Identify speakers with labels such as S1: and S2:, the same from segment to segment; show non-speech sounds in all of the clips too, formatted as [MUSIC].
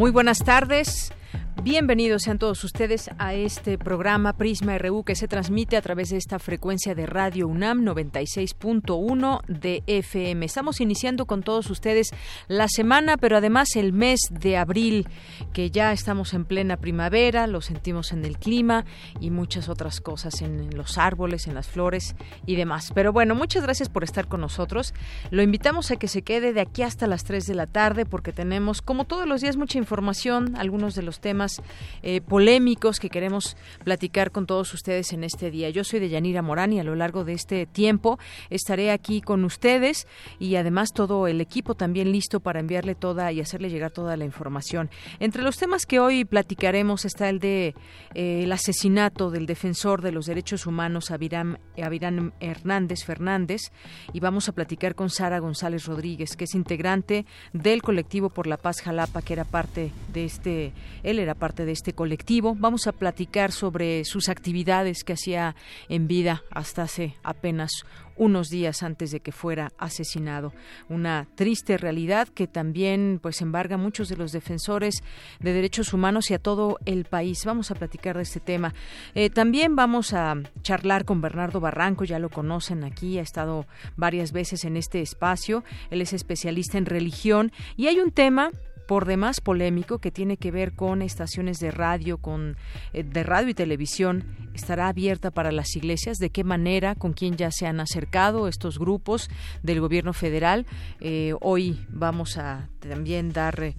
S1: Muy buenas tardes. Bienvenidos sean todos ustedes a este programa Prisma RU que se transmite a través de esta frecuencia de Radio UNAM 96.1 de FM. Estamos iniciando con todos ustedes la semana, pero además el mes de abril, que ya estamos en plena primavera, lo sentimos en el clima y muchas otras cosas en los árboles, en las flores y demás. Pero bueno, muchas gracias por estar con nosotros. Lo invitamos a que se quede de aquí hasta las 3 de la tarde porque tenemos, como todos los días, mucha información, algunos de los temas eh, polémicos que queremos platicar con todos ustedes en este día. Yo soy de Yanira Morán y a lo largo de este tiempo estaré aquí con ustedes y además todo el equipo también listo para enviarle toda y hacerle llegar toda la información. Entre los temas que hoy platicaremos está el de eh, el asesinato del defensor de los derechos humanos Avirán, Avirán Hernández Fernández y vamos a platicar con Sara González Rodríguez, que es integrante del colectivo por la paz Jalapa, que era parte de este, él era parte de este colectivo. Vamos a platicar sobre sus actividades que hacía en vida hasta hace apenas unos días antes de que fuera asesinado. Una triste realidad que también pues embarga a muchos de los defensores de derechos humanos y a todo el país. Vamos a platicar de este tema. Eh, también vamos a charlar con Bernardo Barranco, ya lo conocen aquí, ha estado varias veces en este espacio. Él es especialista en religión y hay un tema por demás polémico que tiene que ver con estaciones de radio, con eh, de radio y televisión, estará abierta para las iglesias, de qué manera, con quién ya se han acercado estos grupos del gobierno federal. Eh, hoy vamos a también dar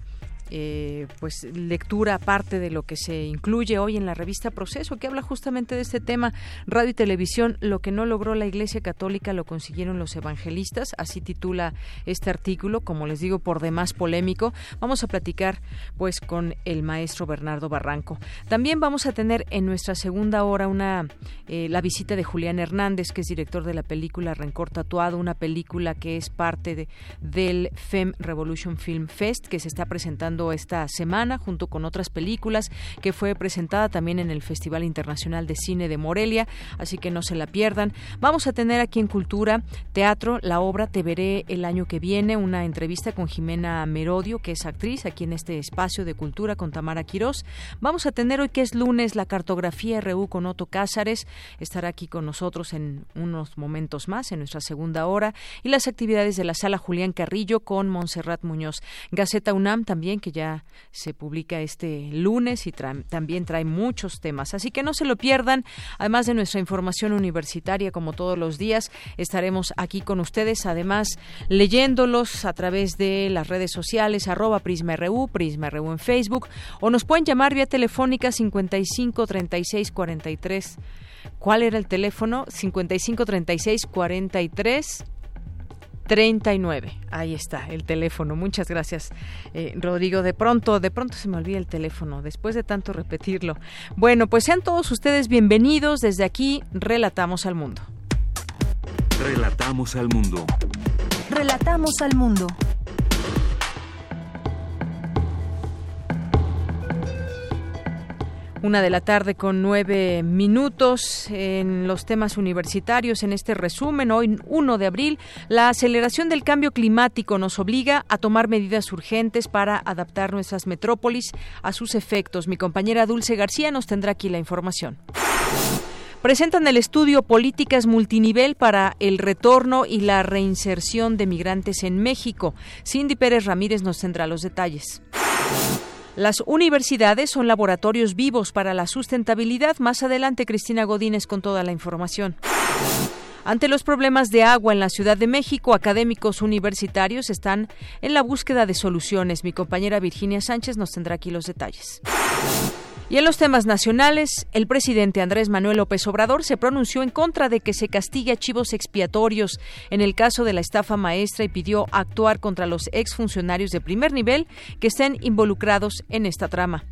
S1: eh, pues lectura aparte de lo que se incluye hoy en la revista Proceso, que habla justamente de este tema, radio y televisión, lo que no logró la Iglesia Católica lo consiguieron los evangelistas, así titula este artículo, como les digo, por demás polémico. Vamos a platicar pues con el maestro Bernardo Barranco. También vamos a tener en nuestra segunda hora una eh, la visita de Julián Hernández, que es director de la película Rencor Tatuado, una película que es parte de, del FEM Revolution Film Fest, que se está presentando esta semana junto con otras películas que fue presentada también en el Festival Internacional de Cine de Morelia, así que no se la pierdan. Vamos a tener aquí en Cultura Teatro la obra Te veré el año que viene, una entrevista con Jimena Merodio, que es actriz aquí en este espacio de cultura con Tamara Quirós. Vamos a tener hoy que es lunes la cartografía RU con Otto Cázares, estará aquí con nosotros en unos momentos más en nuestra segunda hora y las actividades de la sala Julián Carrillo con Montserrat Muñoz. Gaceta UNAM también que ya se publica este lunes y también trae muchos temas. Así que no se lo pierdan. Además de nuestra información universitaria, como todos los días, estaremos aquí con ustedes, además leyéndolos a través de las redes sociales, arroba PrismaRU, PrismaRU en Facebook, o nos pueden llamar vía telefónica 55 36 43. ¿Cuál era el teléfono? 55 36 43 39. Ahí está, el teléfono. Muchas gracias, eh, Rodrigo. De pronto, de pronto se me olvida el teléfono, después de tanto repetirlo. Bueno, pues sean todos ustedes bienvenidos. Desde aquí, Relatamos al Mundo.
S2: Relatamos al Mundo.
S3: Relatamos al Mundo.
S1: Una de la tarde con nueve minutos en los temas universitarios. En este resumen, hoy 1 de abril, la aceleración del cambio climático nos obliga a tomar medidas urgentes para adaptar nuestras metrópolis a sus efectos. Mi compañera Dulce García nos tendrá aquí la información. Presentan el estudio Políticas Multinivel para el retorno y la reinserción de migrantes en México. Cindy Pérez Ramírez nos tendrá los detalles. Las universidades son laboratorios vivos para la sustentabilidad. Más adelante, Cristina Godínez con toda la información. Ante los problemas de agua en la Ciudad de México, académicos universitarios están en la búsqueda de soluciones. Mi compañera Virginia Sánchez nos tendrá aquí los detalles. Y en los temas nacionales, el presidente Andrés Manuel López Obrador se pronunció en contra de que se castigue a chivos expiatorios en el caso de la estafa maestra y pidió actuar contra los exfuncionarios de primer nivel que estén involucrados en esta trama.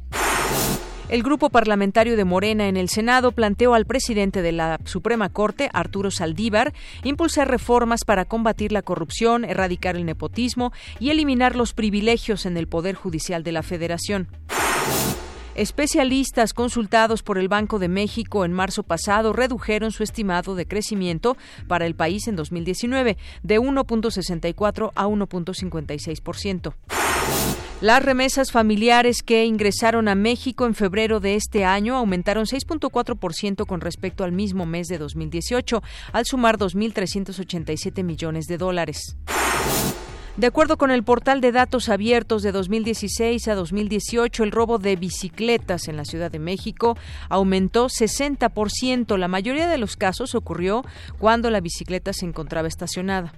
S1: El grupo parlamentario de Morena en el Senado planteó al presidente de la Suprema Corte, Arturo Saldívar, impulsar reformas para combatir la corrupción, erradicar el nepotismo y eliminar los privilegios en el Poder Judicial de la Federación. Especialistas consultados por el Banco de México en marzo pasado redujeron su estimado de crecimiento para el país en 2019 de 1.64 a 1.56%. Las remesas familiares que ingresaron a México en febrero de este año aumentaron 6.4% con respecto al mismo mes de 2018, al sumar 2.387 millones de dólares. De acuerdo con el portal de datos abiertos de 2016 a 2018, el robo de bicicletas en la Ciudad de México aumentó 60%. La mayoría de los casos ocurrió cuando la bicicleta se encontraba estacionada.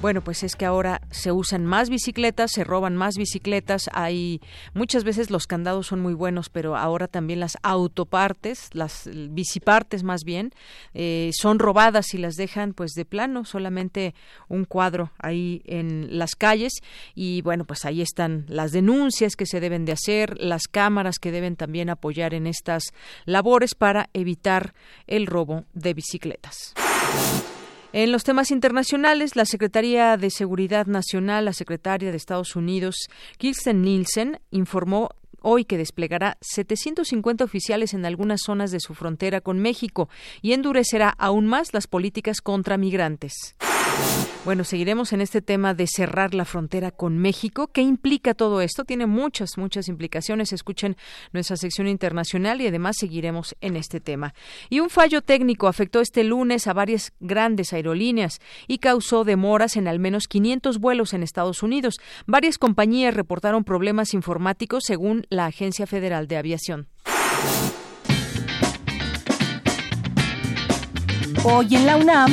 S1: Bueno, pues es que ahora se usan más bicicletas, se roban más bicicletas. Hay muchas veces los candados son muy buenos, pero ahora también las autopartes, las bicipartes más bien, eh, son robadas y las dejan pues de plano, solamente un cuadro ahí en las calles. Y bueno, pues ahí están las denuncias que se deben de hacer, las cámaras que deben también apoyar en estas labores para evitar el robo de bicicletas. En los temas internacionales, la Secretaría de Seguridad Nacional, la secretaria de Estados Unidos, Kirsten Nielsen, informó hoy que desplegará 750 oficiales en algunas zonas de su frontera con México y endurecerá aún más las políticas contra migrantes. Bueno, seguiremos en este tema de cerrar la frontera con México. ¿Qué implica todo esto? Tiene muchas, muchas implicaciones. Escuchen nuestra sección internacional y además seguiremos en este tema. Y un fallo técnico afectó este lunes a varias grandes aerolíneas y causó demoras en al menos 500 vuelos en Estados Unidos. Varias compañías reportaron problemas informáticos según la Agencia Federal de Aviación.
S3: Hoy en la UNAM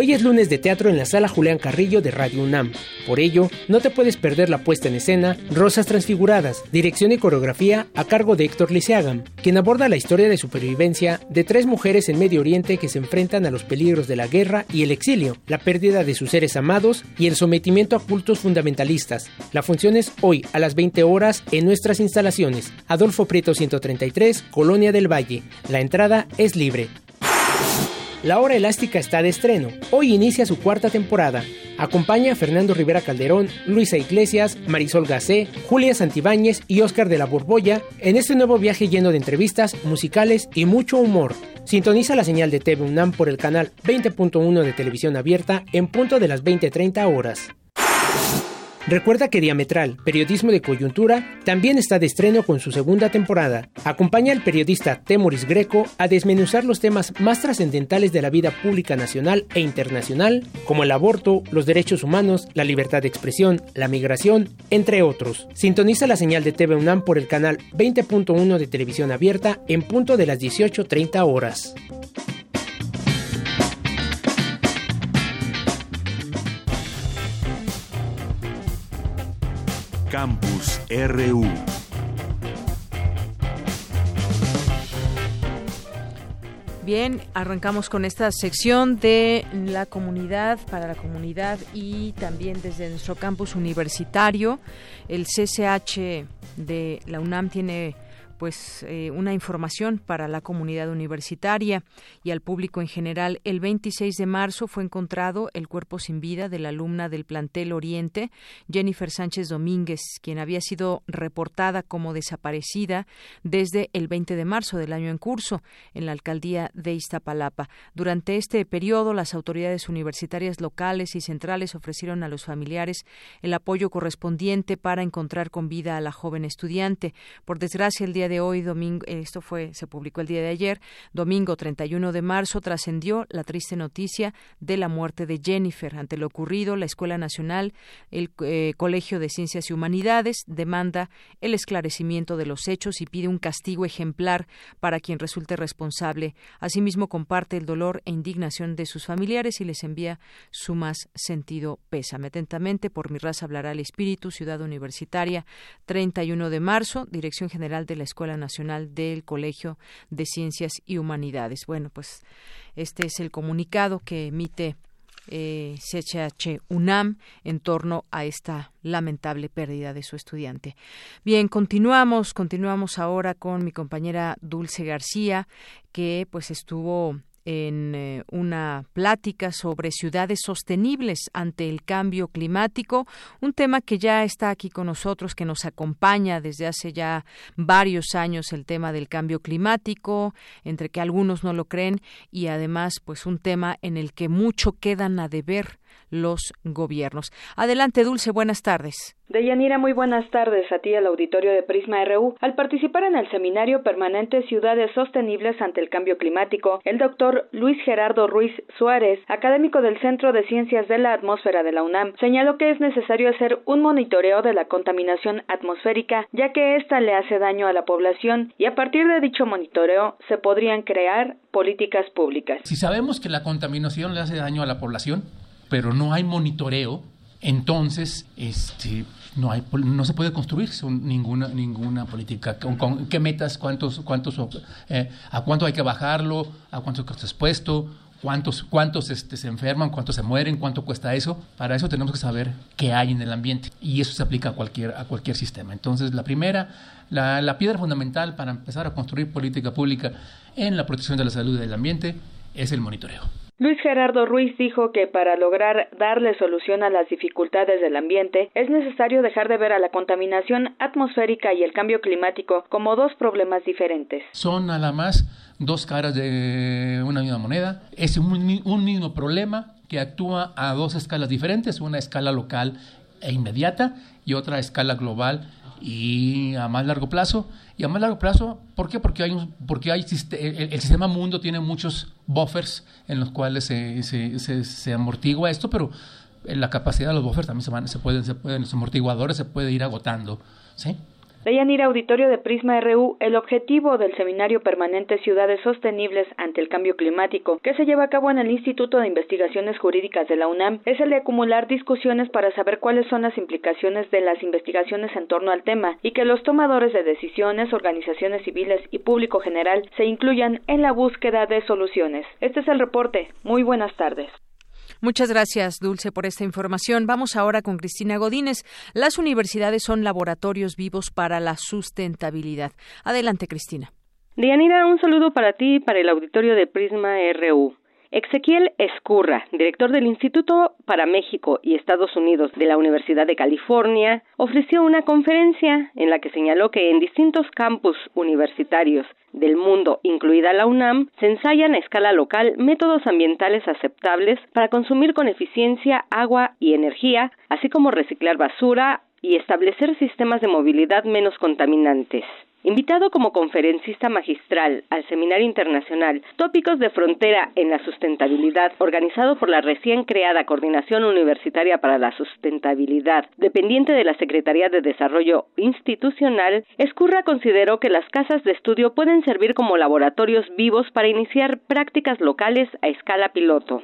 S2: Hoy es lunes de teatro en la sala Julián Carrillo de Radio UNAM. Por ello, no te puedes perder la puesta en escena Rosas Transfiguradas, dirección y coreografía a cargo de Héctor Liceagam, quien aborda la historia de supervivencia de tres mujeres en Medio Oriente que se enfrentan a los peligros de la guerra y el exilio, la pérdida de sus seres amados y el sometimiento a cultos fundamentalistas. La función es hoy a las 20 horas en nuestras instalaciones, Adolfo Prieto 133, Colonia del Valle. La entrada es libre. La Hora Elástica está de estreno. Hoy inicia su cuarta temporada. Acompaña a Fernando Rivera Calderón, Luisa Iglesias, Marisol Gacé, Julia Santibáñez y Oscar de la Borbolla en este nuevo viaje lleno de entrevistas, musicales y mucho humor. Sintoniza la señal de TV UNAM por el canal 20.1 de televisión abierta en punto de las 20.30 horas. Recuerda que Diametral, periodismo de coyuntura, también está de estreno con su segunda temporada. Acompaña al periodista Temoris Greco a desmenuzar los temas más trascendentales de la vida pública nacional e internacional, como el aborto, los derechos humanos, la libertad de expresión, la migración, entre otros. Sintoniza la señal de TV UNAM por el canal 20.1 de televisión abierta en punto de las 18.30 horas.
S1: Campus RU. Bien, arrancamos con esta sección de la comunidad, para la comunidad y también desde nuestro campus universitario. El CCH de la UNAM tiene pues eh, una información para la comunidad universitaria y al público en general. El 26 de marzo fue encontrado el cuerpo sin vida de la alumna del plantel Oriente, Jennifer Sánchez Domínguez, quien había sido reportada como desaparecida desde el 20 de marzo del año en curso en la alcaldía de Iztapalapa. Durante este periodo, las autoridades universitarias locales y centrales ofrecieron a los familiares el apoyo correspondiente para encontrar con vida a la joven estudiante. Por desgracia, el día de hoy, domingo, esto fue, se publicó el día de ayer, domingo 31 de marzo, trascendió la triste noticia de la muerte de Jennifer. Ante lo ocurrido, la Escuela Nacional, el eh, Colegio de Ciencias y Humanidades demanda el esclarecimiento de los hechos y pide un castigo ejemplar para quien resulte responsable. Asimismo, comparte el dolor e indignación de sus familiares y les envía su más sentido pésame. Atentamente, por mi raza hablará el espíritu, Ciudad Universitaria, 31 de marzo, Dirección General de la Escuela Nacional del Colegio de Ciencias y Humanidades. Bueno, pues este es el comunicado que emite eh, CHH UNAM en torno a esta lamentable pérdida de su estudiante. Bien, continuamos, continuamos ahora con mi compañera Dulce García, que pues estuvo en eh, una plática sobre ciudades sostenibles ante el cambio climático, un tema que ya está aquí con nosotros, que nos acompaña desde hace ya varios años el tema del cambio climático, entre que algunos no lo creen y además pues un tema en el que mucho quedan a deber los gobiernos. Adelante, Dulce, buenas tardes.
S4: Deyanira, muy buenas tardes a ti al auditorio de Prisma RU. Al participar en el seminario permanente Ciudades Sostenibles ante el Cambio Climático, el doctor Luis Gerardo Ruiz Suárez, académico del Centro de Ciencias de la Atmósfera de la UNAM, señaló que es necesario hacer un monitoreo de la contaminación atmosférica, ya que ésta le hace daño a la población y a partir de dicho monitoreo se podrían crear políticas públicas.
S5: Si sabemos que la contaminación le hace daño a la población, pero no hay monitoreo, entonces este, no, se puede construir ninguna, ninguna política. ¿Con, qué metas? ¿Cuántos, cuántos, eh, ¿A cuánto hay que bajarlo? ¿A cuánto está expuesto? ¿Cuántos, cuántos este, se enferman? ¿Cuántos se mueren? ¿Cuánto cuesta eso? Para eso tenemos que saber qué hay en el ambiente. Y eso se aplica a cualquier, a cualquier sistema. Entonces, la primera, la, la piedra fundamental para empezar a construir política pública en la protección de la salud y del ambiente es el monitoreo.
S4: Luis Gerardo Ruiz dijo que para lograr darle solución a las dificultades del ambiente es necesario dejar de ver a la contaminación atmosférica y el cambio climático como dos problemas diferentes.
S5: Son a la más dos caras de una misma moneda. Es un, un mismo problema que actúa a dos escalas diferentes, una escala local e inmediata y otra escala global y a más largo plazo. Y a más largo plazo, ¿por qué? Porque, hay porque hay, el, sistema mundo tiene muchos buffers en los cuales se, se, se, amortigua esto, pero la capacidad de los buffers también se, van, se pueden, se pueden, los amortiguadores se puede ir agotando. ¿sí?
S4: Ir Auditorio de Prisma RU, el objetivo del Seminario Permanente Ciudades Sostenibles ante el Cambio Climático, que se lleva a cabo en el Instituto de Investigaciones Jurídicas de la UNAM, es el de acumular discusiones para saber cuáles son las implicaciones de las investigaciones en torno al tema y que los tomadores de decisiones, organizaciones civiles y público general se incluyan en la búsqueda de soluciones. Este es el reporte. Muy buenas tardes.
S1: Muchas gracias, Dulce, por esta información. Vamos ahora con Cristina Godínez. Las universidades son laboratorios vivos para la sustentabilidad. Adelante, Cristina.
S6: Dianira, un saludo para ti y para el auditorio de Prisma RU. Ezequiel Escurra, director del Instituto para México y Estados Unidos de la Universidad de California, ofreció una conferencia en la que señaló que en distintos campus universitarios del mundo, incluida la UNAM, se ensayan a escala local métodos ambientales aceptables para consumir con eficiencia agua y energía, así como reciclar basura y establecer sistemas de movilidad menos contaminantes. Invitado como conferencista magistral al Seminario Internacional Tópicos de Frontera en la Sustentabilidad, organizado por la recién creada Coordinación Universitaria para la Sustentabilidad, dependiente de la Secretaría de Desarrollo Institucional, Escurra consideró que las casas de estudio pueden servir como laboratorios vivos para iniciar prácticas locales a escala piloto.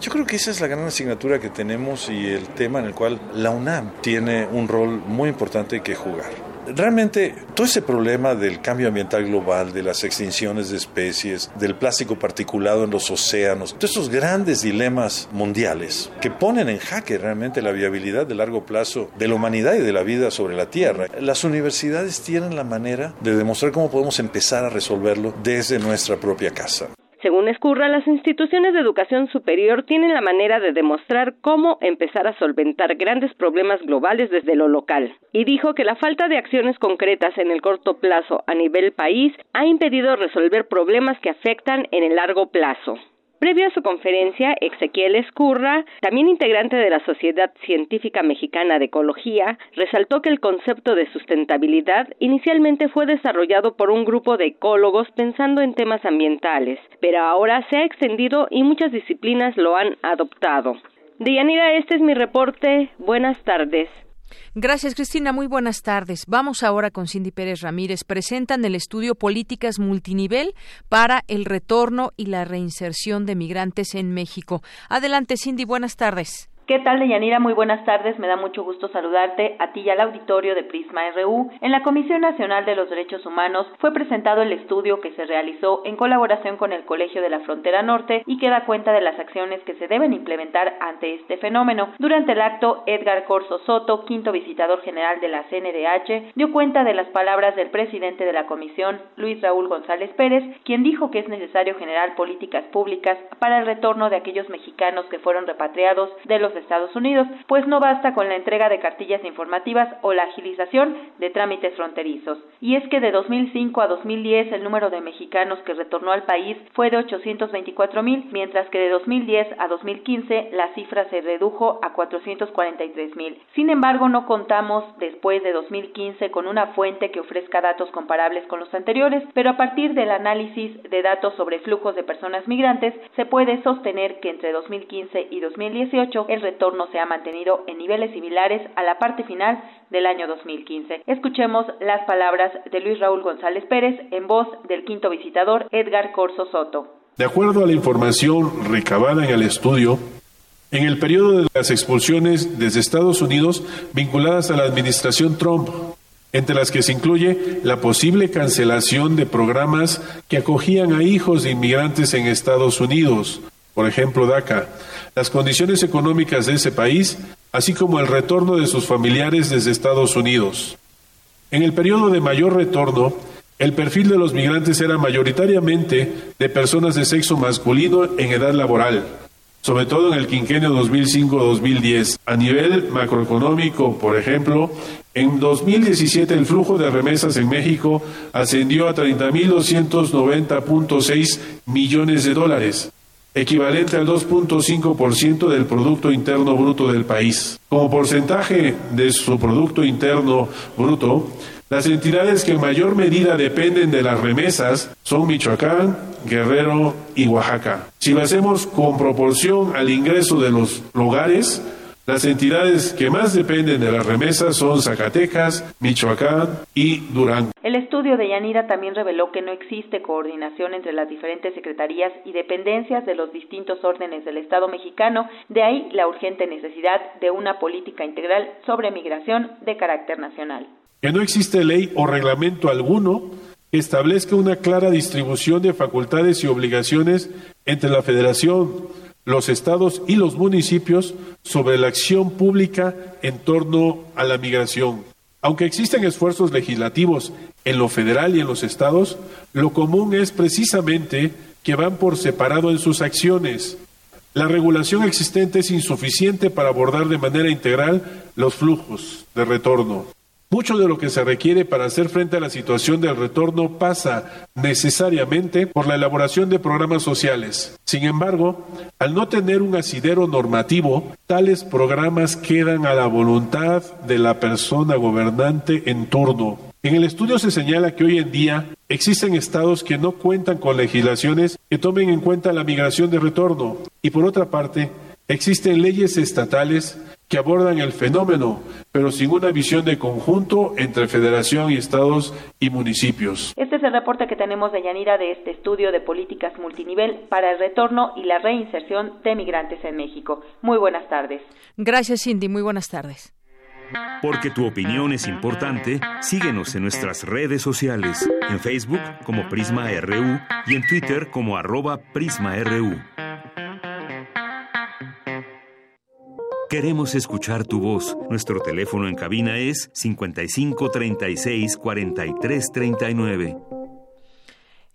S7: Yo creo que esa es la gran asignatura que tenemos y el tema en el cual la UNAM tiene un rol muy importante que jugar realmente todo ese problema del cambio ambiental global, de las extinciones de especies, del plástico particulado en los océanos, todos esos grandes dilemas mundiales que ponen en jaque realmente la viabilidad de largo plazo de la humanidad y de la vida sobre la Tierra. Las universidades tienen la manera de demostrar cómo podemos empezar a resolverlo desde nuestra propia casa.
S6: Según Escurra, las instituciones de educación superior tienen la manera de demostrar cómo empezar a solventar grandes problemas globales desde lo local, y dijo que la falta de acciones concretas en el corto plazo a nivel país ha impedido resolver problemas que afectan en el largo plazo. Previo a su conferencia, Ezequiel Escurra, también integrante de la Sociedad Científica Mexicana de Ecología, resaltó que el concepto de sustentabilidad inicialmente fue desarrollado por un grupo de ecólogos pensando en temas ambientales, pero ahora se ha extendido y muchas disciplinas lo han adoptado. Deyanira, este es mi reporte. Buenas tardes.
S1: Gracias, Cristina. Muy buenas tardes. Vamos ahora con Cindy Pérez Ramírez. Presentan el estudio Políticas Multinivel para el retorno y la reinserción de migrantes en México. Adelante, Cindy. Buenas tardes.
S8: ¿Qué tal, Deyanira? Muy buenas tardes. Me da mucho gusto saludarte a ti y al auditorio de Prisma RU. En la Comisión Nacional de los Derechos Humanos fue presentado el estudio que se realizó en colaboración con el Colegio de la Frontera Norte y que da cuenta de las acciones que se deben implementar ante este fenómeno. Durante el acto, Edgar Corso Soto, quinto visitador general de la CNDH, dio cuenta de las palabras del presidente de la comisión, Luis Raúl González Pérez, quien dijo que es necesario generar políticas públicas para el retorno de aquellos mexicanos que fueron repatriados de los Estados Unidos, pues no basta con la entrega de cartillas informativas o la agilización de trámites fronterizos. Y es que de 2005 a 2010 el número de mexicanos que retornó al país fue de 824 mil, mientras que de 2010 a 2015 la cifra se redujo a 443 mil. Sin embargo, no contamos después de 2015 con una fuente que ofrezca datos comparables con los anteriores, pero a partir del análisis de datos sobre flujos de personas migrantes se puede sostener que entre 2015 y 2018 el retorno se ha mantenido en niveles similares a la parte final del año 2015. Escuchemos las palabras de Luis Raúl González Pérez en voz del quinto visitador Edgar Corso Soto.
S9: De acuerdo a la información recabada en el estudio, en el periodo de las expulsiones desde Estados Unidos vinculadas a la administración Trump, entre las que se incluye la posible cancelación de programas que acogían a hijos de inmigrantes en Estados Unidos, por ejemplo DACA, las condiciones económicas de ese país, así como el retorno de sus familiares desde Estados Unidos. En el periodo de mayor retorno, el perfil de los migrantes era mayoritariamente de personas de sexo masculino en edad laboral, sobre todo en el quinquenio 2005-2010. A nivel macroeconómico, por ejemplo, en 2017 el flujo de remesas en México ascendió a 30.290.6 millones de dólares, equivalente al 2.5% del Producto Interno Bruto del país. Como porcentaje de su Producto Interno Bruto, las entidades que en mayor medida dependen de las remesas son Michoacán, Guerrero y Oaxaca. Si lo hacemos con proporción al ingreso de los hogares, las entidades que más dependen de las remesas son Zacatecas, Michoacán y Durango.
S8: El estudio de Yanira también reveló que no existe coordinación entre las diferentes secretarías y dependencias de los distintos órdenes del Estado mexicano, de ahí la urgente necesidad de una política integral sobre migración de carácter nacional.
S9: Que no existe ley o reglamento alguno que establezca una clara distribución de facultades y obligaciones entre la Federación, los estados y los municipios sobre la acción pública en torno a la migración. Aunque existen esfuerzos legislativos en lo federal y en los estados, lo común es precisamente que van por separado en sus acciones. La regulación existente es insuficiente para abordar de manera integral los flujos de retorno. Mucho de lo que se requiere para hacer frente a la situación del retorno pasa necesariamente por la elaboración de programas sociales. Sin embargo, al no tener un asidero normativo, tales programas quedan a la voluntad de la persona gobernante en turno. En el estudio se señala que hoy en día existen estados que no cuentan con legislaciones que tomen en cuenta la migración de retorno y por otra parte, existen leyes estatales que abordan el fenómeno, pero sin una visión de conjunto entre federación y estados y municipios.
S8: Este es el reporte que tenemos de Yanira de este estudio de políticas multinivel para el retorno y la reinserción de migrantes en México. Muy buenas tardes.
S1: Gracias, Cindy. Muy buenas tardes.
S10: Porque tu opinión es importante, síguenos en nuestras redes sociales, en Facebook como Prisma RU y en Twitter como arroba PrismaRU. Queremos escuchar tu voz. Nuestro teléfono en cabina es 55 36 43 39.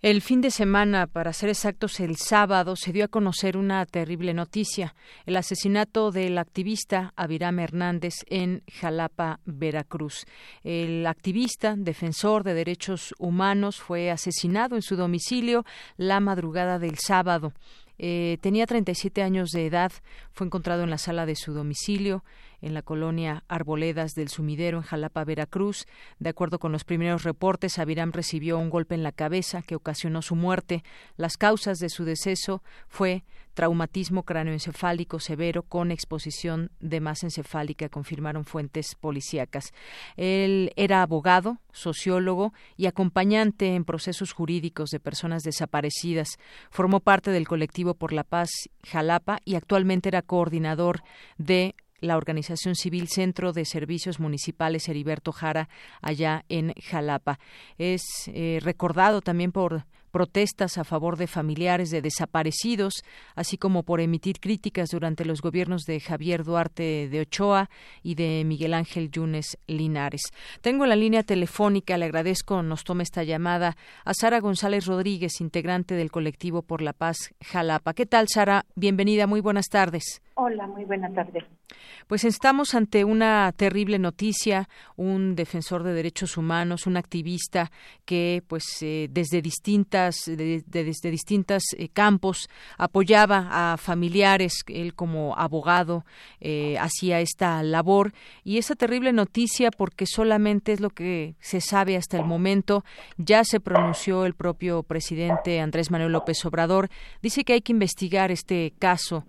S1: El fin de semana, para ser exactos el sábado, se dio a conocer una terrible noticia, el asesinato del activista Aviram Hernández en Jalapa, Veracruz. El activista, defensor de derechos humanos, fue asesinado en su domicilio la madrugada del sábado. Eh, tenía 37 años de edad. Fue encontrado en la sala de su domicilio en la colonia Arboledas del Sumidero, en Jalapa, Veracruz. De acuerdo con los primeros reportes, Aviram recibió un golpe en la cabeza que ocasionó su muerte. Las causas de su deceso fue traumatismo cráneoencefálico severo con exposición de masa encefálica, confirmaron fuentes policíacas. Él era abogado, sociólogo y acompañante en procesos jurídicos de personas desaparecidas. Formó parte del colectivo por la paz Jalapa y actualmente era coordinador de la organización civil Centro de Servicios Municipales Heriberto Jara allá en Jalapa. Es eh, recordado también por protestas a favor de familiares de desaparecidos, así como por emitir críticas durante los gobiernos de Javier Duarte de Ochoa y de Miguel Ángel Yunes Linares. Tengo la línea telefónica, le agradezco, nos tome esta llamada a Sara González Rodríguez, integrante del colectivo por la paz Jalapa. ¿Qué tal, Sara? Bienvenida, muy buenas tardes.
S11: Hola, muy buenas tardes.
S1: Pues estamos ante una terrible noticia, un defensor de derechos humanos, un activista que pues eh, desde distintas desde distintos eh, campos apoyaba a familiares, él como abogado eh, hacía esta labor. Y esa terrible noticia porque solamente es lo que se sabe hasta el momento, ya se pronunció el propio presidente Andrés Manuel López Obrador, dice que hay que investigar este caso,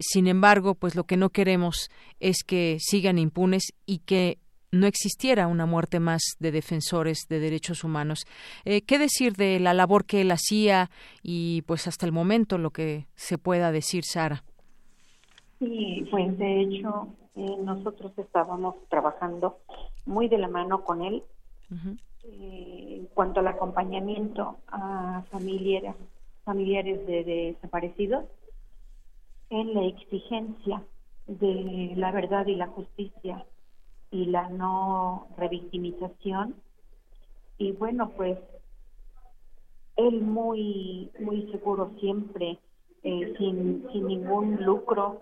S1: sin embargo, pues lo que no queremos es que sigan impunes y que no existiera una muerte más de defensores de derechos humanos. Eh, ¿Qué decir de la labor que él hacía y pues hasta el momento lo que se pueda decir, Sara?
S11: Sí, pues de hecho eh, nosotros estábamos trabajando muy de la mano con él eh, en cuanto al acompañamiento a familiares, familiares de desaparecidos en la exigencia de la verdad y la justicia y la no revictimización. Y bueno pues él muy muy seguro siempre eh, sin, sin ningún lucro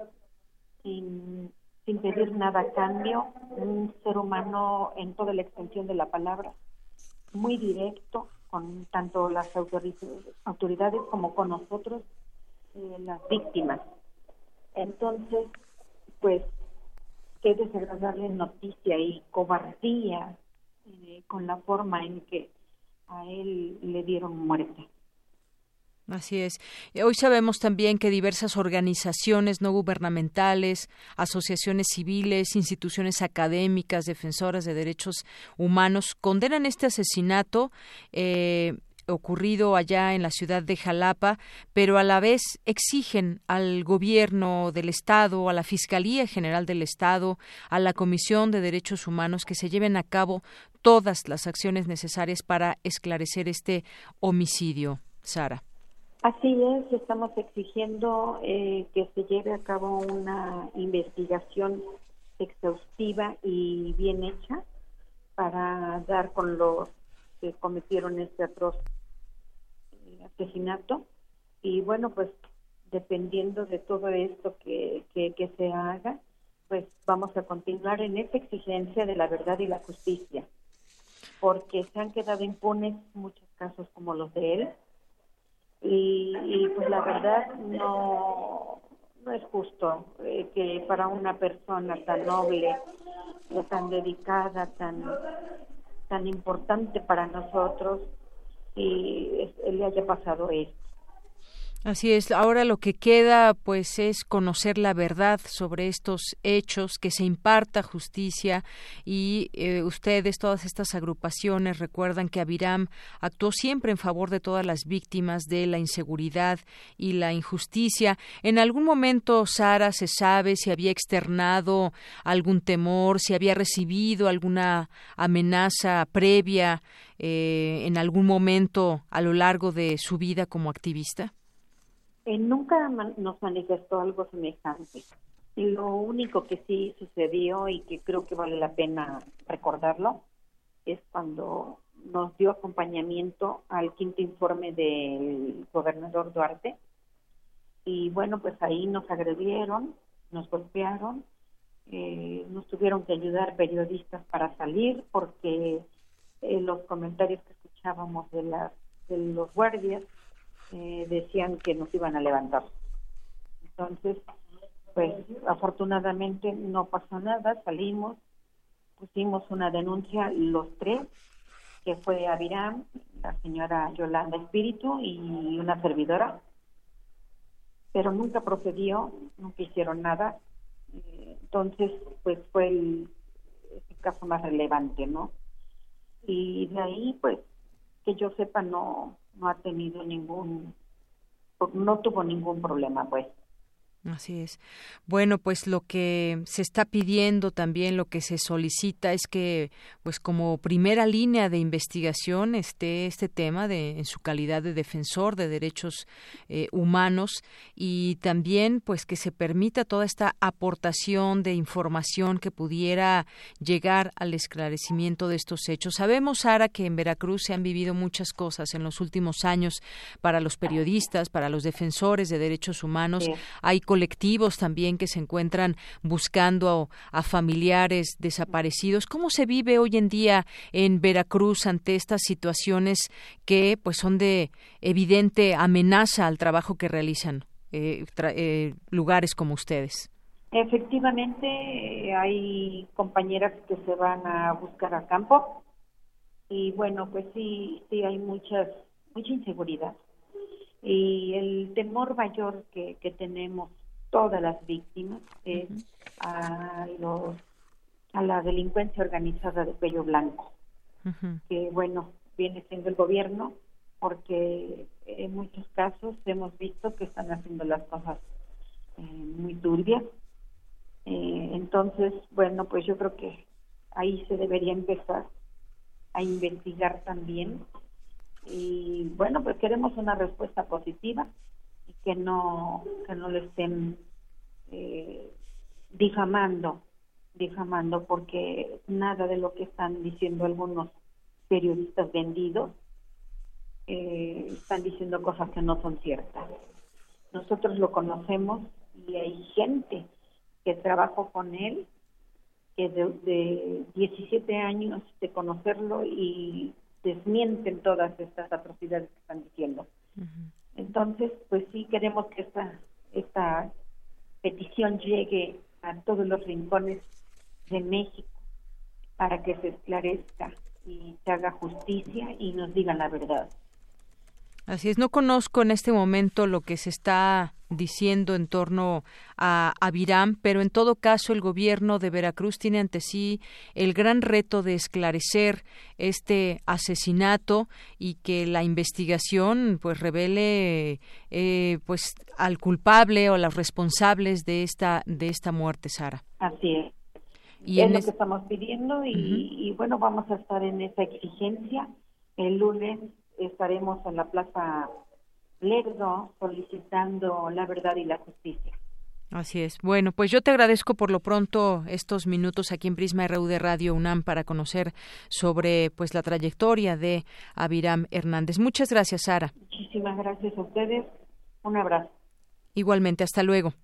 S11: sin, sin pedir nada a cambio un ser humano en toda la extensión de la palabra muy directo con tanto las autoridades como con nosotros eh, las víctimas. Entonces pues qué desagradable noticia y cobardía eh, con la forma en que a él le dieron muerte.
S1: Así es. Hoy sabemos también que diversas organizaciones no gubernamentales, asociaciones civiles, instituciones académicas, defensoras de derechos humanos condenan este asesinato. Eh, ocurrido allá en la ciudad de Jalapa, pero a la vez exigen al gobierno del Estado, a la Fiscalía General del Estado, a la Comisión de Derechos Humanos que se lleven a cabo todas las acciones necesarias para esclarecer este homicidio. Sara.
S11: Así es, estamos exigiendo eh, que se lleve a cabo una investigación exhaustiva y bien hecha para dar con los que cometieron este atroz asesinato. Y bueno pues dependiendo de todo esto que, que, se haga pues vamos a continuar en esa exigencia de la verdad y la justicia. Porque se han quedado impunes muchos casos como los de él. Y, pues la verdad no no es justo eh, que para una persona tan noble tan dedicada tan tan importante para nosotros y le haya pasado esto.
S1: Así es. Ahora lo que queda, pues, es conocer la verdad sobre estos hechos, que se imparta justicia y eh, ustedes, todas estas agrupaciones, recuerdan que Abiram actuó siempre en favor de todas las víctimas de la inseguridad y la injusticia. En algún momento, Sara, se sabe si había externado algún temor, si había recibido alguna amenaza previa eh, en algún momento a lo largo de su vida como activista.
S11: Eh, nunca nos manifestó algo semejante. Lo único que sí sucedió y que creo que vale la pena recordarlo es cuando nos dio acompañamiento al quinto informe del gobernador Duarte. Y bueno, pues ahí nos agredieron, nos golpearon, eh, nos tuvieron que ayudar periodistas para salir porque eh, los comentarios que escuchábamos de, las, de los guardias eh, decían que nos iban a levantar. Entonces, pues afortunadamente no pasó nada, salimos, pusimos una denuncia los tres, que fue Aviram, la señora Yolanda Espíritu y una servidora, pero nunca procedió, nunca hicieron nada. Eh, entonces, pues fue el, caso más relevante, ¿no? Y de ahí, pues, que yo sepa, no, no ha tenido ningún, no tuvo ningún problema, pues.
S1: Así es. Bueno, pues lo que se está pidiendo también, lo que se solicita es que, pues como primera línea de investigación esté este tema de en su calidad de defensor de derechos eh, humanos y también, pues que se permita toda esta aportación de información que pudiera llegar al esclarecimiento de estos hechos. Sabemos, Sara, que en Veracruz se han vivido muchas cosas en los últimos años para los periodistas, para los defensores de derechos humanos. Hay colectivos también que se encuentran buscando a, familiares desaparecidos. ¿Cómo se vive hoy en día en Veracruz ante estas situaciones que pues son de evidente amenaza al trabajo que realizan eh, eh, lugares como ustedes?
S11: Efectivamente, hay compañeras que se van a buscar a campo y bueno, pues sí, sí hay muchas, mucha inseguridad y el temor mayor que, que tenemos todas las víctimas es a los a la delincuencia organizada de cuello blanco que bueno viene siendo el gobierno porque en muchos casos hemos visto que están haciendo las cosas eh, muy turbias. Eh, entonces bueno pues yo creo que ahí se debería empezar a investigar también. Y bueno pues queremos una respuesta positiva que no que no le estén eh, difamando difamando porque nada de lo que están diciendo algunos periodistas vendidos eh, están diciendo cosas que no son ciertas nosotros lo conocemos y hay gente que trabajó con él que de, de 17 años de conocerlo y desmienten todas estas atrocidades que están diciendo. Entonces, pues sí queremos que esta, esta petición llegue a todos los rincones de México para que se esclarezca y se haga justicia y nos digan la verdad.
S1: Así es, no conozco en este momento lo que se está diciendo en torno a, a Virán, pero en todo caso el gobierno de Veracruz tiene ante sí el gran reto de esclarecer este asesinato y que la investigación pues revele eh, pues al culpable o a los responsables de esta de esta muerte, Sara.
S11: Así es. Y es lo que estamos pidiendo y, y bueno vamos a estar en esa exigencia el lunes estaremos en la Plaza Lerdo solicitando la verdad y la justicia.
S1: Así es. Bueno, pues yo te agradezco por lo pronto estos minutos aquí en Prisma RU de Radio UNAM para conocer sobre pues la trayectoria de Aviram Hernández. Muchas gracias, Sara.
S11: Muchísimas gracias a ustedes. Un abrazo.
S1: Igualmente, hasta luego.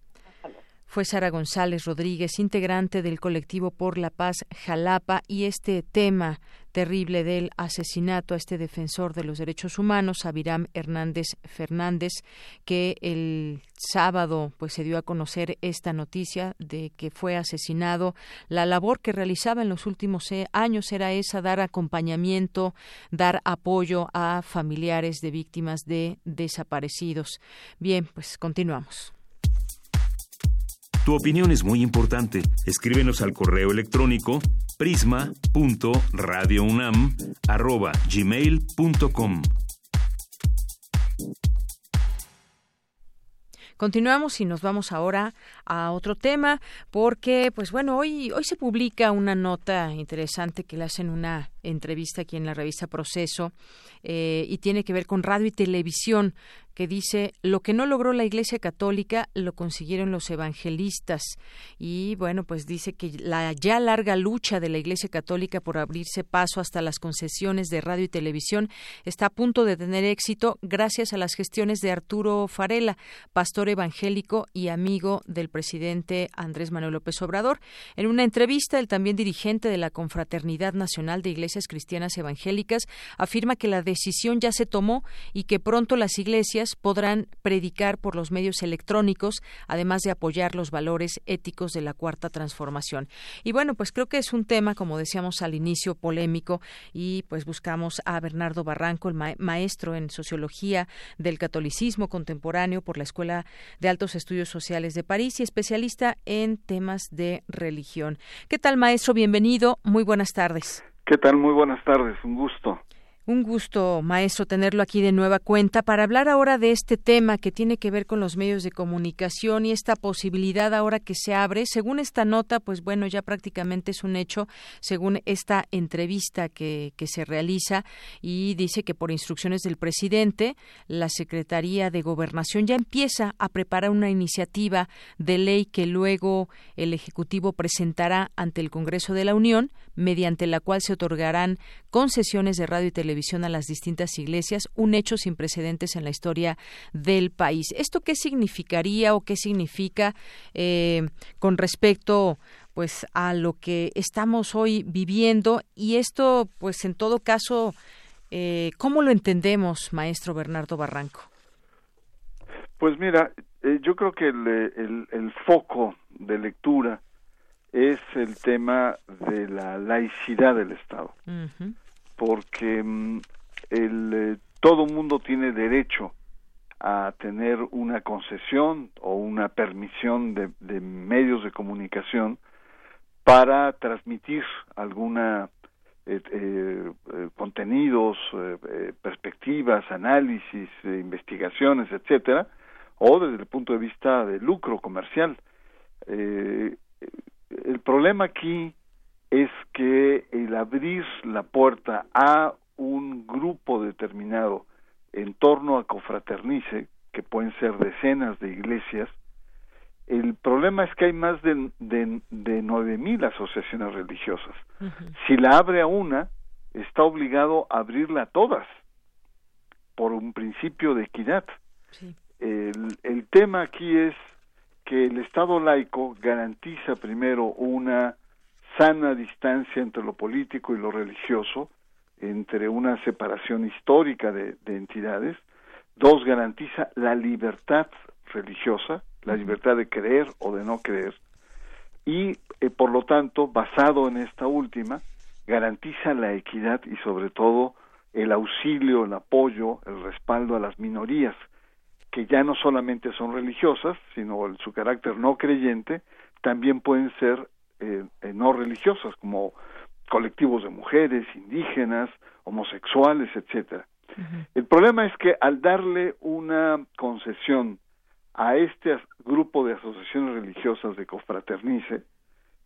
S1: Fue Sara González Rodríguez, integrante del colectivo Por la Paz Jalapa, y este tema terrible del asesinato a este defensor de los derechos humanos, Aviram Hernández Fernández, que el sábado pues se dio a conocer esta noticia de que fue asesinado. La labor que realizaba en los últimos eh, años era esa, dar acompañamiento, dar apoyo a familiares de víctimas de desaparecidos. Bien, pues continuamos.
S10: Tu opinión es muy importante. Escríbenos al correo electrónico prisma.radiounam@gmail.com.
S1: Continuamos y nos vamos ahora a otro tema porque pues bueno, hoy hoy se publica una nota interesante que le hacen una entrevista aquí en la revista Proceso eh, y tiene que ver con radio y televisión que dice lo que no logró la Iglesia Católica lo consiguieron los evangelistas y bueno pues dice que la ya larga lucha de la Iglesia Católica por abrirse paso hasta las concesiones de radio y televisión está a punto de tener éxito gracias a las gestiones de Arturo Farela, pastor evangélico y amigo del presidente Andrés Manuel López Obrador. En una entrevista, el también dirigente de la Confraternidad Nacional de Iglesias Cristianas Evangélicas afirma que la decisión ya se tomó y que pronto las iglesias podrán predicar por los medios electrónicos, además de apoyar los valores éticos de la cuarta transformación. Y bueno, pues creo que es un tema, como decíamos al inicio, polémico y pues buscamos a Bernardo Barranco, el maestro en sociología del catolicismo contemporáneo por la Escuela de Altos Estudios Sociales de París especialista en temas de religión. ¿Qué tal, maestro? Bienvenido. Muy buenas tardes.
S12: ¿Qué tal? Muy buenas tardes. Un gusto.
S1: Un gusto, maestro, tenerlo aquí de nueva cuenta para hablar ahora de este tema que tiene que ver con los medios de comunicación y esta posibilidad ahora que se abre. Según esta nota, pues bueno, ya prácticamente es un hecho, según esta entrevista que, que se realiza y dice que por instrucciones del presidente, la Secretaría de Gobernación ya empieza a preparar una iniciativa de ley que luego el Ejecutivo presentará ante el Congreso de la Unión, mediante la cual se otorgarán concesiones de radio y televisión a las distintas iglesias, un hecho sin precedentes en la historia del país. ¿Esto qué significaría o qué significa eh, con respecto pues a lo que estamos hoy viviendo y esto pues en todo caso eh, cómo lo entendemos maestro Bernardo Barranco
S12: pues mira eh, yo creo que el, el, foco de lectura es el tema de la laicidad del Estado porque mm, el, eh, todo mundo tiene derecho a tener una concesión o una permisión de, medios de comunicación para transmitir alguna eh, eh, contenidos, perspectivas, análisis, investigaciones, etcétera, o desde el punto de vista de lucro comercial. el problema aquí es que el abrir la puerta a un grupo determinado en torno a Cofraternice, que pueden ser decenas de iglesias, el problema es que hay más de, de, nueve mil asociaciones religiosas. Si la abre a una, está obligado a abrirla a todas, por un principio de equidad. El, el tema aquí es que el Estado laico garantiza primero una sana distancia entre lo político y lo religioso, entre una separación histórica de, entidades. Dos, garantiza la libertad religiosa, la libertad de creer o de no creer. Y, eh, por lo tanto, basado en esta última, garantiza la equidad y, sobre todo, el auxilio, el apoyo, el respaldo a las minorías, que ya no solamente son religiosas, sino en su carácter no creyente, también pueden ser eh, eh, no religiosas como colectivos de mujeres, indígenas, homosexuales, etcétera. El problema es que al darle una concesión a este grupo de asociaciones religiosas de Cofraternice,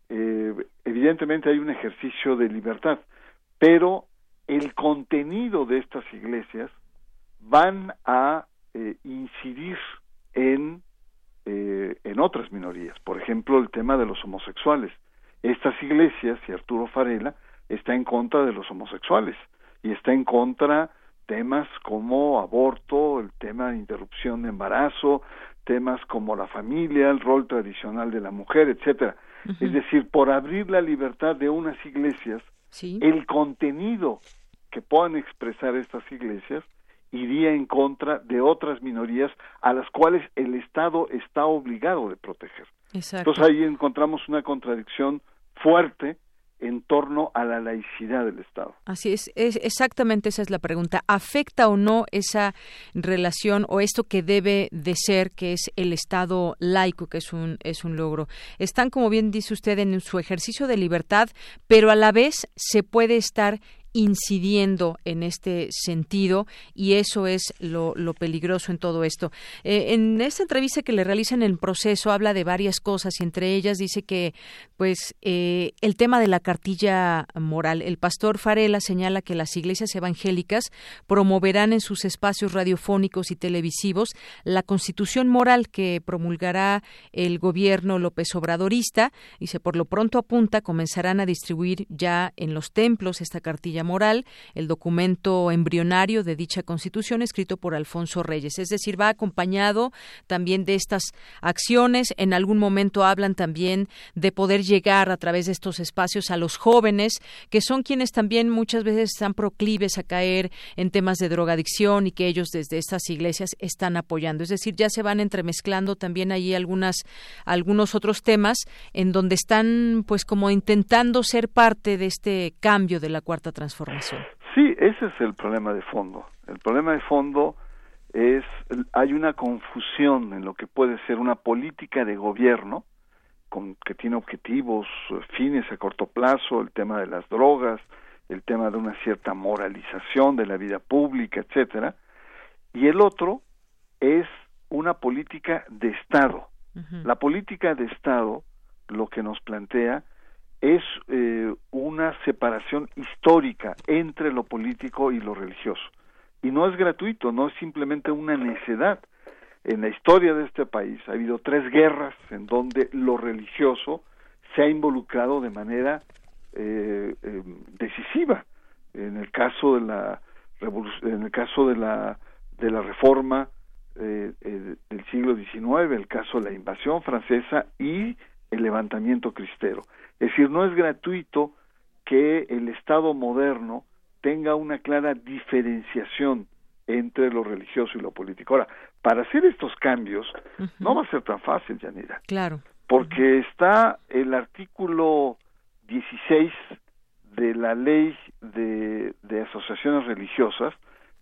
S12: eh, evidentemente hay un ejercicio de libertad, pero el contenido de estas iglesias van a incidir en eh, en otras minorías. Por ejemplo, el tema de los homosexuales. Estas iglesias y Arturo Farela está en contra de los homosexuales y está en contra temas como aborto, el tema de interrupción de embarazo, temas como la familia, el rol tradicional de la mujer, etcétera. Es decir, por abrir la libertad de unas iglesias, el contenido que puedan expresar estas iglesias iría en contra de otras minorías a las cuales el Estado está obligado de proteger. Entonces ahí encontramos una contradicción fuerte en torno a la laicidad del Estado.
S1: Así es, es, exactamente esa es la pregunta. ¿Afecta o no esa relación o esto que debe de ser, que es el Estado laico, que es un, es un logro? Están, como bien dice usted, en su ejercicio de libertad, pero a la vez se puede estar incidiendo en este sentido y eso es lo, peligroso en todo esto. Eh, en esta entrevista que le realizan en el proceso habla de varias cosas y entre ellas dice que pues eh, el tema de la cartilla moral. El pastor Farela señala que las iglesias evangélicas promoverán en sus espacios radiofónicos y televisivos la constitución moral que promulgará el gobierno López Obradorista. Dice, por lo pronto apunta, comenzarán a distribuir ya en los templos esta cartilla moral, el documento embrionario de dicha constitución escrito por Alfonso Reyes. Es decir, va acompañado también de estas acciones. En algún momento hablan también de poder llegar a través de estos espacios a los jóvenes, que son quienes también muchas veces están proclives a caer en temas de drogadicción y que ellos desde estas iglesias están apoyando. Es decir, ya se van entremezclando también ahí algunas algunos otros temas en donde están pues como intentando ser parte de este cambio de la cuarta transformación.
S12: Sí, ese es el problema de fondo. El problema de fondo es hay una confusión en lo que puede ser una política de gobierno con, que tiene objetivos, fines a corto plazo, el tema de las drogas, el tema de una cierta moralización de la vida pública, etcétera, y el otro es una política de Estado. La política de Estado lo que nos plantea es eh, una separación histórica entre lo político y lo religioso. Y no es gratuito, no es simplemente una necedad. En la historia de este país ha habido tres guerras en donde lo religioso se ha involucrado de manera eh, eh, decisiva. En el caso de la en el caso de la de la reforma eh, del siglo XIX, el caso de la invasión francesa y el levantamiento cristero. Es decir, no es gratuito que el Estado moderno tenga una clara diferenciación entre lo religioso y lo político. Ahora, para hacer estos cambios no va a ser tan fácil, Yanira.
S1: Claro.
S12: Porque está el artículo 16 de la ley de, de asociaciones religiosas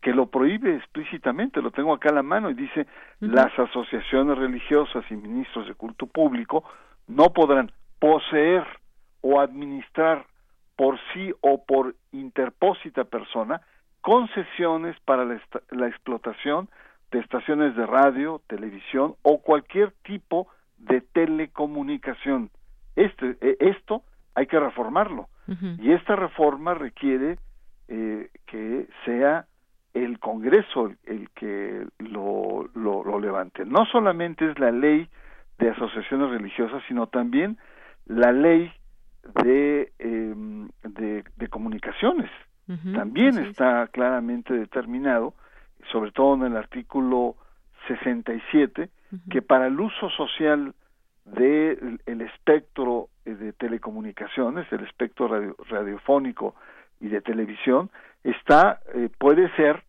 S12: que lo prohíbe explícitamente, lo tengo acá a la mano y dice las asociaciones religiosas y ministros de culto público no podrán poseer o administrar por sí o por interpósita persona concesiones para la, explotación de estaciones de radio, televisión o cualquier tipo de telecomunicación. Este, e, esto hay que reformarlo y esta reforma requiere eh, que sea el Congreso el, que lo, lo, levante. No solamente es la ley de asociaciones religiosas, sino también la ley de, em, de, comunicaciones. También está claramente determinado, sobre todo en el artículo 67, que para el uso social del el espectro eh, de telecomunicaciones, el espectro radiofónico y de televisión, está, eh, puede ser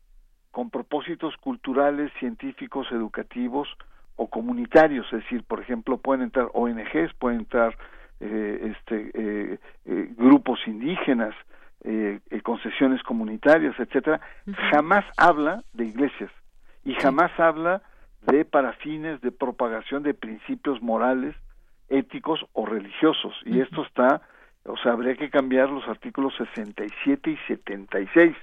S12: con propósitos culturales, científicos, educativos o comunitarios, es decir, por ejemplo, pueden entrar ONGs, pueden entrar eh, este, eh, eh, grupos indígenas, concesiones comunitarias, etcétera, jamás habla de iglesias y jamás habla de parafines de propagación de principios morales, éticos o religiosos. Y esto está, o sea, habría que cambiar los artículos 67 y 76,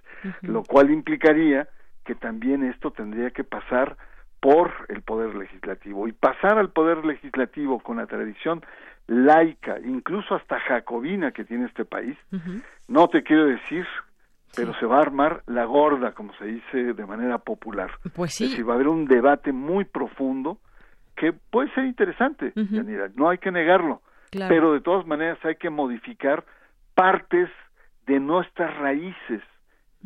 S12: lo cual implicaría que también esto tendría que pasar por el poder legislativo y pasar al poder legislativo con la tradición laica, incluso hasta jacobina que tiene este país, no te quiero decir, pero se va a armar la gorda, como se dice de manera popular.
S1: Pues sí.
S12: Es decir, va a haber un debate muy profundo que puede ser interesante, no hay que negarlo, pero de todas maneras hay que modificar partes de nuestras raíces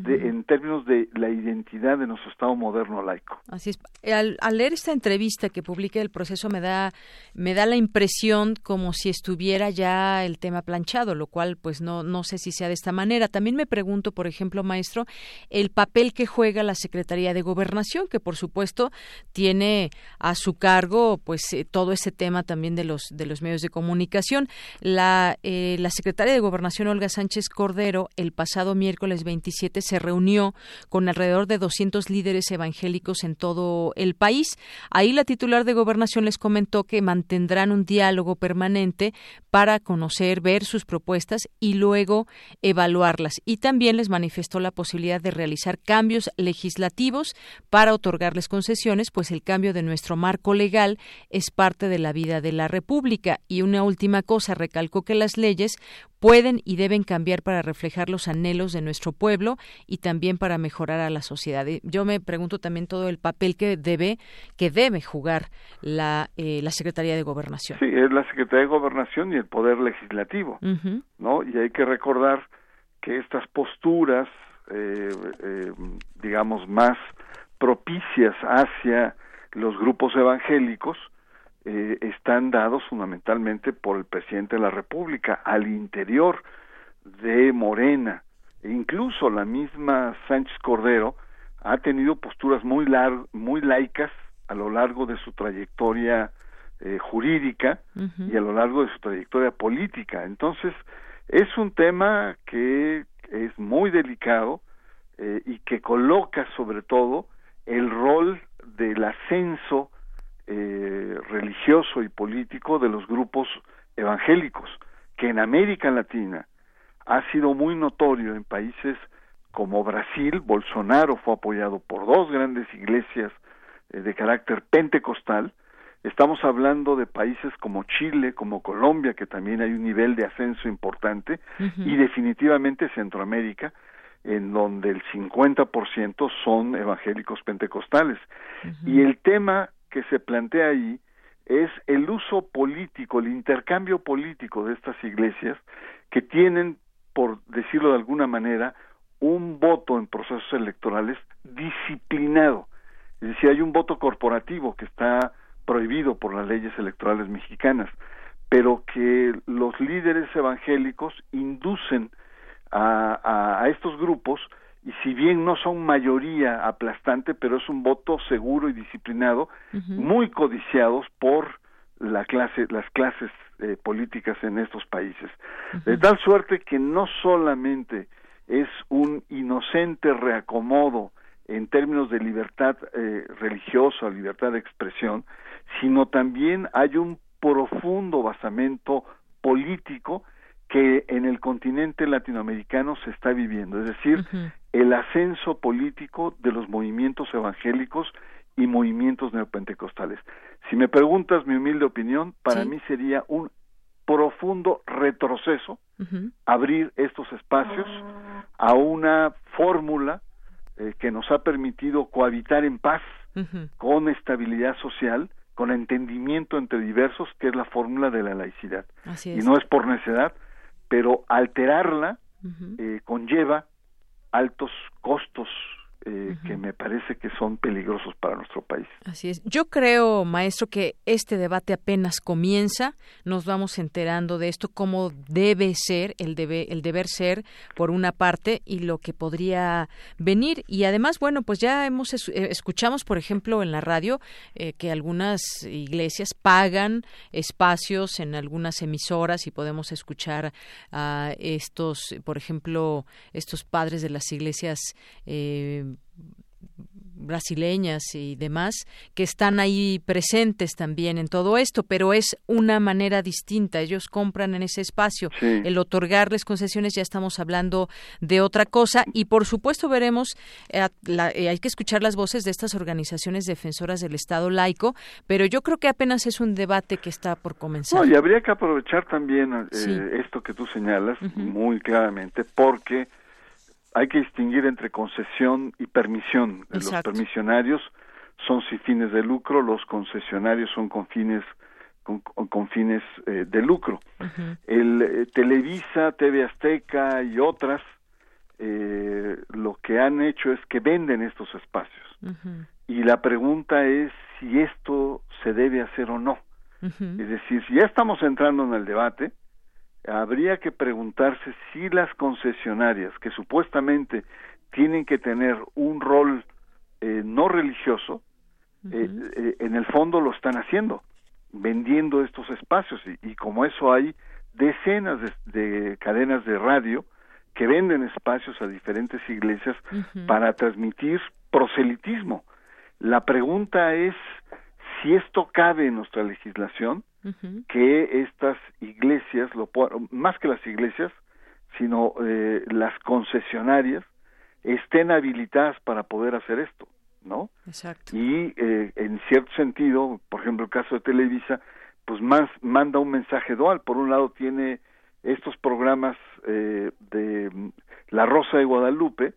S12: en términos de la identidad de nuestro Estado moderno laico.
S1: Así es. Al, leer esta entrevista que publica el proceso me da me da la impresión como si estuviera ya el tema planchado, lo cual pues no no sé si sea de esta manera. También me pregunto, por ejemplo, maestro, el papel que juega la Secretaría de Gobernación, que por supuesto tiene a su cargo pues eh, todo ese tema también de los de los medios de comunicación. La eh, la Secretaria de Gobernación Olga Sánchez Cordero el pasado miércoles 27 se reunió con alrededor de 200 líderes evangélicos en todo el país. Ahí la titular de Gobernación les comentó que mantendrán un diálogo permanente para conocer, ver sus propuestas y luego evaluarlas. Y también les manifestó la posibilidad de realizar cambios legislativos para otorgarles concesiones, pues el cambio de nuestro marco legal es parte de la vida de la República. Y una última cosa, recalcó que las leyes pueden y deben cambiar para reflejar los anhelos de nuestro pueblo y también para mejorar a la sociedad. Yo me pregunto también todo el papel que debe que debe jugar la, eh, la Secretaría de Gobernación.
S12: Sí, es la Secretaría de Gobernación y el Poder Legislativo, ¿no? Y hay que recordar que estas posturas, eh, eh, digamos, más propicias hacia los grupos evangélicos, eh, están dados fundamentalmente por el presidente de la República al interior de Morena. E incluso la misma Sánchez Cordero ha tenido posturas muy, muy laicas a lo largo de su trayectoria eh, jurídica y a lo largo de su trayectoria política. Entonces, es un tema que es muy delicado eh, y que coloca sobre todo el rol del ascenso eh, religioso y político de los grupos evangélicos, que en América Latina ha sido muy notorio en países como Brasil, Bolsonaro fue apoyado por dos grandes iglesias eh, de carácter pentecostal, estamos hablando de países como Chile, como Colombia, que también hay un nivel de ascenso importante, y definitivamente Centroamérica, en donde el 50% son evangélicos pentecostales. Y el tema que se plantea ahí es el uso político, el intercambio político de estas iglesias que tienen, por decirlo de alguna manera, un voto en procesos electorales disciplinado. Es decir, hay un voto corporativo que está prohibido por las leyes electorales mexicanas, pero que los líderes evangélicos inducen a, estos grupos y si bien no son mayoría aplastante, pero es un voto seguro y disciplinado, muy codiciados por la clase, las clases eh, políticas en estos países. De tal suerte que no solamente es un inocente reacomodo en términos de libertad eh, religiosa, libertad de expresión, sino también hay un profundo basamento político que en el continente latinoamericano se está viviendo, es decir, el ascenso político de los movimientos evangélicos y movimientos neopentecostales. Si me preguntas mi humilde opinión, para mí sería un profundo retroceso abrir estos espacios a una fórmula eh, que nos ha permitido cohabitar en paz, con estabilidad social, con entendimiento entre diversos, que es la fórmula de la laicidad. Y no es por necedad, pero alterarla eh, conlleva altos costos eh, que me parece que son peligrosos para nuestro país.
S1: Así es. Yo creo, maestro, que este debate apenas comienza. Nos vamos enterando de esto, cómo debe ser, el, debe, el deber ser, por una parte, y lo que podría venir. Y además, bueno, pues ya hemos eh, escuchamos, por ejemplo, en la radio, eh, que algunas iglesias pagan espacios en algunas emisoras y podemos escuchar a estos, por ejemplo, estos padres de las iglesias eh, brasileñas y demás que están ahí presentes también en todo esto, pero es una manera distinta. Ellos compran en ese espacio. El otorgarles concesiones ya estamos hablando de otra cosa y por supuesto veremos, eh, eh, hay que escuchar las voces de estas organizaciones defensoras del Estado laico, pero yo creo que apenas es un debate que está por comenzar.
S12: y habría que aprovechar también eh, esto que tú señalas muy claramente porque hay que distinguir entre concesión y permisión. Los permisionarios son sin fines de lucro, los concesionarios son con fines con, fines eh, de lucro. El eh, Televisa, TV Azteca y otras eh, lo que han hecho es que venden estos espacios. Y la pregunta es si esto se debe hacer o no. Es decir, si ya estamos entrando en el debate, habría que preguntarse si las concesionarias, que supuestamente tienen que tener un rol eh, no religioso, eh, eh, en el fondo lo están haciendo, vendiendo estos espacios. Y, como eso hay decenas de, cadenas de radio que venden espacios a diferentes iglesias para transmitir proselitismo. La pregunta es si esto cabe en nuestra legislación que estas iglesias, lo, más que las iglesias, sino eh, las concesionarias, estén habilitadas para poder hacer esto, ¿no?
S1: Exacto.
S12: Y eh, en cierto sentido, por ejemplo, el caso de Televisa, pues más manda un mensaje dual. Por un lado tiene estos programas eh, de mm, La Rosa de Guadalupe,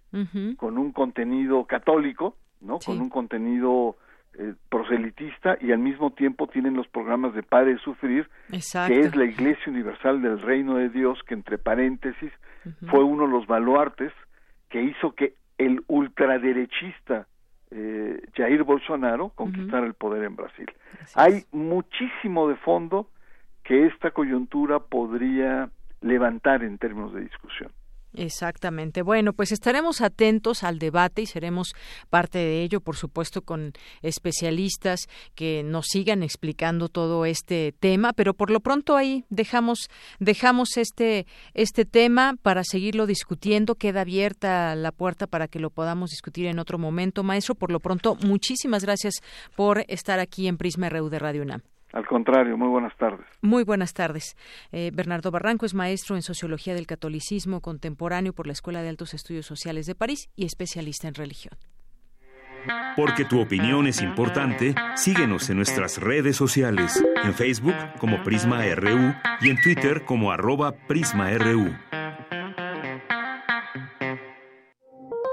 S12: con un contenido católico, ¿no? Con un contenido eh, proselitista y al mismo tiempo tienen los programas de Padre Sufrir, que es la Iglesia Universal del Reino de Dios, que entre paréntesis fue uno de los baluartes que hizo que el ultraderechista eh, Jair Bolsonaro conquistara el poder en Brasil. Hay muchísimo de fondo que esta coyuntura podría levantar en términos de discusión.
S1: Exactamente. Bueno, pues estaremos atentos al debate y seremos parte de ello, por supuesto, con especialistas que nos sigan explicando todo este tema, pero por lo pronto ahí dejamos dejamos este este tema para seguirlo discutiendo, queda abierta la puerta para que lo podamos discutir en otro momento, maestro. Por lo pronto, muchísimas gracias por estar aquí en Prisma RU de Radio UNAM.
S12: Al contrario, muy buenas tardes.
S1: Muy buenas tardes. Eh, Bernardo Barranco es maestro en Sociología del Catolicismo Contemporáneo por la Escuela de Altos Estudios Sociales de París y especialista en religión.
S10: Porque tu opinión es importante, síguenos en nuestras redes sociales, en Facebook como Prisma RU y en Twitter como arroba PrismaRU.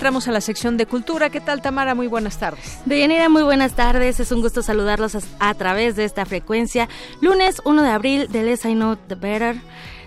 S1: Entramos a la sección de cultura. ¿Qué tal, Tamara? Muy buenas tardes.
S13: Deyanira, muy buenas tardes. Es un gusto saludarlos a, través de esta frecuencia. Lunes 1 de abril de Less I Know The Better.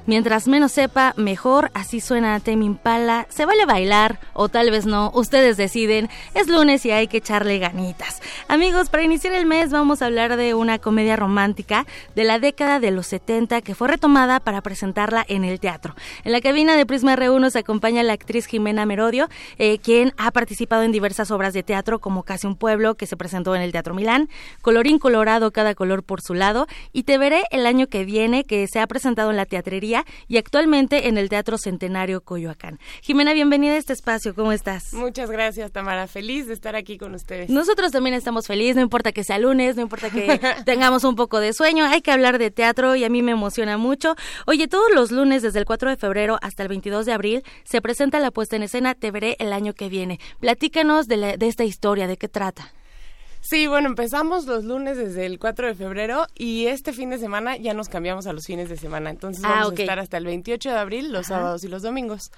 S13: Mientras menos sepa, mejor. Así suena Temi Impala. Se vale bailar o tal vez no. Ustedes deciden. Es lunes y hay que echarle ganitas. Amigos, para iniciar el mes vamos a hablar de una comedia romántica de la década de los 70 que fue retomada para presentarla en el teatro. En la cabina de Prisma R1 se acompaña la actriz Jimena Merodio, eh, quien ha participado en diversas obras de teatro como Casi un pueblo que se presentó en el Teatro Milán, Colorín Colorado, cada color por su lado y Te veré el año que viene que se ha presentado en la teatrería y actualmente en el Teatro Centenario Coyoacán. Jimena, bienvenida a este espacio, ¿cómo estás?
S14: Muchas gracias, Tamara. Feliz de estar aquí con ustedes.
S13: Nosotros también estamos felices, no importa que sea lunes, no importa que [LAUGHS] tengamos un poco de sueño, hay que hablar de teatro y a mí me emociona mucho. Oye, todos los lunes desde el 4 de febrero hasta el 22 de abril se presenta la puesta en escena Te veré el año que viene. Platícanos de, de esta historia, ¿de qué trata?
S14: Sí, bueno, empezamos los lunes desde el 4 de febrero y este fin de semana ya nos cambiamos a los fines de semana. Entonces ah, vamos a estar hasta el 28 de abril, los sábados y los domingos.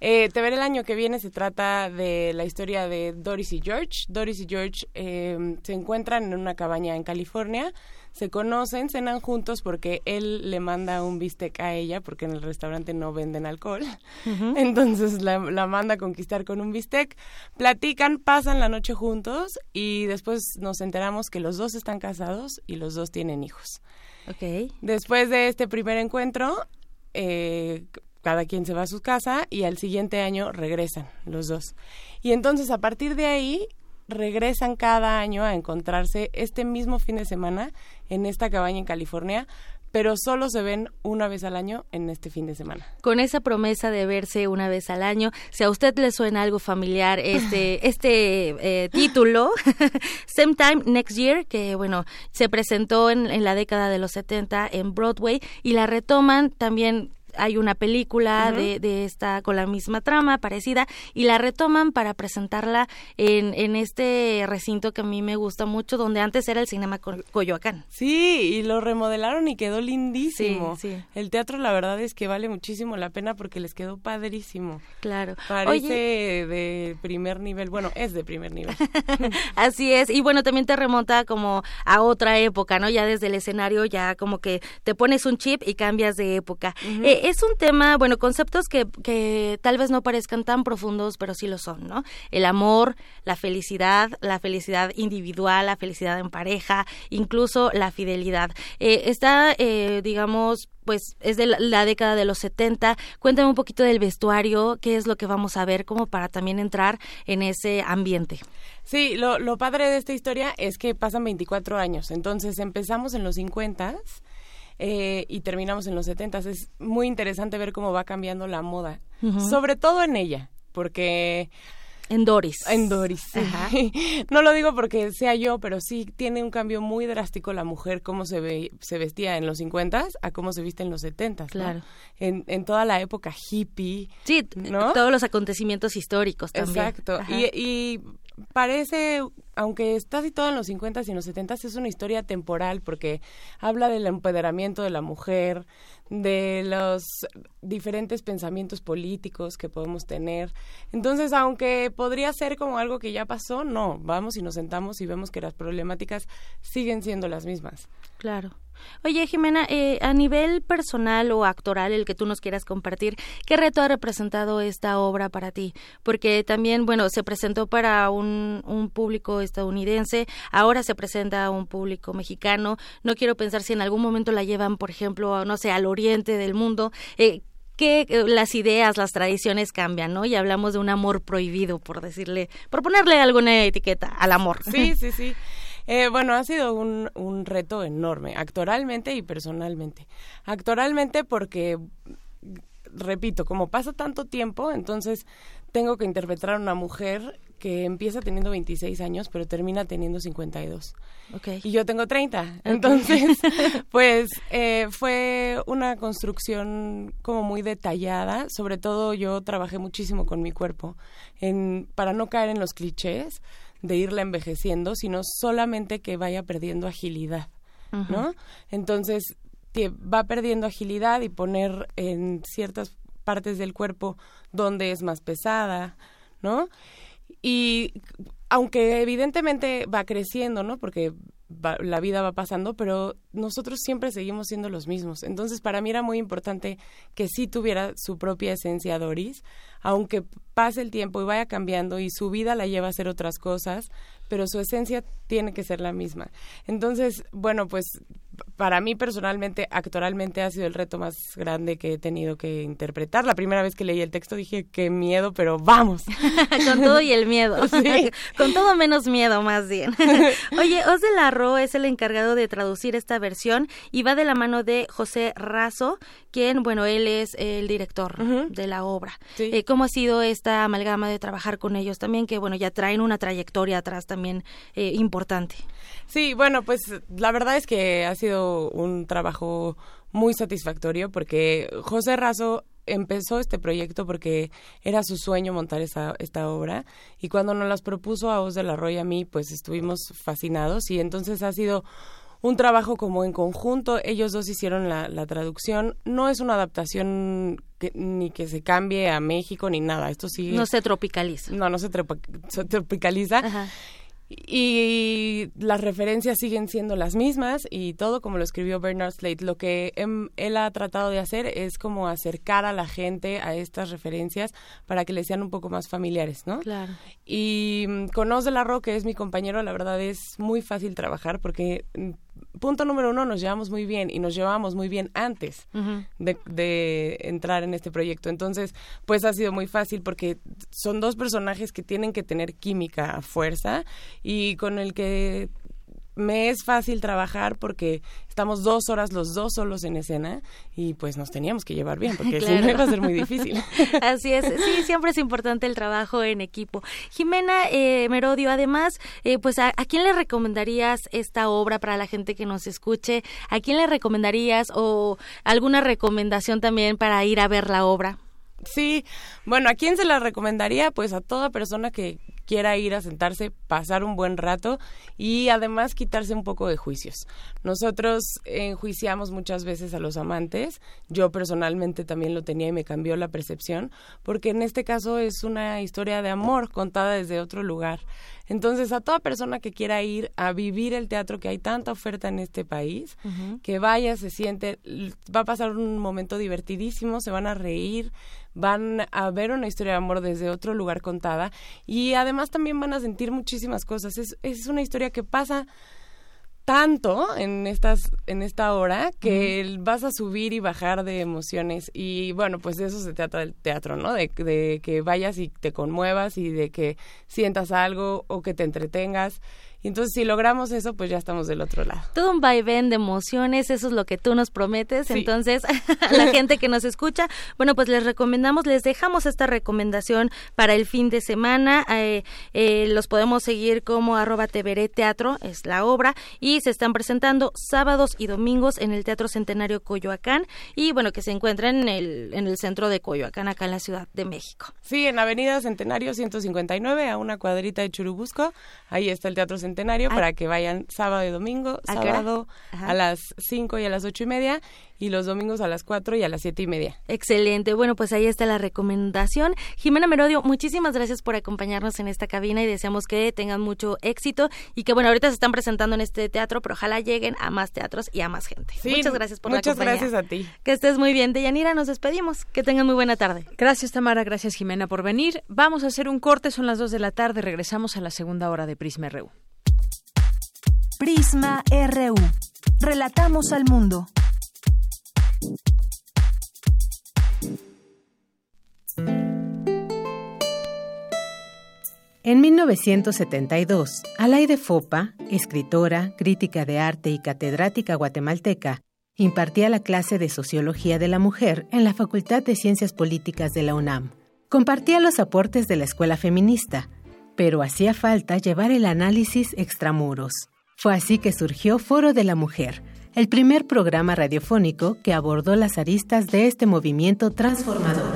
S14: Eh, Te veré el año que viene se trata de la historia de Doris y George. Doris y George eh, se encuentran en una cabaña en California se conocen, cenan juntos porque él le manda un bistec a ella porque en el restaurante no venden alcohol. [LAUGHS] Entonces la, manda a conquistar con un bistec. Platican, pasan la noche juntos y después nos enteramos que los dos están casados y los dos tienen hijos.
S13: Okay.
S14: Después de este primer encuentro, eh, cada quien se va a su casa y al siguiente año regresan los dos. Y entonces a partir de ahí regresan cada año a encontrarse este mismo fin de semana en esta cabaña en California, pero solo se ven una vez al año en este fin de semana.
S13: Con esa promesa de verse una vez al año, si a usted le suena algo familiar este [LAUGHS] este eh, título, [LAUGHS] Same Time Next Year, que bueno, se presentó en, en la década de los 70 en Broadway y la retoman también hay una película de, de, esta con la misma trama parecida y la retoman para presentarla en, en este recinto que a mí me gusta mucho donde antes era el cinema Coyoacán.
S14: Sí y lo remodelaron y quedó lindísimo. El teatro la verdad es que vale muchísimo la pena porque les quedó padrísimo.
S13: Claro.
S14: Parece de primer nivel bueno es de primer nivel. [LAUGHS]
S13: Así es y bueno también te remonta como a otra época no ya desde el escenario ya como que te pones un chip y cambias de época. Eh, es un tema, bueno, conceptos que, que tal vez no parezcan tan profundos, pero sí lo son, ¿no? El amor, la felicidad, la felicidad individual, la felicidad en pareja, incluso la fidelidad. Eh, está, eh, digamos, pues es de la, década de los 70. Cuéntame un poquito del vestuario, qué es lo que vamos a ver, como para también entrar en ese ambiente.
S14: Sí, lo, lo padre de esta historia es que pasan 24 años, entonces empezamos en los 50 eh, y terminamos en los 70. Es muy interesante ver cómo va cambiando la moda, sobre todo en ella, porque
S13: en Doris.
S14: En Doris. [LAUGHS] No lo digo porque sea yo, pero sí tiene un cambio muy drástico la mujer, cómo se, ve, se vestía en los 50 a cómo se viste en los 70. Claro. En, en toda la época hippie.
S13: Sí, ¿no? todos los acontecimientos históricos también.
S14: Exacto. Y, y parece, aunque está situado en los 50 y en los 70, es una historia temporal porque habla del empoderamiento de la mujer, de los diferentes pensamientos políticos que podemos tener. Entonces, aunque podría ser como algo que ya pasó, no, vamos y nos sentamos y vemos que las problemáticas siguen siendo las mismas.
S13: Claro. Oye, Jimena, eh, a nivel personal o actoral, el que tú nos quieras compartir, ¿qué reto ha representado esta obra para ti? Porque también, bueno, se presentó para un, un público estadounidense, ahora se presenta a un público mexicano. No quiero pensar si en algún momento la llevan, por ejemplo, no sé, al oriente del mundo. Eh, que eh, las ideas, las tradiciones cambian, ¿no? Y hablamos de un amor prohibido, por decirle, por ponerle alguna etiqueta al amor.
S14: Sí, sí, sí. [LAUGHS] Eh, bueno, ha sido un, un reto enorme, actoralmente y personalmente. Actoralmente porque repito, como pasa tanto tiempo, entonces tengo que interpretar a una mujer que empieza teniendo 26 años, pero termina teniendo 52. Okay. Y yo tengo 30. Entonces, [LAUGHS] pues eh, fue una construcción como muy detallada. Sobre todo yo trabajé muchísimo con mi cuerpo en, para no caer en los clichés de irla envejeciendo, sino solamente que vaya perdiendo agilidad, ¿no? Entonces, que va perdiendo agilidad y poner en ciertas partes del cuerpo donde es más pesada, ¿no? Y aunque evidentemente va creciendo, ¿no? Porque la vida va pasando, pero nosotros siempre seguimos siendo los mismos. Entonces, para mí era muy importante que sí tuviera su propia esencia Doris, aunque pase el tiempo y vaya cambiando y su vida la lleva a hacer otras cosas, pero su esencia tiene que ser la misma. Entonces, bueno, pues para mí personalmente, actoralmente ha sido el reto más grande que he tenido que interpretar. La primera vez que leí el texto dije, qué miedo, pero vamos. [LAUGHS]
S13: Con todo y el miedo. [LAUGHS] [LAUGHS] Con todo menos miedo, más bien. Oye, Os de la Ro es el encargado de traducir esta versión y va de la mano de José Razo, quien, bueno, él es el director de la obra. Eh, ¿Cómo ha sido esta amalgama de trabajar con ellos también? Que, bueno, ya traen una trayectoria atrás también eh, importante.
S14: Sí, bueno, pues la verdad es que ha sido un trabajo muy satisfactorio porque José Razo empezó este proyecto porque era su sueño montar esta, esta obra y cuando nos las propuso a Os de la Roya a mí, pues estuvimos fascinados y entonces ha sido un trabajo como en conjunto. Ellos dos hicieron la, la traducción. No es una adaptación que, ni que se cambie a México ni nada. Esto sí.
S13: No se tropicaliza.
S14: No, no se, se tropicaliza. Ajá y las referencias siguen siendo las mismas y todo como lo escribió Bernard Slate. Lo que em, él ha tratado de hacer es como acercar a la gente a estas referencias para que les sean un poco más familiares, ¿no?
S13: Claro.
S14: Y mm, con Oz de la Roque, que es mi compañero, la verdad es muy fácil trabajar porque mm, punto número uno, nos llevamos muy bien y nos llevamos muy bien antes de, entrar en este proyecto. Entonces, pues ha sido muy fácil porque son dos personajes que tienen que tener química a fuerza y con el que me es fácil trabajar porque estamos dos horas los dos solos en escena y pues nos teníamos que llevar bien porque [LAUGHS] si no iba a ser muy difícil. [LAUGHS]
S13: Así es, sí, siempre es importante el trabajo en equipo. Jimena eh, Merodio, además, eh, pues a, quién le recomendarías esta obra para la gente que nos escuche? ¿A quién le recomendarías o alguna recomendación también para ir a ver la obra?
S14: Sí, bueno, ¿a quién se la recomendaría? Pues a toda persona que, quiera ir a sentarse, pasar un buen rato y además quitarse un poco de juicios. Nosotros enjuiciamos muchas veces a los amantes, yo personalmente también lo tenía y me cambió la percepción, porque en este caso es una historia de amor contada desde otro lugar. Entonces, a toda persona que quiera ir a vivir el teatro, que hay tanta oferta en este país, que vaya, se siente, va a pasar un momento divertidísimo, se van a reír, van a ver una historia de amor desde otro lugar contada y además también van a sentir muchísimas cosas. Es, es una historia que pasa tanto en estas en esta hora que vas a subir y bajar de emociones y bueno pues de eso se trata el teatro no de, de que vayas y te conmuevas y de que sientas algo o que te entretengas y entonces si logramos eso, pues ya estamos del otro lado.
S13: Todo un vaivén de emociones, eso es lo que tú nos prometes. Entonces, a [LAUGHS] [LAUGHS] la gente que nos escucha, bueno, pues les recomendamos, les dejamos esta recomendación para el fin de semana. Eh, eh, los podemos seguir como arroba Teatro, es la obra, y se están presentando sábados y domingos en el Teatro Centenario Coyoacán, y bueno, que se encuentran en el, en el centro de Coyoacán, acá en la Ciudad de México.
S14: Sí, en Avenida Centenario 159, a una cuadrita de Churubusco, ahí está el Teatro Centenario Centenario para que vayan sábado y domingo, sábado a las 5 y a las ocho y media y los domingos a las 4 y a las siete y media.
S13: Excelente. Bueno, pues ahí está la recomendación. Jimena Merodio, muchísimas gracias por acompañarnos en esta cabina y deseamos que tengan mucho éxito y que, bueno, ahorita se están presentando en este teatro, pero ojalá lleguen a más teatros y a más gente. muchas gracias por
S14: la
S13: compañía.
S14: Muchas gracias a ti.
S13: Que estés muy bien. Deyanira, nos despedimos. Que tengan muy buena tarde.
S1: Gracias, Tamara. Gracias, Jimena, por venir. Vamos a hacer un corte. Son las 2 de la tarde. Regresamos a la segunda hora de Prisma RU.
S3: Prisma RU. Relatamos al mundo.
S15: En 1972, Alaide Fopa, escritora, crítica de arte y catedrática guatemalteca, impartía la clase de Sociología de la Mujer en la Facultad de Ciencias Políticas de la UNAM. Compartía los aportes de la escuela feminista, pero hacía falta llevar el análisis extramuros. Fue así que surgió Foro de la Mujer, el primer programa radiofónico que abordó las aristas de este movimiento transformador.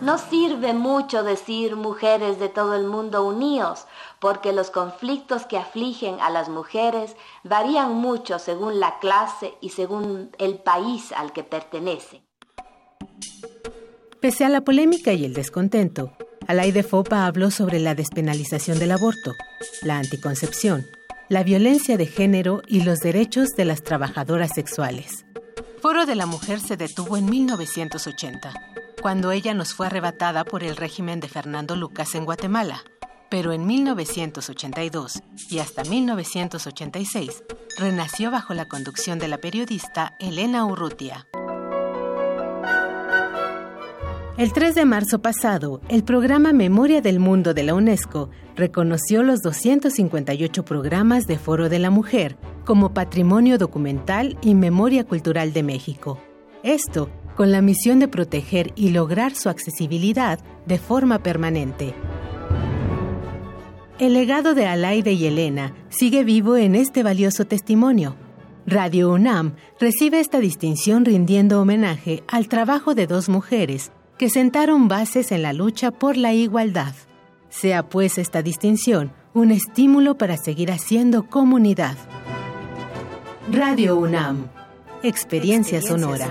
S16: No sirve mucho decir mujeres de todo el mundo unidos, porque los conflictos que afligen a las mujeres varían mucho según la clase y según el país al que pertenecen.
S15: Pese a la polémica y el descontento, Alaide Fopa habló sobre la despenalización del aborto, la anticoncepción, la violencia de género y los derechos de las trabajadoras sexuales. Foro de la Mujer se detuvo en 1980, cuando ella nos fue arrebatada por el régimen de Fernando Lucas en Guatemala. Pero en 1982 y hasta 1986 renació bajo la conducción de la periodista Elena Urrutia. El 3 de marzo pasado, el programa Memoria del Mundo de la UNESCO reconoció los 258 programas de Foro de la Mujer como Patrimonio Documental y Memoria Cultural de México. Esto con la misión de proteger y lograr su accesibilidad de forma permanente. El legado de Alaide y Elena sigue vivo en este valioso testimonio. Radio UNAM recibe esta distinción rindiendo homenaje al trabajo de dos mujeres que sentaron bases en la lucha por la igualdad. Sea pues esta distinción un estímulo para seguir haciendo comunidad. Radio UNAM, Experiencia, sonora.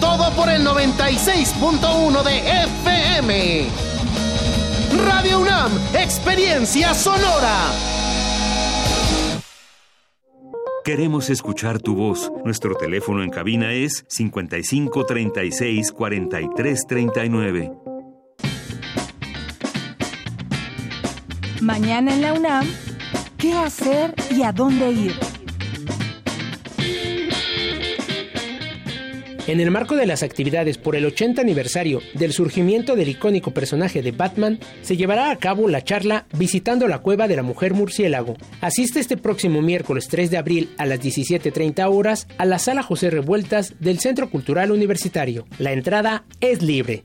S17: Todo por el 96.1 de FM. Radio UNAM, experiencia sonora.
S10: Queremos escuchar tu voz. Nuestro teléfono en cabina es 55 36 43 39.
S3: Mañana en la UNAM, ¿qué hacer y a dónde ir?
S2: En el marco de las actividades por el 80 aniversario del surgimiento del icónico personaje de Batman, se llevará a cabo la charla Visitando la Cueva de la Mujer Murciélago. Asiste este próximo miércoles 3 de abril a las 17.30 horas a la Sala José Revueltas del Centro Cultural Universitario. La entrada es libre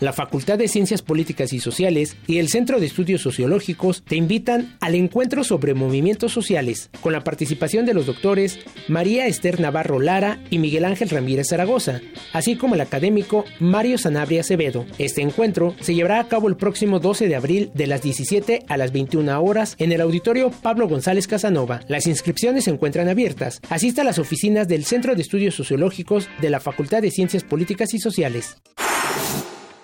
S2: la Facultad de Ciencias Políticas y Sociales y el Centro de Estudios Sociológicos te invitan al encuentro sobre movimientos sociales, con la participación de los doctores María Esther Navarro Lara y Miguel Ángel Ramírez Zaragoza, así como el académico Mario Sanabria Acevedo. Este encuentro se llevará a cabo el próximo 12 de abril de las 17 a las 21 horas en el auditorio Pablo González Casanova. Las inscripciones se encuentran abiertas. Asista a las oficinas del Centro de Estudios Sociológicos de la Facultad de Ciencias Políticas y Sociales.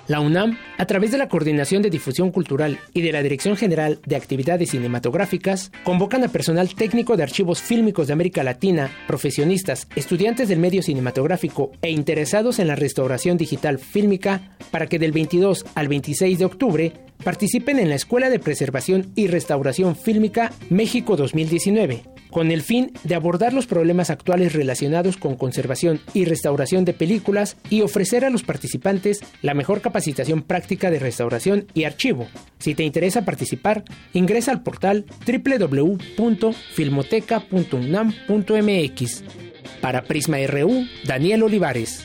S2: La UNAM, a través de la Coordinación de Difusión Cultural y de la Dirección General de Actividades Cinematográficas, convocan a personal técnico de archivos fílmicos de América Latina, profesionistas, estudiantes del medio cinematográfico e interesados en la restauración digital fílmica para que del 22 al 26 de octubre participen en la Escuela de Preservación y Restauración Fílmica México 2019 con el fin de abordar los problemas actuales relacionados con conservación y restauración de películas y ofrecer a los participantes la mejor capacitación práctica de restauración y archivo. Si te interesa participar, ingresa al portal www.filmoteca.unam.mx. Para Prisma RU, Daniel Olivares.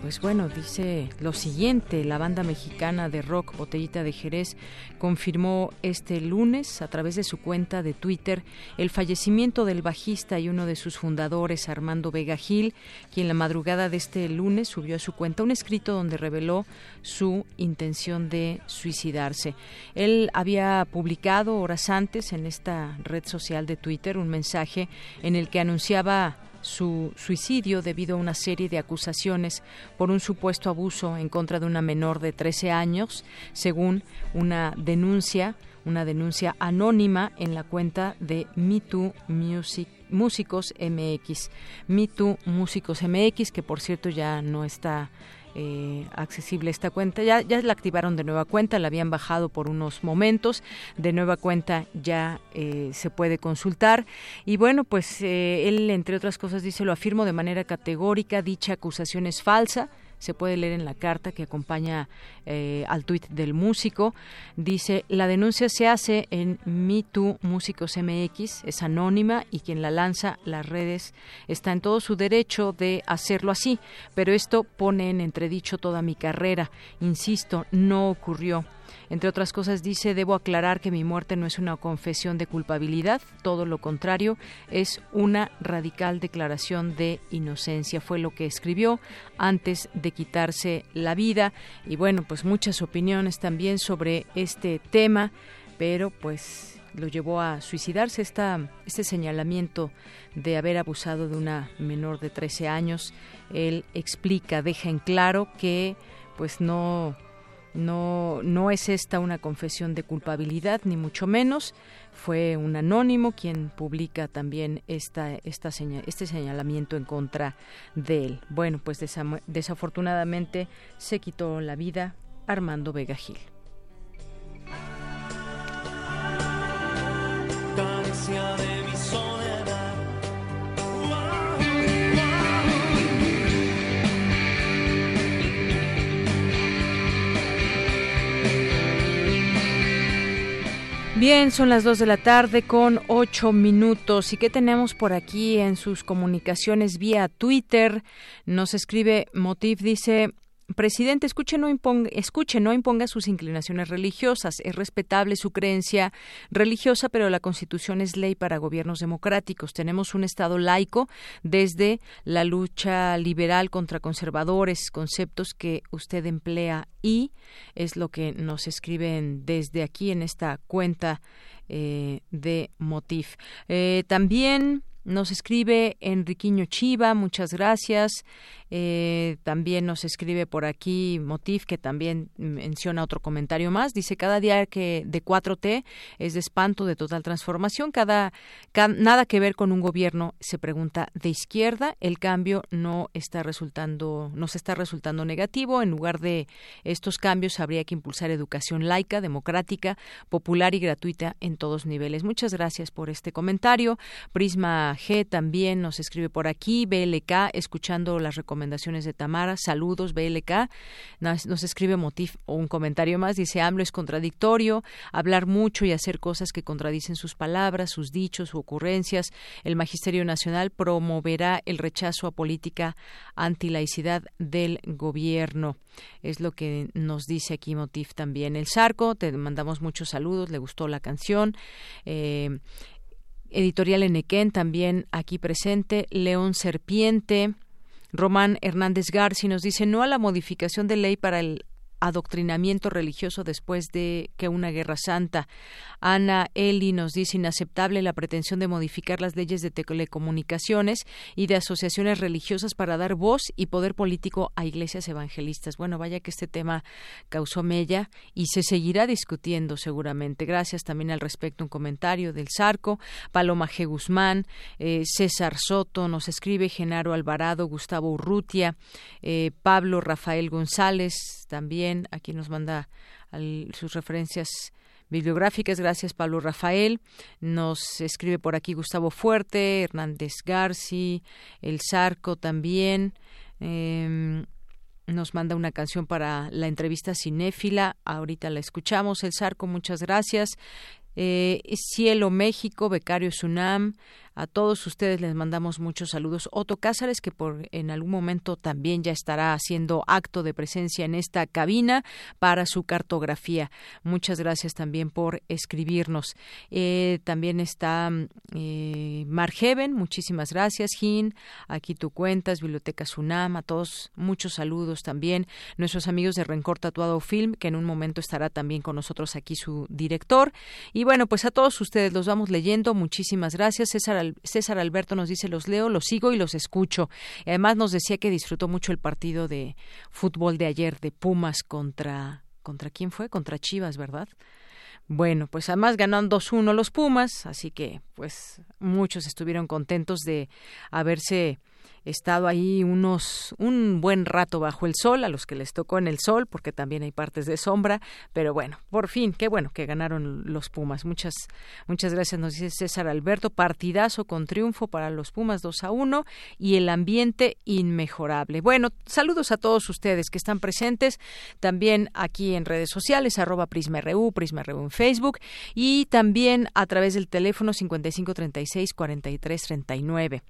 S1: pues bueno, dice lo siguiente, la banda mexicana de rock Botellita de Jerez confirmó este lunes a través de su cuenta de Twitter el fallecimiento del bajista y uno de sus fundadores, Armando Vega Gil, quien la madrugada de este lunes subió a su cuenta un escrito donde reveló su intención de suicidarse. Él había publicado horas antes en esta red social de Twitter un mensaje en el que anunciaba su suicidio debido a una serie de acusaciones por un supuesto abuso en contra de una menor de 13 años, según una denuncia, una denuncia anónima en la cuenta de MeToo Music Músicos MX. MeToo Músicos MX, que por cierto ya no está eh, accesible esta cuenta. Ya, ya la activaron de nueva cuenta, la habían bajado por unos momentos. De nueva cuenta ya eh, se puede consultar. Y bueno, pues eh, él, entre otras cosas, dice, lo afirmo de manera categórica, dicha acusación es falsa se puede leer en la carta que acompaña eh, al tuit del músico. Dice, la denuncia se hace en MeToo Músicos MX, es anónima y quien la lanza las redes está en todo su derecho de hacerlo así, pero esto pone en entredicho toda mi carrera. Insisto, no ocurrió. Entre otras cosas dice, debo aclarar que mi muerte no es una confesión de culpabilidad, todo lo contrario, es una radical declaración de inocencia. Fue lo que escribió antes de quitarse la vida. Y bueno, pues muchas opiniones también sobre este tema, pero pues lo llevó a suicidarse esta, este señalamiento de haber abusado de una menor de 13 años. Él explica, deja en claro que pues no no, no es esta una confesión de culpabilidad, ni mucho menos. Fue un anónimo quien publica también esta, este señalamiento en contra de él. Bueno, pues desafortunadamente se quitó la vida Armando Vega Gil. Bien, son las dos de la tarde con ocho minutos. ¿Y qué tenemos por aquí en sus comunicaciones vía Twitter? Nos escribe Motiv, dice, Presidente, escuche no, imponga, escuche, no imponga sus inclinaciones religiosas. Es respetable su creencia religiosa, pero la Constitución es ley para gobiernos democráticos. Tenemos un Estado laico desde la lucha liberal contra conservadores, conceptos que usted emplea y es lo que nos escriben desde aquí en esta cuenta eh, de Motif. Eh, también nos escribe Enriquiño Chiva, muchas gracias. Eh, también nos escribe por aquí Motif, que también menciona otro comentario más. Dice, cada día que de 4T es de espanto, de total transformación. Cada, nada que ver con un gobierno, se pregunta, de izquierda. El cambio no está resultando, nos está resultando negativo. En lugar de estos cambios, habría que impulsar educación laica, democrática, popular y gratuita en todos niveles. Muchas gracias por este comentario. Prisma G también nos escribe por aquí. BLK, escuchando las recomendaciones recomendaciones de Tamara. Saludos, BLK. Nos, escribe Motif un comentario más. Dice, AMLO es contradictorio, hablar mucho y hacer cosas que contradicen sus palabras, sus dichos u ocurrencias. El Magisterio Nacional promoverá el rechazo a política antilaicidad del gobierno. Es lo que nos dice aquí Motif también. El Sarco, te mandamos muchos saludos, le gustó la canción. Eh, Editorial Enequén también aquí presente, León Serpiente, Román Hernández Garci nos dice no a la modificación de ley para el adoctrinamiento religioso después de que una guerra santa. Ana Eli nos dice inaceptable la pretensión de modificar las leyes de telecomunicaciones y de asociaciones religiosas para dar voz y poder político a iglesias evangelistas. Bueno, vaya que este tema causó mella y se seguirá discutiendo seguramente. Gracias también al respecto un comentario del Zarco, Paloma G. Guzmán, eh, César Soto, nos escribe Genaro Alvarado, Gustavo Urrutia, eh, Pablo Rafael González, también aquí nos manda sus referencias bibliográficas. Gracias, Pablo Rafael. Nos escribe por aquí Gustavo Fuerte, Hernández Garci, El Zarco también. Em, nos manda una canción para la entrevista cinéfila. Ahorita la escuchamos. El Zarco, muchas gracias. Eh, Cielo México, Becario Sunam, a todos ustedes les mandamos muchos saludos. Otto Cázares, que por en algún momento también ya estará haciendo acto de presencia en esta cabina para su cartografía. Muchas gracias también por escribirnos. Eh, también está eh, Margeven, muchísimas gracias, Gin. Aquí tu cuentas, Biblioteca Sunam, a todos muchos saludos también. Nuestros amigos de Rencor Tatuado Film, que en un momento estará también con nosotros aquí su director. Y bueno, pues a todos ustedes los vamos leyendo. Muchísimas gracias. César César Alberto nos dice, los leo, los sigo y los escucho. además nos decía que disfrutó mucho el partido de fútbol de ayer de Pumas contra... ¿Contra quién fue? Contra Chivas, ¿verdad? Bueno, pues además ganaron 2-1 los Pumas, así que pues muchos estuvieron contentos de haberse estado ahí unos un buen rato bajo el sol, a los que les tocó en el sol, porque también hay partes de sombra, pero bueno, por fin, qué bueno que ganaron los Pumas. Muchas muchas gracias, nos dice César Alberto, partidazo con triunfo para los Pumas 2 a 1 y el ambiente inmejorable. Bueno, saludos a todos ustedes que están presentes también aquí en redes sociales, arroba PrismaRU, PrismaRU en Facebook y también a través del teléfono 5536 4339.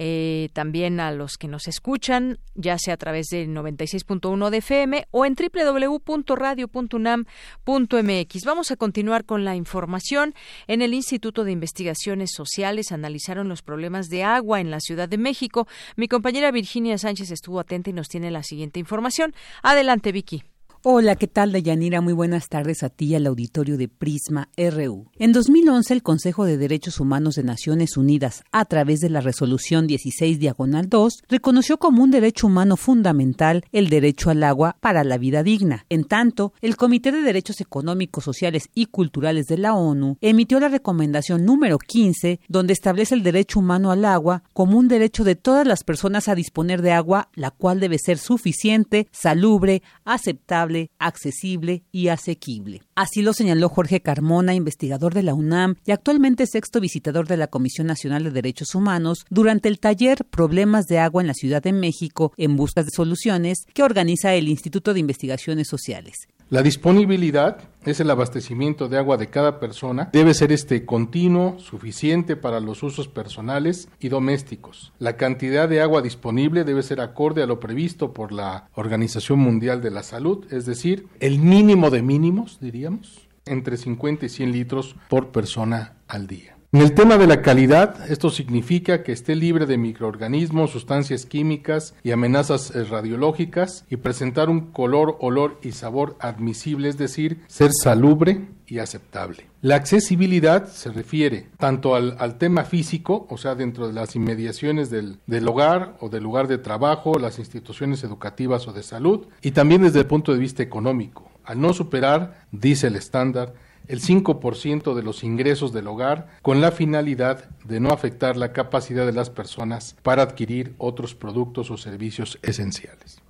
S1: Eh, también a los que nos escuchan, ya sea a través del 96.1 de FM o en www.radio.unam.mx. Vamos a continuar con la información. En el Instituto de Investigaciones Sociales analizaron los problemas de agua en la Ciudad de México. Mi compañera Virginia Sánchez estuvo atenta y nos tiene la siguiente información. Adelante, Vicky.
S18: Hola, ¿qué tal, Dayanira? Muy buenas tardes a ti y al auditorio de Prisma RU. En 2011, el Consejo de Derechos Humanos de Naciones Unidas, a través de la Resolución 16 Diagonal 2, reconoció como un derecho humano fundamental el derecho al agua para la vida digna. En tanto, el Comité de Derechos Económicos, Sociales y Culturales de la ONU emitió la recomendación número 15, donde establece el derecho humano al agua como un derecho de todas las personas a disponer de agua, la cual debe ser suficiente, salubre, aceptable, accesible y asequible. Así lo señaló Jorge Carmona, investigador de la UNAM y actualmente sexto visitador de la Comisión Nacional de Derechos Humanos, durante el taller Problemas de Agua en la Ciudad de México en busca de soluciones que organiza el Instituto de Investigaciones Sociales.
S19: La disponibilidad es el abastecimiento de agua de cada persona. Debe ser este continuo, suficiente para los usos personales y domésticos. La cantidad de agua disponible debe ser acorde a lo previsto por la Organización Mundial de la Salud, es decir, el mínimo de mínimos, diríamos, entre 50 y 100 litros por persona al día. En el tema de la calidad, esto significa que esté libre de microorganismos, sustancias químicas y amenazas eh, radiológicas y presentar un color, olor y sabor admisible, es decir, ser salubre y aceptable. La accesibilidad se refiere tanto al, tema físico, o sea, dentro de las inmediaciones del, del, hogar o del lugar de trabajo, las instituciones educativas o de salud, y también desde el punto de vista económico. Al no superar, dice el estándar, el 5% de los ingresos del hogar con la finalidad de no afectar la capacidad de las personas para adquirir otros productos o servicios esenciales.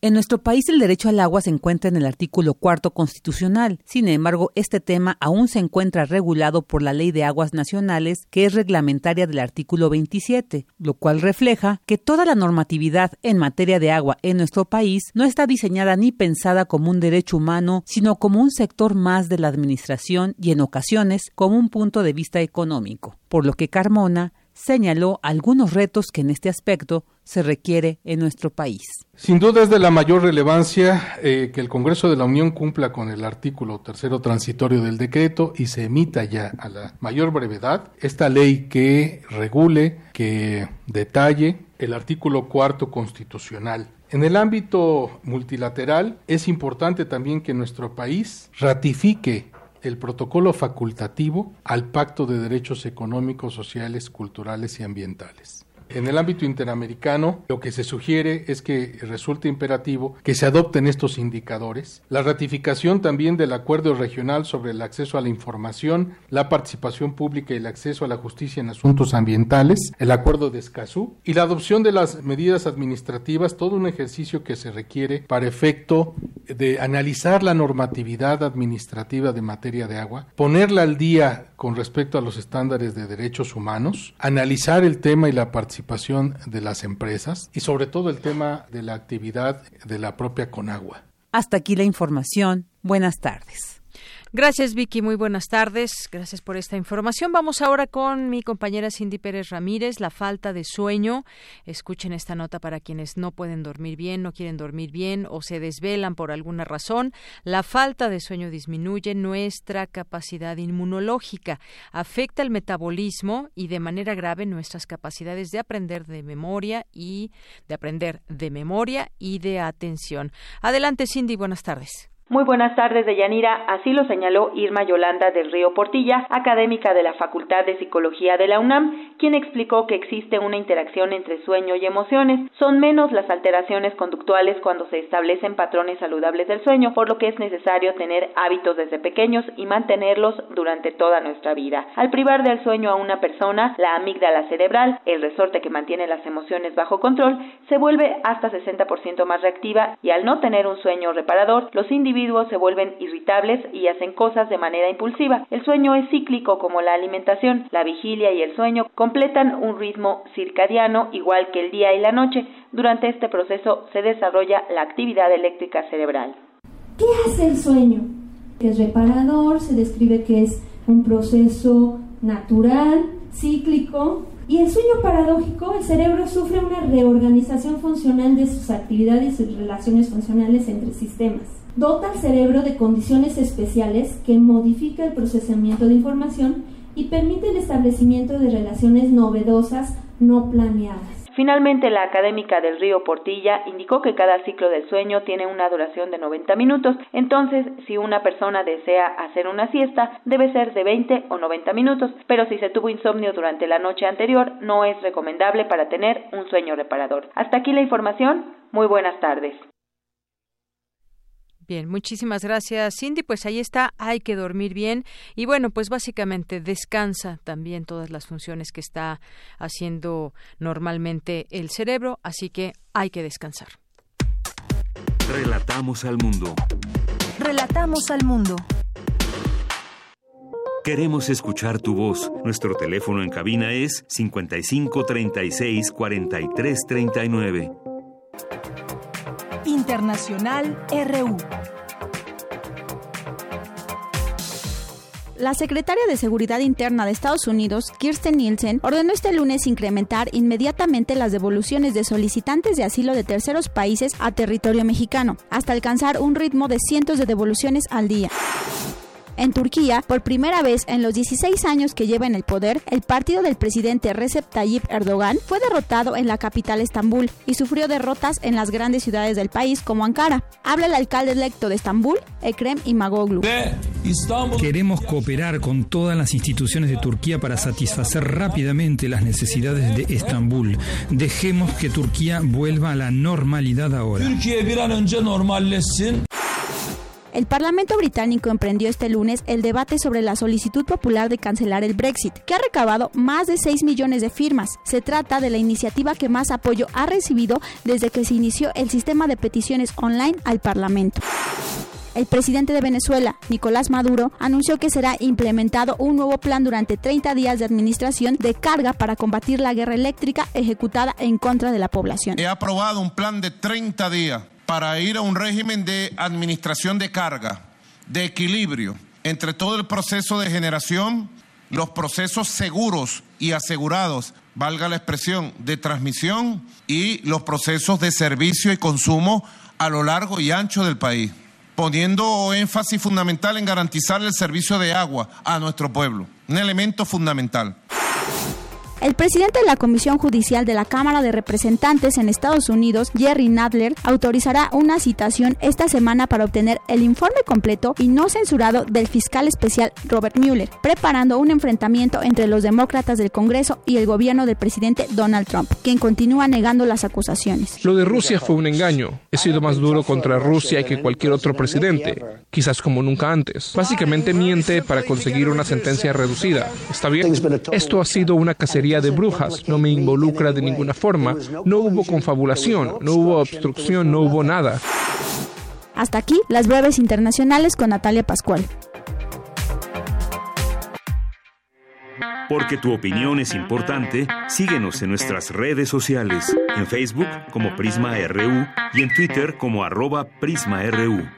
S18: En nuestro país el derecho al agua se encuentra en el artículo cuarto constitucional. Sin embargo, este tema aún se encuentra regulado por la Ley de Aguas Nacionales, que es reglamentaria del artículo 27, lo cual refleja que toda la normatividad en materia de agua en nuestro país no está diseñada ni pensada como un derecho humano, sino como un sector más de la administración y en ocasiones como un punto de vista económico, por lo que Carmona señaló algunos retos que en este aspecto se requiere en nuestro país.
S19: Sin duda es de la mayor relevancia eh, que el Congreso de la Unión cumpla con el artículo tercero transitorio del decreto y se emita ya a la mayor brevedad esta ley que regule, que detalle el artículo cuarto constitucional en el ámbito multilateral es importante también que nuestro país ratifique el protocolo facultativo al Pacto de Derechos Económicos, Sociales, Culturales y Ambientales. En el ámbito interamericano, lo que se sugiere es que resulte imperativo que se adopten estos indicadores, la ratificación también del acuerdo regional sobre el acceso a la información, la participación pública y el acceso a la justicia en asuntos ambientales, el acuerdo de Escazú y la adopción de las medidas administrativas, todo un ejercicio que se requiere para efecto de analizar la normatividad administrativa de materia de agua, ponerla al día con respecto a los estándares de derechos humanos, analizar el tema y la participación participación de las empresas y sobre todo el tema de la actividad de la propia Conagua.
S18: Hasta aquí la información. Buenas tardes.
S1: Gracias, Vicky. Muy buenas tardes. Gracias por esta información. Vamos ahora con mi compañera Cindy Pérez Ramírez, la falta de sueño. Escuchen esta nota para quienes no pueden dormir bien, no quieren dormir bien o se desvelan por alguna razón. La falta de sueño disminuye nuestra capacidad inmunológica, afecta el metabolismo y de manera grave nuestras capacidades de aprender de memoria y de aprender de memoria y de atención. Adelante, Cindy. Buenas tardes.
S8: Muy buenas tardes, Deyanira. Así lo señaló Irma Yolanda del Río Portilla, académica de la Facultad de Psicología de la UNAM, quien explicó que existe una interacción entre sueño y emociones. Son menos las alteraciones conductuales cuando se establecen patrones saludables del sueño, por lo que es necesario tener hábitos desde pequeños y mantenerlos durante toda nuestra vida. Al privar del sueño a una persona, la amígdala cerebral, el resorte que mantiene las emociones bajo control, se vuelve hasta 60% más reactiva y al no tener un sueño reparador, los individuos se vuelven irritables y hacen cosas de manera impulsiva. El sueño es cíclico como la alimentación. La vigilia y el sueño completan un ritmo circadiano igual que el día y la noche. Durante este proceso se desarrolla la actividad eléctrica cerebral.
S20: ¿Qué hace el sueño? Es reparador, se describe que es un proceso natural, cíclico, y el sueño paradójico, el cerebro sufre una reorganización funcional de sus actividades y relaciones funcionales entre sistemas dota al cerebro de condiciones especiales que modifica el procesamiento de información y permite el establecimiento de relaciones novedosas no planeadas.
S8: Finalmente, la académica del Río Portilla indicó que cada ciclo del sueño tiene una duración de 90 minutos, entonces si una persona desea hacer una siesta, debe ser de 20 o 90 minutos, pero si se tuvo insomnio durante la noche anterior, no es recomendable para tener un sueño reparador. Hasta aquí la información. Muy buenas tardes.
S1: Bien, muchísimas gracias Cindy. Pues ahí está, hay que dormir bien y bueno, pues básicamente descansa también todas las funciones que está haciendo normalmente el cerebro, así que hay que descansar.
S10: Relatamos al mundo.
S3: Relatamos al mundo.
S10: Queremos escuchar tu voz. Nuestro teléfono en cabina es 55 36 43 39.
S3: Internacional RU.
S21: La secretaria de Seguridad Interna de Estados Unidos, Kirsten Nielsen, ordenó este lunes incrementar inmediatamente las devoluciones de solicitantes de asilo de terceros países a territorio mexicano, hasta alcanzar un ritmo de cientos de devoluciones al día. En Turquía, por primera vez en los 16 años que lleva en el poder, el partido del presidente Recep Tayyip Erdogan fue derrotado en la capital Estambul y sufrió derrotas en las grandes ciudades del país como Ankara. Habla el alcalde electo de Estambul, Ekrem Imamoglu.
S22: Queremos cooperar con todas las instituciones de Turquía para satisfacer rápidamente las necesidades de Estambul. Dejemos que Turquía vuelva a la normalidad ahora.
S21: El Parlamento británico emprendió este lunes el debate sobre la solicitud popular de cancelar el Brexit, que ha recabado más de 6 millones de firmas. Se trata de la iniciativa que más apoyo ha recibido desde que se inició el sistema de peticiones online al Parlamento. El presidente de Venezuela, Nicolás Maduro, anunció que será implementado un nuevo plan durante 30 días de administración de carga para combatir la guerra eléctrica ejecutada en contra de la población.
S23: He aprobado un plan de 30 días para ir a un régimen de administración de carga, de equilibrio entre todo el proceso de generación, los procesos seguros y asegurados, valga la expresión, de transmisión y los procesos de servicio y consumo a lo largo y ancho del país, poniendo énfasis fundamental en garantizar el servicio de agua a nuestro pueblo, un elemento fundamental.
S21: El presidente de la Comisión Judicial de la Cámara de Representantes en Estados Unidos, Jerry Nadler, autorizará una citación esta semana para obtener el informe completo y no censurado del fiscal especial Robert Mueller, preparando un enfrentamiento entre los demócratas del Congreso y el gobierno del presidente Donald Trump, quien continúa negando las acusaciones.
S24: Lo de Rusia fue un engaño. He sido más duro contra Rusia que cualquier otro presidente, quizás como nunca antes. Básicamente miente para conseguir una sentencia reducida. ¿Está bien? Esto ha sido una cacería de brujas, no me involucra de ninguna forma, no hubo confabulación, no hubo obstrucción, no hubo nada.
S21: Hasta aquí las breves internacionales con Natalia Pascual.
S10: Porque tu opinión es importante, síguenos en nuestras redes sociales, en Facebook como Prisma RU y en Twitter como arroba PrismaRU.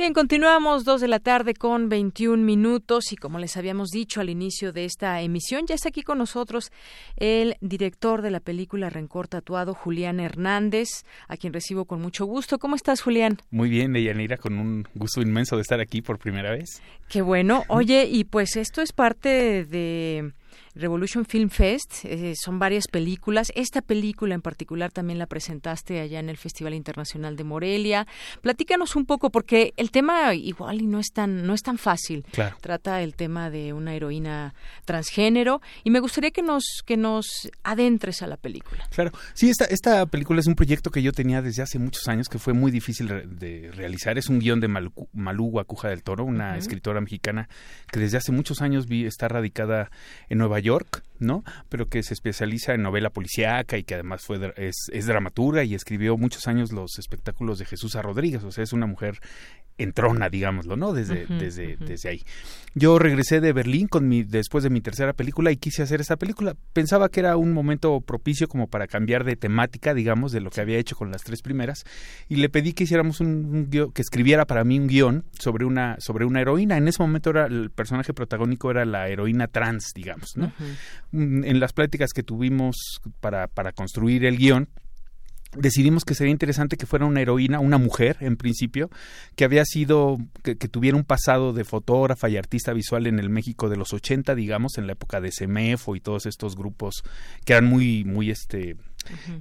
S1: Bien, continuamos dos de la tarde con 21 minutos y como les habíamos dicho al inicio de esta emisión, ya está aquí con nosotros el director de la película Rencor Tatuado, Julián Hernández, a quien recibo con mucho gusto. ¿Cómo estás, Julián?
S25: Muy bien, Deyanira, con un gusto inmenso de estar aquí por primera vez.
S1: Qué bueno. Oye, y pues esto es parte de Revolution Film Fest. Eh, son varias películas. Esta película en particular también la presentaste allá en el Festival Internacional de Morelia. Platícanos un poco, porque el tema igual y no es tan, no es tan fácil. Trata el tema de una heroína transgénero y me gustaría que nos, que nos adentres a la película.
S25: Claro. Sí, esta, esta película es un proyecto que yo tenía desde hace muchos años que fue muy difícil de realizar. Es un guion de Malú, Guacuja del Toro, una escritora mexicana que desde hace muchos años vi, está radicada en Nueva York, ¿no? Pero que se especializa en novela policíaca y que además fue es, es dramaturga y escribió muchos años los espectáculos de Jesús A. Rodríguez, o sea, es una mujer entrona, digámoslo, ¿no? Desde, desde, desde ahí. Yo regresé de Berlín con mi, después de mi tercera película y quise hacer esta película. Pensaba que era un momento propicio como para cambiar de temática, digamos, de lo que había hecho con las tres primeras. Y le pedí que hiciéramos un, guion, que escribiera para mí un guion sobre una, sobre una heroína. En ese momento era, el personaje protagónico era la heroína trans, digamos, ¿no? Mm, en las pláticas que tuvimos para, para construir el guion, decidimos que sería interesante que fuera una heroína, una mujer en principio, que había sido, que, tuviera un pasado de fotógrafa y artista visual en el México de los 80, digamos, en la época de Semefo y todos estos grupos que eran muy, muy, este,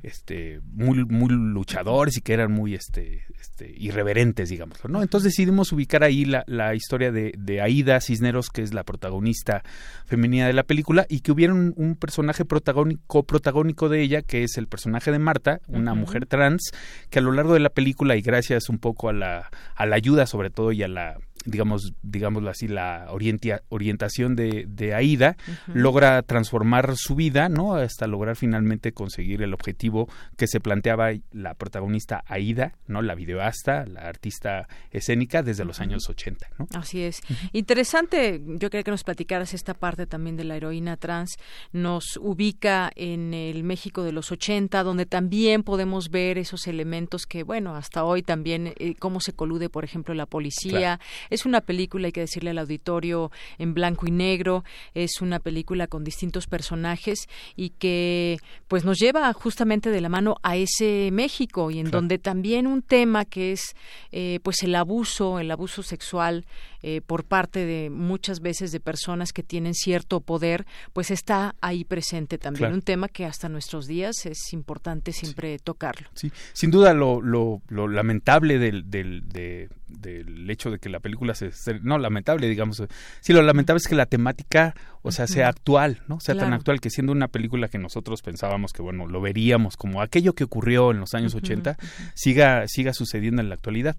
S25: este, muy, muy luchadores y que eran muy, este, este, irreverentes, digamos, ¿no? Entonces decidimos ubicar ahí la, la historia de, de, Aida Cisneros, que es la protagonista femenina de la película, y que hubiera un, personaje protagónico, protagónico de ella, que es el personaje de Marta, una mujer trans, que a lo largo de la película, y gracias un poco a la, a la ayuda sobre todo y a la digamos, digámoslo así, la orientación de, de Aida, logra transformar su vida, ¿no? Hasta lograr finalmente conseguir el objetivo que se planteaba la protagonista Aida, ¿no? La videoasta, la artista escénica desde los años 80, ¿no?
S1: Así es. Interesante, yo quería que nos platicaras esta parte también de la heroína trans. Nos ubica en el México de los 80, donde también podemos ver esos elementos que, bueno, hasta hoy también, eh, cómo se colude, por ejemplo, la policía. Es una película, hay que decirle al auditorio, en blanco y negro, es una película con distintos personajes y que pues nos lleva justamente de la mano a ese México y en donde también un tema que es eh, pues el abuso, el abuso sexual eh, por parte de muchas veces de personas que tienen cierto poder, pues está ahí presente también. Un tema que hasta nuestros días es importante siempre tocarlo.
S25: Sí, sin duda lo, lo, lamentable del, del, del hecho de que la película se... No, lamentable, digamos. Sí, lo lamentable es que la temática, o sea, sea actual, ¿no? Sea tan actual que siendo una película que nosotros pensábamos que, bueno, lo veríamos como aquello que ocurrió en los años 80, siga, siga sucediendo en la actualidad.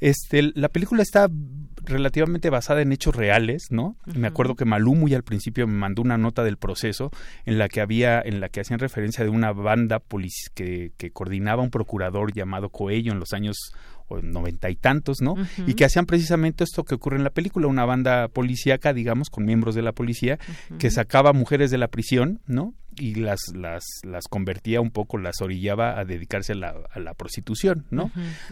S25: Este, la película está relativamente basada en hechos reales, ¿no? Me acuerdo que Malú muy al principio me mandó una nota del proceso en la que había, en la que hacían referencia de una banda que, que coordinaba un procurador llamado Coello en los años noventa y tantos, ¿no? Y que hacían precisamente esto que ocurre en la película, una banda policíaca, digamos, con miembros de la policía, que sacaba mujeres de la prisión, ¿no? Y las, las, las convertía un poco, las orillaba a dedicarse a la, a la prostitución, ¿no?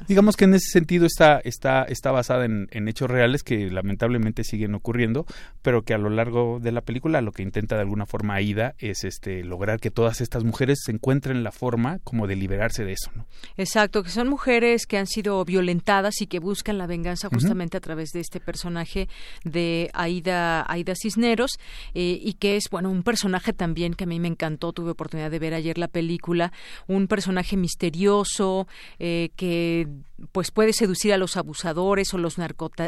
S25: Digamos que en ese sentido está, está, está basada en, en, hechos reales que lamentablemente siguen ocurriendo, pero que a lo largo de la película lo que intenta de alguna forma Aida es este lograr que todas estas mujeres se encuentren la forma como de liberarse de eso, ¿no?
S1: Exacto, que son mujeres que han sido violentadas y que buscan la venganza justamente a través de este personaje de Aida, Aida Cisneros, eh, y que es, bueno, un personaje también que a mí me encantó, tuve oportunidad de ver ayer la película, un personaje misterioso eh, que pues puede seducir a los abusadores o los,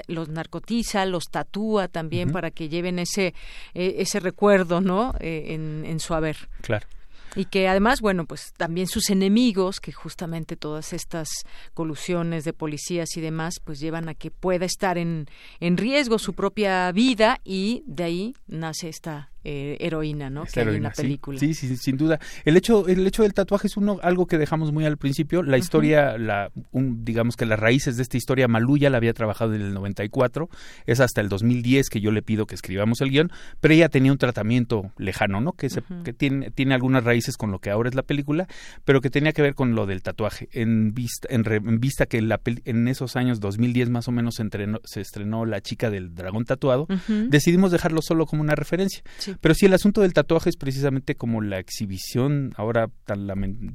S1: los narcotiza, los tatúa también para que lleven ese, eh, ese recuerdo, ¿no? Eh, en, en su haber.
S25: Claro
S1: y que además, bueno, pues también sus enemigos, que justamente todas estas colusiones de policías y demás, pues llevan a que pueda estar en, en riesgo su propia vida y de ahí nace esta eh, heroína, ¿no? que hay en la película.
S25: Sí, sí, sin duda. El hecho, el hecho del tatuaje es uno, algo que dejamos muy al principio. La historia, la, un, digamos que las raíces de esta historia, Maluya la había trabajado en el 94, es hasta el 2010 que yo le pido que escribamos el guion, pero ella tenía un tratamiento lejano, ¿no? Que, se, que tiene, tiene algunas raíces con lo que ahora es la película, pero que tenía que ver con lo del tatuaje. En vista, en, vista que la, en esos años 2010 más o menos se, entrenó, se estrenó La chica del dragón tatuado, decidimos dejarlo solo como una referencia. Pero sí, el asunto del tatuaje es precisamente como la exhibición, ahora tan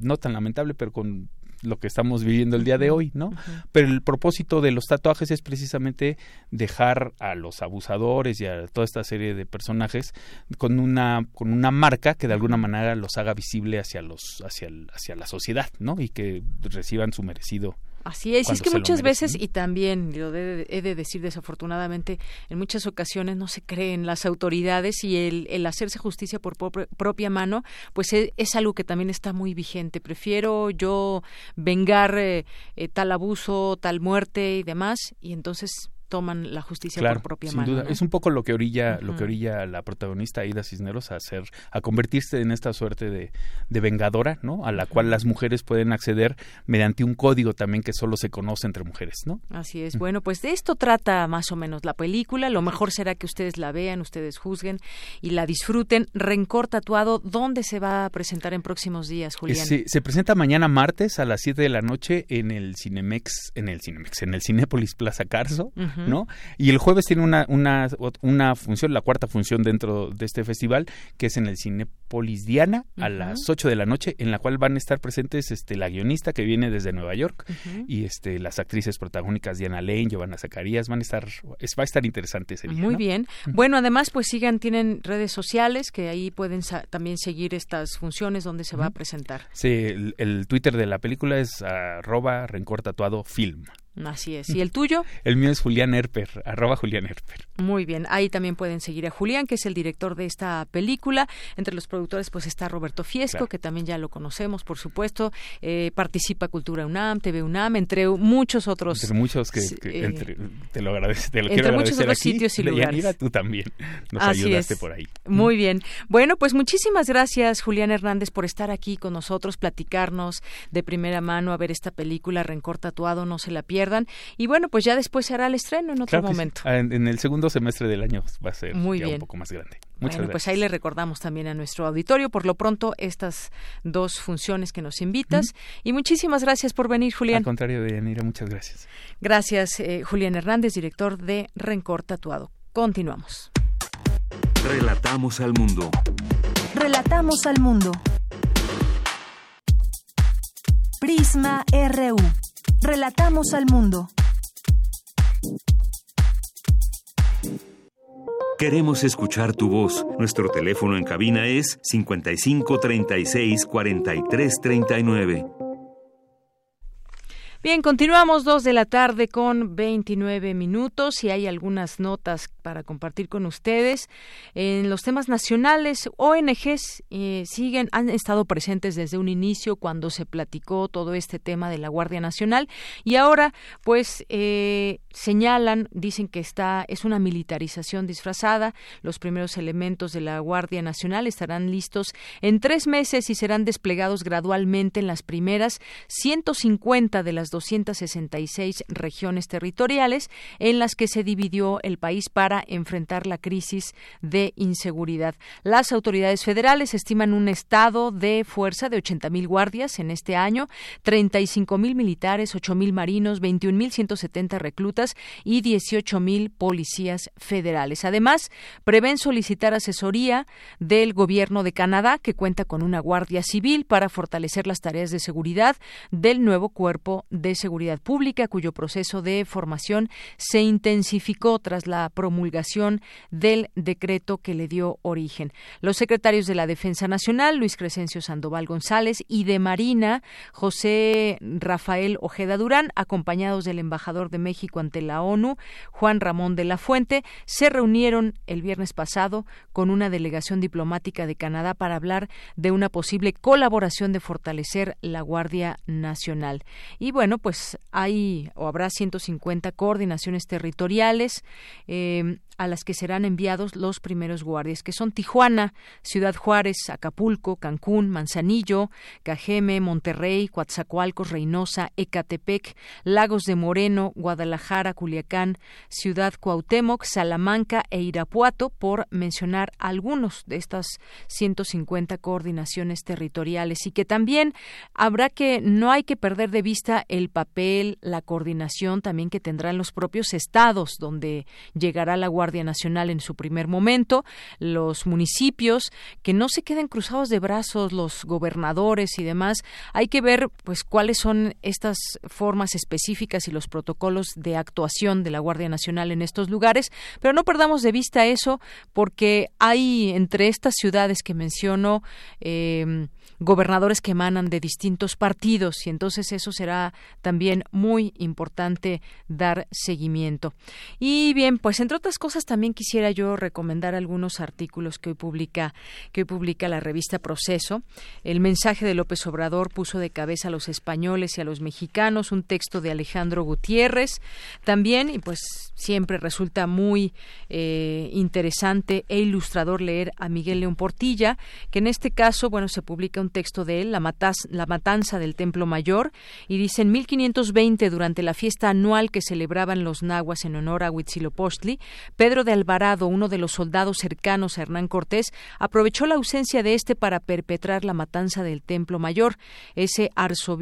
S25: no tan lamentable, pero con lo que estamos viviendo el día de hoy, ¿no? Pero el propósito de los tatuajes es precisamente dejar a los abusadores y a toda esta serie de personajes con una con una marca que de alguna manera los haga visible hacia los hacia hacia la sociedad, ¿no? Y que reciban su merecido
S1: Así es, es que muchas veces, y también lo he de decir desafortunadamente, en muchas ocasiones no se creen las autoridades y el, el hacerse justicia por propia mano, pues e, es, algo que también está muy vigente. Prefiero yo vengar eh, eh, tal abuso, tal muerte y demás, y entonces toman la justicia por propia
S25: sin
S1: mano.
S25: Duda. Es un poco lo que orilla, lo que orilla la protagonista Aida Cisneros a hacer, a convertirse en esta suerte de, de vengadora, ¿no? A la cual las mujeres pueden acceder mediante un código también que solo se conoce entre mujeres, ¿no?
S1: Así es. Bueno, pues de esto trata más o menos la película. Lo mejor será que ustedes la vean, ustedes juzguen y la disfruten. Rencor tatuado, ¿dónde se va a presentar en próximos días, Julián?
S25: Se, se presenta mañana martes a las 7 de la noche en el Cinemex, en el Cinemex, en el Cinépolis Plaza Carso ¿no? Y el jueves tiene una, una, una función, la cuarta función dentro de este festival, que es en el Cinepolis Diana a las 8 de la noche, en la cual van a estar presentes este, la guionista que viene desde Nueva York y este, las actrices protagónicas Diana Lane, Giovanna Zacarías, van a estar, es, va a estar interesante ese día.
S1: Muy bien. Bueno, además, pues sigan, tienen redes sociales que ahí pueden también seguir estas funciones donde se va a presentar.
S25: Sí, el, el, Twitter de la película es arroba rencor tatuado film.
S1: Así es. ¿Y el tuyo?
S25: El mío es Julián Herper, arroba Julián Herper.
S1: Muy bien. Ahí también pueden seguir a Julián, que es el director de esta película. Entre los productores, pues está Roberto Fiesco, que también ya lo conocemos, por supuesto. Eh, participa Cultura UNAM, TV UNAM, entre muchos otros.
S25: Entre muchos que, eh, te lo agradezco. Te lo
S1: entre muchos otros sitios y lugares.
S25: tú también nos ayudaste por ahí.
S1: Muy bien. Bueno, pues muchísimas gracias, Julián Hernández, por estar aquí con nosotros, platicarnos de primera mano a ver esta película, Rencor Tatuado, no se la pierdan y bueno, pues ya después se hará el estreno en otro momento.
S25: Ah, en, el segundo semestre del año va a ser un poco más grande. Muchas
S1: bueno, pues ahí le recordamos también a nuestro auditorio, por lo pronto, estas dos funciones que nos invitas. Y muchísimas gracias por venir, Julián.
S25: Al contrario, Deyanira, muchas gracias.
S1: Gracias, eh, Julián Hernández, director de Rencor Tatuado. Continuamos.
S10: Relatamos al mundo.
S3: Relatamos al mundo. Prisma RU. Relatamos al mundo.
S10: Queremos escuchar tu voz. Nuestro teléfono en cabina es 55 36 43 39.
S1: Bien, continuamos dos de la tarde con 29 minutos y hay algunas notas para compartir con ustedes. En los temas nacionales, ONGs eh, siguen, han estado presentes desde un inicio cuando se platicó todo este tema de la Guardia Nacional y ahora, pues, eh, señalan, dicen que está es una militarización disfrazada. Los primeros elementos de la Guardia Nacional estarán listos en tres meses y serán desplegados gradualmente en las primeras 150 de las 266 regiones territoriales en las que se dividió el país para enfrentar la crisis de inseguridad. Las autoridades federales estiman un estado de fuerza de 80.000 guardias en este año, 35.000 militares, 8.000 marinos, 21.170 reclutas y 18.000 policías federales. Además, prevén solicitar asesoría del gobierno de Canadá, que cuenta con una guardia civil para fortalecer las tareas de seguridad del nuevo cuerpo de Seguridad Pública, cuyo proceso de formación se intensificó tras la promulgación del decreto que le dio origen. Los secretarios de la Defensa Nacional, Luis Crescencio Sandoval González, y de Marina, José Rafael Ojeda Durán, acompañados del embajador de México ante la ONU, Juan Ramón de la Fuente, se reunieron el viernes pasado con una delegación diplomática de Canadá para hablar de una posible colaboración de fortalecer la Guardia Nacional. Y bueno, pues hay o habrá 150 coordinaciones territoriales. Eh, um, a las que serán enviados los primeros guardias, que son Tijuana, Ciudad Juárez, Acapulco, Cancún, Manzanillo, Cajeme, Monterrey, Coatzacoalcos, Reynosa, Ecatepec, Lagos de Moreno, Guadalajara, Culiacán, Ciudad Cuauhtémoc, Salamanca e Irapuato, por mencionar algunos de estas 150 coordinaciones territoriales. Y que también habrá que no hay que perder de vista el papel, la coordinación también que tendrán los propios estados donde llegará la Guardia Guardia Nacional en su primer momento, los municipios, que no se queden cruzados de brazos los gobernadores y demás. Hay que ver pues cuáles son estas formas específicas y los protocolos de actuación de la Guardia Nacional en estos lugares, pero no perdamos de vista eso porque hay entre estas ciudades que menciono eh, gobernadores que emanan de distintos partidos y entonces eso será también muy importante dar seguimiento. Y bien, pues entre otras cosas también quisiera yo recomendar algunos artículos que hoy publica que hoy publica la revista Proceso. El mensaje de López Obrador puso de cabeza a los españoles y a los mexicanos, un texto de Alejandro Gutiérrez también y pues siempre resulta muy eh, interesante e ilustrador leer a Miguel León Portilla, que en este caso, bueno, se publica un texto de él, la, la matanza del Templo Mayor, y dice en 1520, durante la fiesta anual que celebraban los nahuas en honor a Huitzilopochtli, Pedro de Alvarado, uno de los soldados cercanos a Hernán Cortés, aprovechó la ausencia de este para perpetrar la matanza del Templo Mayor, ese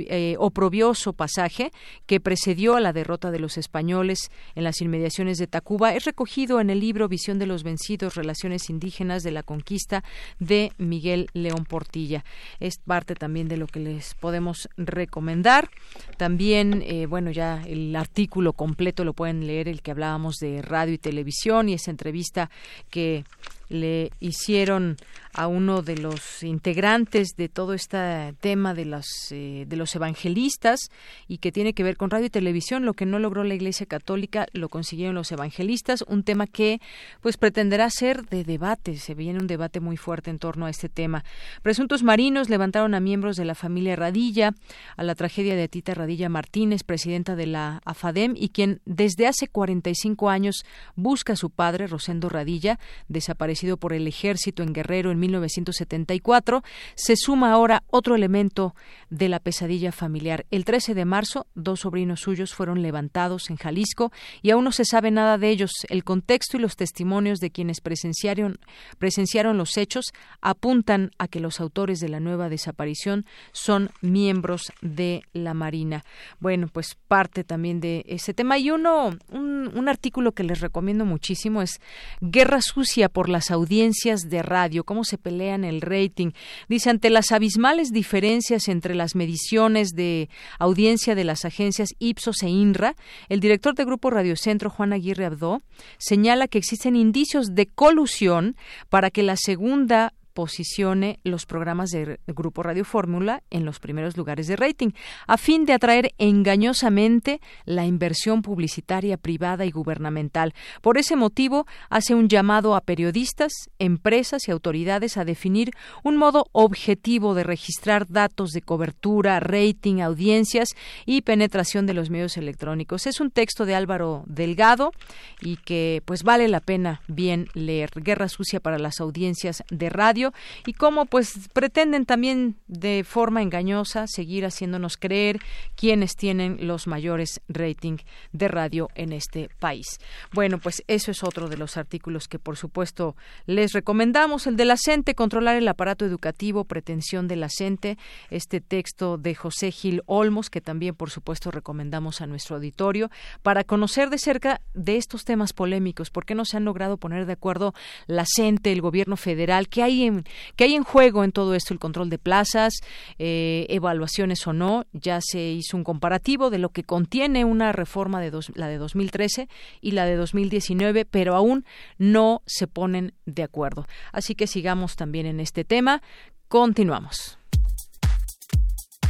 S1: eh, oprobioso pasaje que precedió a la derrota de los españoles en las inmediaciones de Tacuba es recogido en el libro Visión de los Vencidos, Relaciones Indígenas de la Conquista de Miguel León Portilla. Es parte también de lo que les podemos recomendar. También, eh, bueno, ya el artículo completo lo pueden leer, el que hablábamos de radio y televisión y esa entrevista que le hicieron a uno de los integrantes de todo este tema de los, eh, de los evangelistas y que tiene que ver con radio y televisión. Lo que no logró la Iglesia Católica lo consiguieron los evangelistas, un tema que pues pretenderá ser de debate. Se viene un debate muy fuerte en torno a este tema. Presuntos marinos levantaron a miembros de la familia Radilla a la tragedia de Tita Radilla Martínez, presidenta de la AFADEM y quien desde hace 45 años busca a su padre, Rosendo Radilla, desaparecido por el ejército en Guerrero en 1974, se suma ahora otro elemento de la pesadilla familiar. El 13 de marzo, dos sobrinos suyos fueron levantados en Jalisco y aún no se sabe nada de ellos. El contexto y los testimonios de quienes presenciaron, presenciaron los hechos apuntan a que los autores de la nueva desaparición son miembros de la Marina. Bueno, pues parte también de ese tema. Y uno, un, un artículo que les recomiendo muchísimo es Guerra sucia por audiencias de radio. ¿Cómo se pelean el rating. Dice, ante las abismales diferencias entre las mediciones de audiencia de las agencias Ipsos e INRA, el director de Grupo Radiocentro, Juan Aguirre Abdó, señala que existen indicios de colusión para que la segunda posicione los programas de Grupo Radio Fórmula en los primeros lugares de rating, a fin de atraer engañosamente la inversión publicitaria privada y gubernamental. Por ese motivo, hace un llamado a periodistas, empresas y autoridades a definir un modo objetivo de registrar datos de cobertura, rating, audiencias y penetración de los medios electrónicos. Es un texto de Álvaro Delgado y que pues vale la pena bien leer. Guerra sucia para las audiencias de radio y cómo pues pretenden también de forma engañosa seguir haciéndonos creer quiénes tienen los mayores rating de radio en este país. Bueno, pues eso es otro de los artículos que por supuesto les recomendamos, el de la CENTE, controlar el aparato educativo, pretensión de la CENTE, este texto de José Gil Olmos que también por supuesto recomendamos a nuestro auditorio para conocer de cerca de estos temas polémicos, por qué no se han logrado poner de acuerdo la CENTE, el gobierno federal, qué hay en que hay en juego en todo esto el control de plazas, eh, evaluaciones o no. Ya se hizo un comparativo de lo que contiene una reforma de la de 2013 y la de 2019, pero aún no se ponen de acuerdo. Así que sigamos también en este tema. Continuamos.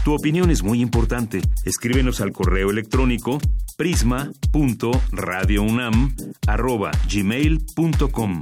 S10: Tu opinión es muy importante. Escríbenos al correo electrónico prisma.radiounam@gmail.com.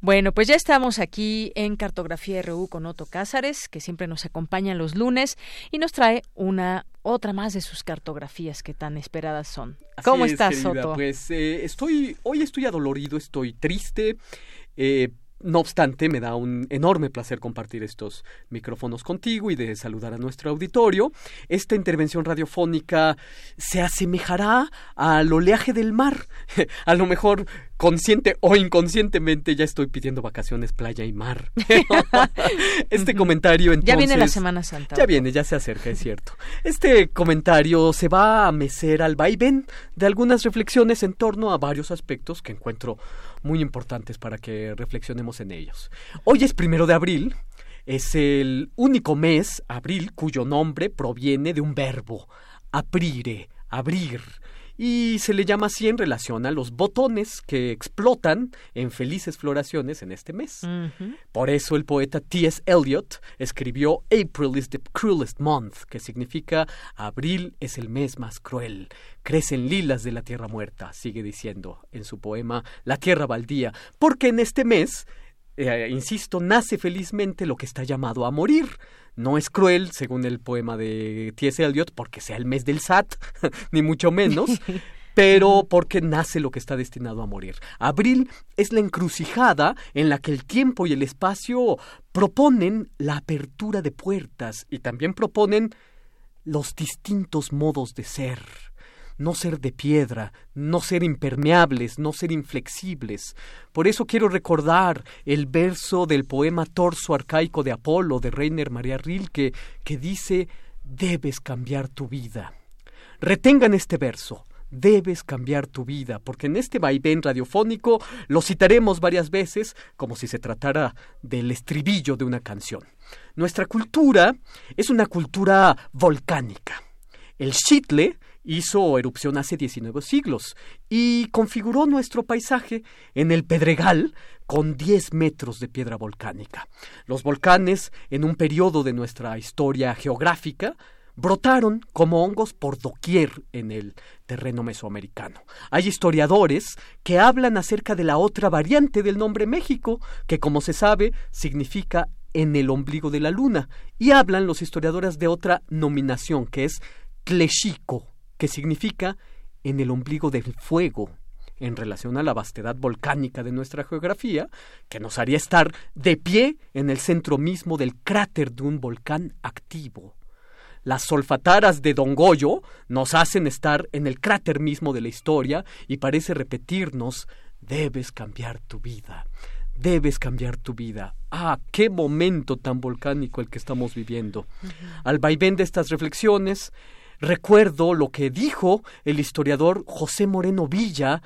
S1: Bueno, pues ya estamos aquí en Cartografía RU con Otto Cázares, que siempre nos acompaña los lunes y nos trae una otra más de sus cartografías que tan esperadas son. ¿Cómo estás, Otto?
S26: Pues eh, estoy, hoy estoy adolorido, estoy triste. Eh, no obstante, me da un enorme placer compartir estos micrófonos contigo y de saludar a nuestro auditorio. Esta intervención radiofónica se asemejará al oleaje del mar. [LAUGHS] A lo mejor consciente o inconscientemente ya estoy pidiendo vacaciones, playa y mar. [LAUGHS] este comentario entonces...
S1: Ya viene la Semana Santa.
S26: Ya viene, ya se acerca, es cierto. Este comentario se va a mecer al vaivén de algunas reflexiones en torno a varios aspectos que encuentro muy importantes para que reflexionemos en ellos. Hoy es primero de abril, es el único mes, abril, cuyo nombre proviene de un verbo, aprire, abrir, y se le llama así en relación a los botones que explotan en felices floraciones en este mes. Por eso el poeta T.S. Eliot escribió April is the cruelest month, que significa abril es el mes más cruel. Crecen lilas de la tierra muerta, sigue diciendo en su poema La tierra baldía, porque en este mes eh, insisto, nace felizmente lo que está llamado a morir. No es cruel, según el poema de T.S. Eliot, porque sea el mes del SAT, [LAUGHS] ni mucho menos, [LAUGHS] pero porque nace lo que está destinado a morir. Abril es la encrucijada en la que el tiempo y el espacio proponen la apertura de puertas y también proponen los distintos modos de ser no ser de piedra, no ser impermeables, no ser inflexibles. Por eso quiero recordar el verso del poema Torso arcaico de Apolo de Reiner María Rilke que dice debes cambiar tu vida. Retengan este verso. Debes cambiar tu vida, porque en este vaivén radiofónico lo citaremos varias veces como si se tratara del estribillo de una canción. Nuestra cultura es una cultura volcánica. El Shitle hizo erupción hace 19 siglos y configuró nuestro paisaje en el Pedregal con 10 metros de piedra volcánica. Los volcanes, en un periodo de nuestra historia geográfica, brotaron como hongos por doquier en el terreno mesoamericano. Hay historiadores que hablan acerca de la otra variante del nombre México, que como se sabe significa en el ombligo de la luna, y hablan los historiadores de otra nominación, que es Tlechico, que significa en el ombligo del fuego, en relación a la vastedad volcánica de nuestra geografía, que nos haría estar de pie en el centro mismo del cráter de un volcán activo. Las solfataras de Don Goyo nos hacen estar en el cráter mismo de la historia y parece repetirnos debes cambiar tu vida. Debes cambiar tu vida. Ah, qué momento tan volcánico el que estamos viviendo. Al vaivén de estas reflexiones, recuerdo lo que dijo el historiador José Moreno Villa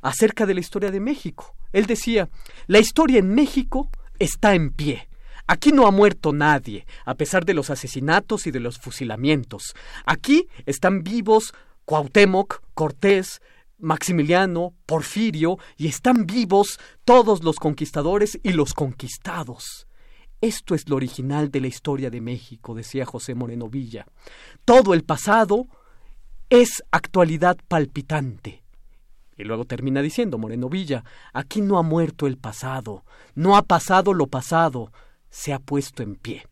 S26: acerca de la historia de México. Él decía, la historia en México está en pie. Aquí no ha muerto nadie, a pesar de los asesinatos y de los fusilamientos. Aquí están vivos Cuauhtémoc, Cortés, Maximiliano, Porfirio, y están vivos todos los conquistadores y los conquistados. Esto es lo original de la historia de México, decía José Moreno Villa. Todo el pasado es actualidad palpitante. Y luego termina diciendo Moreno Villa, aquí no ha muerto el pasado, no ha pasado lo pasado, se ha puesto en pie.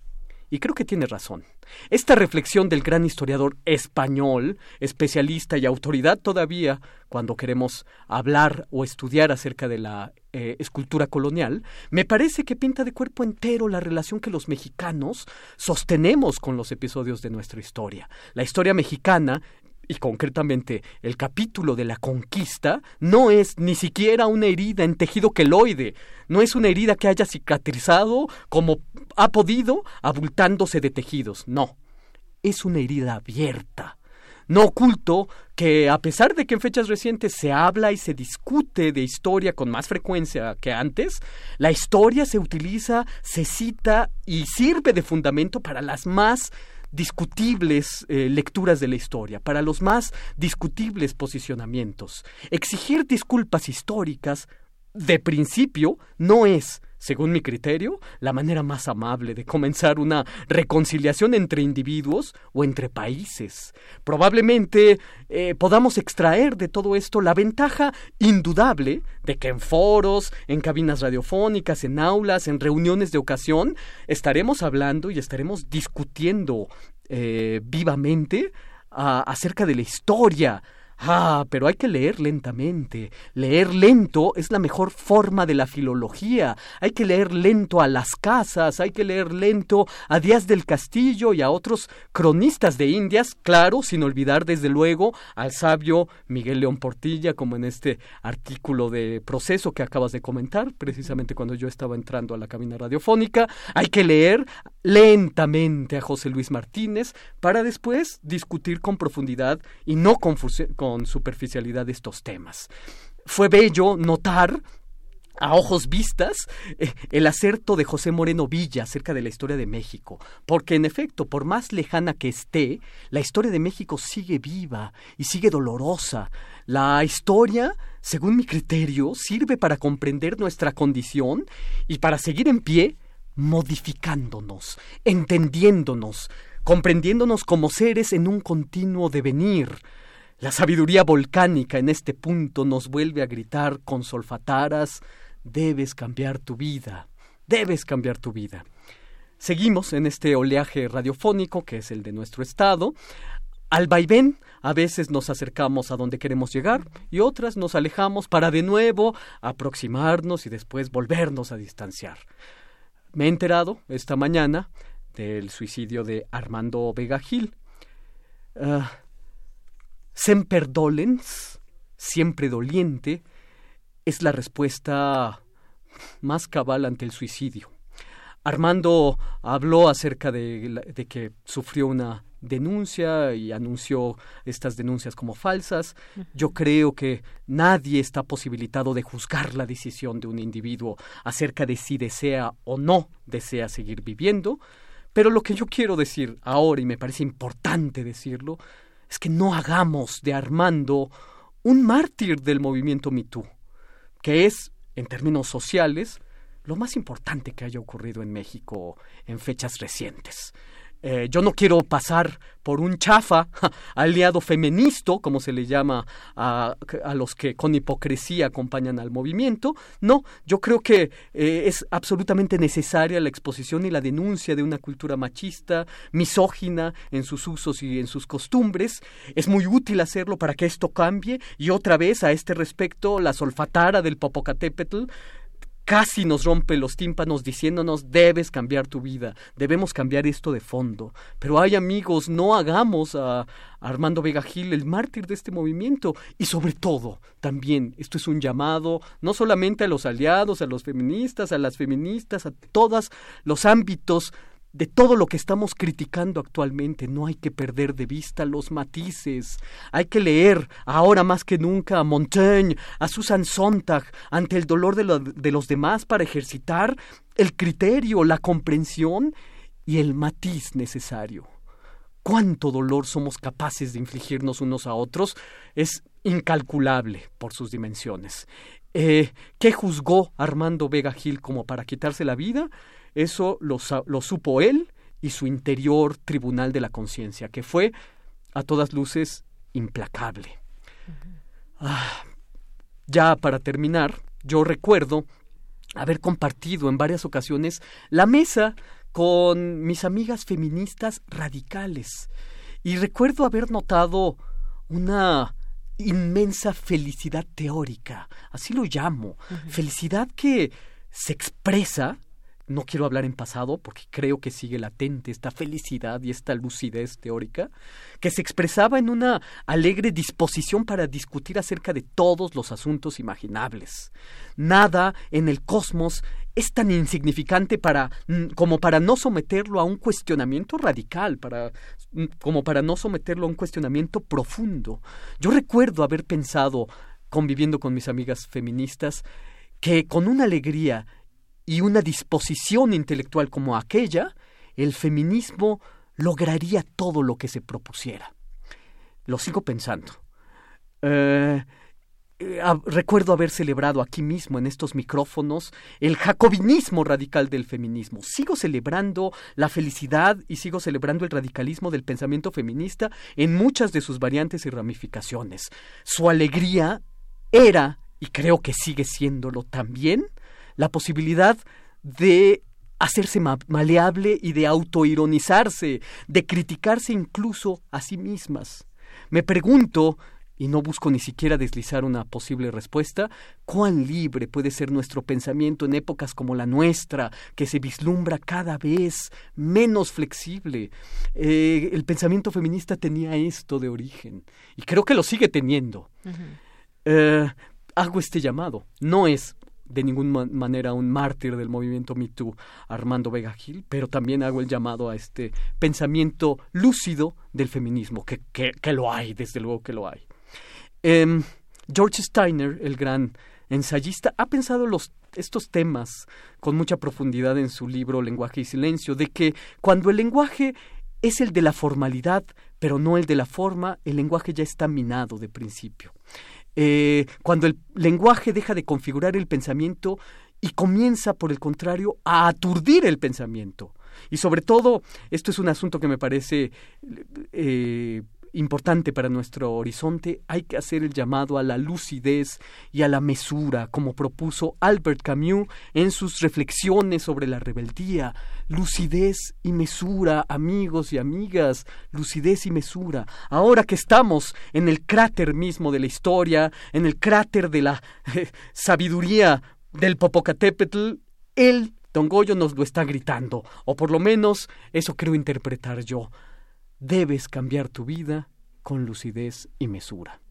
S26: Y creo que tiene razón. Esta reflexión del gran historiador español, especialista y autoridad todavía cuando queremos hablar o estudiar acerca de la eh, escultura colonial, me parece que pinta de cuerpo entero la relación que los mexicanos sostenemos con los episodios de nuestra historia. La historia mexicana y concretamente el capítulo de la conquista, no es ni siquiera una herida en tejido queloide, no es una herida que haya cicatrizado como ha podido abultándose de tejidos, no, es una herida abierta. No oculto que a pesar de que en fechas recientes se habla y se discute de historia con más frecuencia que antes, la historia se utiliza, se cita y sirve de fundamento para las más discutibles eh, lecturas de la historia, para los más discutibles posicionamientos. Exigir disculpas históricas, de principio, no es según mi criterio, la manera más amable de comenzar una reconciliación entre individuos o entre países. Probablemente eh, podamos extraer de todo esto la ventaja indudable de que en foros, en cabinas radiofónicas, en aulas, en reuniones de ocasión, estaremos hablando y estaremos discutiendo eh, vivamente acerca de la historia, Ah, pero hay que leer lentamente. Leer lento es la mejor forma de la filología. Hay que leer lento a las casas, hay que leer lento a Díaz del Castillo y a otros cronistas de Indias, claro, sin olvidar desde luego al sabio Miguel León Portilla, como en este artículo de proceso que acabas de comentar, precisamente cuando yo estaba entrando a la cabina radiofónica. Hay que leer lentamente a José Luis Martínez para después discutir con profundidad y no con con superficialidad estos temas. Fue bello notar a ojos vistas eh, el acerto de José Moreno Villa acerca de la historia de México, porque en efecto, por más lejana que esté, la historia de México sigue viva y sigue dolorosa. La historia, según mi criterio, sirve para comprender nuestra condición y para seguir en pie modificándonos, entendiéndonos, comprendiéndonos como seres en un continuo devenir. La sabiduría volcánica en este punto nos vuelve a gritar con solfataras, debes cambiar tu vida. debes cambiar tu vida. Seguimos en este oleaje radiofónico que es el de nuestro estado. Al vaivén, a veces nos acercamos a donde queremos llegar y otras nos alejamos para de nuevo aproximarnos y después volvernos a distanciar. Me he enterado esta mañana del suicidio de Armando Vega Gil. Uh, semper dolens, siempre doliente, es la respuesta más cabal ante el suicidio. Armando habló acerca de, de, que sufrió una denuncia y anunció estas denuncias como falsas. Yo creo que nadie está posibilitado de juzgar la decisión de un individuo acerca de si desea o no desea seguir viviendo. Pero lo que yo quiero decir ahora, y me parece importante decirlo, es que no hagamos de Armando un mártir del movimiento MeToo, que es, en términos sociales, lo más importante que haya ocurrido en México en fechas recientes. Eh, yo no quiero pasar por un chafa aliado feminista, como se le llama a, los que con hipocresía acompañan al movimiento. No, yo creo que eh, es absolutamente necesaria la exposición y la denuncia de una cultura machista, misógina en sus usos y en sus costumbres. Es muy útil hacerlo para que esto cambie y otra vez a este respecto la solfatara del Popocatépetl casi nos rompe los tímpanos diciéndonos debes cambiar tu vida, debemos cambiar esto de fondo. Pero hay amigos, no hagamos a Armando Vega Gil el mártir de este movimiento y sobre todo también esto es un llamado no solamente a los aliados, a los feministas, a las feministas, a todos los ámbitos de todo lo que estamos criticando actualmente. No hay que perder de vista los matices. Hay que leer ahora más que nunca a Montaigne, a Susan Sontag, ante el dolor de, de los demás para ejercitar el criterio, la comprensión y el matiz necesario. Cuánto dolor somos capaces de infligirnos unos a otros es incalculable por sus dimensiones. Eh, ¿Qué juzgó Armando Vega Gil como para quitarse la vida? Eso lo, supo él y su interior tribunal de la conciencia, que fue, a todas luces, implacable. Ah, ya para terminar, yo recuerdo haber compartido en varias ocasiones la mesa con mis amigas feministas radicales y recuerdo haber notado una inmensa felicidad teórica, así lo llamo, felicidad que se expresa no quiero hablar en pasado porque creo que sigue latente esta felicidad y esta lucidez teórica, que se expresaba en una alegre disposición para discutir acerca de todos los asuntos imaginables. Nada en el cosmos es tan insignificante para mm, como para no someterlo a un cuestionamiento radical, para mm, como para no someterlo a un cuestionamiento profundo. Yo recuerdo haber pensado conviviendo con mis amigas feministas que con una alegría y una disposición intelectual como aquella, el feminismo lograría todo lo que se propusiera. Lo sigo pensando. Eh, eh, recuerdo haber celebrado aquí mismo en estos micrófonos el jacobinismo radical del feminismo. Sigo celebrando la felicidad y sigo celebrando el radicalismo del pensamiento feminista en muchas de sus variantes y ramificaciones. Su alegría era, y creo que sigue siéndolo también, la posibilidad de hacerse maleable y de autoironizarse, de criticarse incluso a sí mismas. Me pregunto, y no busco ni siquiera deslizar una posible respuesta, cuán libre puede ser nuestro pensamiento en épocas como la nuestra, que se vislumbra cada vez menos flexible. Eh, el pensamiento feminista tenía esto de origen, y creo que lo sigue teniendo. Eh, hago este llamado. No es de ninguna manera un mártir del movimiento Me Too, Armando Vega Gil, pero también hago el llamado a este pensamiento lúcido del feminismo, que, que, lo hay, desde luego que lo hay. Em, George Steiner, el gran ensayista, ha pensado los, estos temas con mucha profundidad en su libro Lenguaje y Silencio, de que cuando el lenguaje es el de la formalidad, pero no el de la forma, el lenguaje ya está minado de principio. Eh, cuando el lenguaje deja de configurar el pensamiento y comienza, por el contrario, a aturdir el pensamiento. Y sobre todo, esto es un asunto que me parece eh, importante para nuestro horizonte, hay que hacer el llamado a la lucidez y a la mesura, como propuso Albert Camus en sus reflexiones sobre la rebeldía. Lucidez y mesura, amigos y amigas, lucidez y mesura. Ahora que estamos en el cráter mismo de la historia, en el cráter de la eh, sabiduría del Popocatépetl, él, Don Goyo, nos lo está gritando, o por lo menos eso creo interpretar yo debes cambiar tu vida con lucidez y mesura.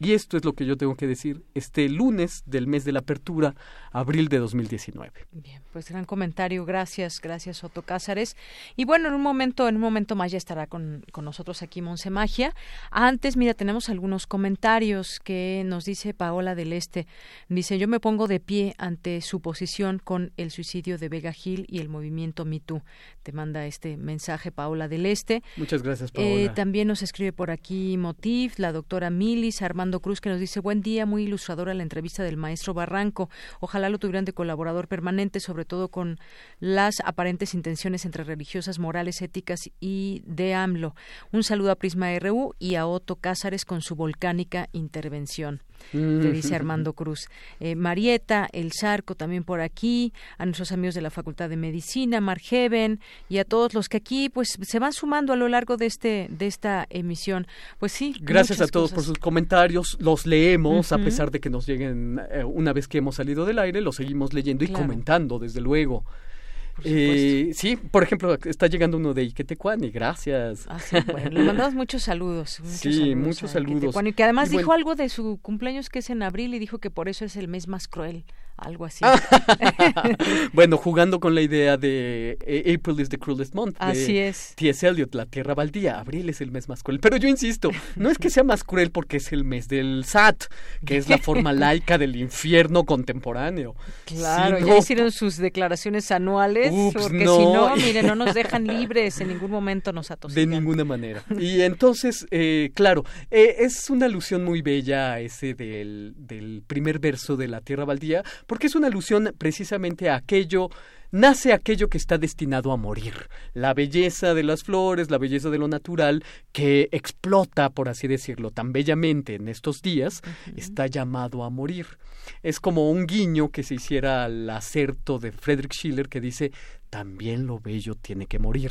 S26: Y esto es lo que yo tengo que decir este lunes del mes de la apertura, abril de 2019.
S1: Bien, pues gran comentario, gracias, gracias Otto Cázares. Y bueno, en un momento, en un momento más ya estará con, con nosotros aquí Monse Magia. Antes, mira, tenemos algunos comentarios que nos dice Paola del Este. Dice, yo me pongo de pie ante su posición con el suicidio de Vega Gil y el movimiento Me Too. Te manda este mensaje Paola del Este.
S26: Muchas gracias, Paola.
S1: Eh, también nos escribe por aquí Motif, la doctora Milis, Armando Cruz que nos dice buen día, muy ilustradora la entrevista del maestro Barranco. Ojalá lo tuvieran de colaborador permanente, sobre todo con las aparentes intenciones entre religiosas, morales, éticas y de AMLO. Un saludo a Prisma RU y a Otto Cázares con su volcánica intervención. Le dice. Armando Cruz. Eh, Marieta, El Zarco también por aquí, a nuestros amigos de la Facultad de Medicina, Margeven y a todos los que aquí pues se van sumando a lo largo de este de esta emisión. Pues sí.
S26: Gracias a todos por sus comentarios, los leemos a pesar de que nos lleguen eh, una vez que hemos salido del aire, los seguimos leyendo y comentando desde luego. Eh, sí, por ejemplo, está llegando uno de Iquetecuani, gracias.
S1: Ah, bueno, le mandamos [LAUGHS] muchos saludos.
S26: Muchos sí, muchos saludos.
S1: Y que además dijo algo de su cumpleaños que es en abril y dijo que por eso es el mes más cruel algo así. [LAUGHS]
S26: bueno, jugando con la idea de eh, April is the cruelest month.
S1: Así es.
S26: T.S. Eliot, la tierra baldía. Abril es el mes más cruel. Pero yo insisto, no es que sea más cruel porque es el mes del SAT, que es la forma [LAUGHS] laica del infierno contemporáneo.
S1: Claro, ya hicieron sus declaraciones anuales, porque si no, [LAUGHS] mire, no nos dejan libres, en ningún momento nos atosigan.
S26: De ninguna manera. Y entonces, eh, claro, eh, es una alusión muy bella ese del, del primer verso de la tierra baldía, porque es una alusión precisamente a aquello nace aquello que está destinado a morir, la belleza de las flores, la belleza de lo natural, que explota, por así decirlo, tan bellamente en estos días, está llamado a morir. Es como un guiño que se hiciera al acerto de Friedrich Schiller que dice, también lo bello tiene que morir.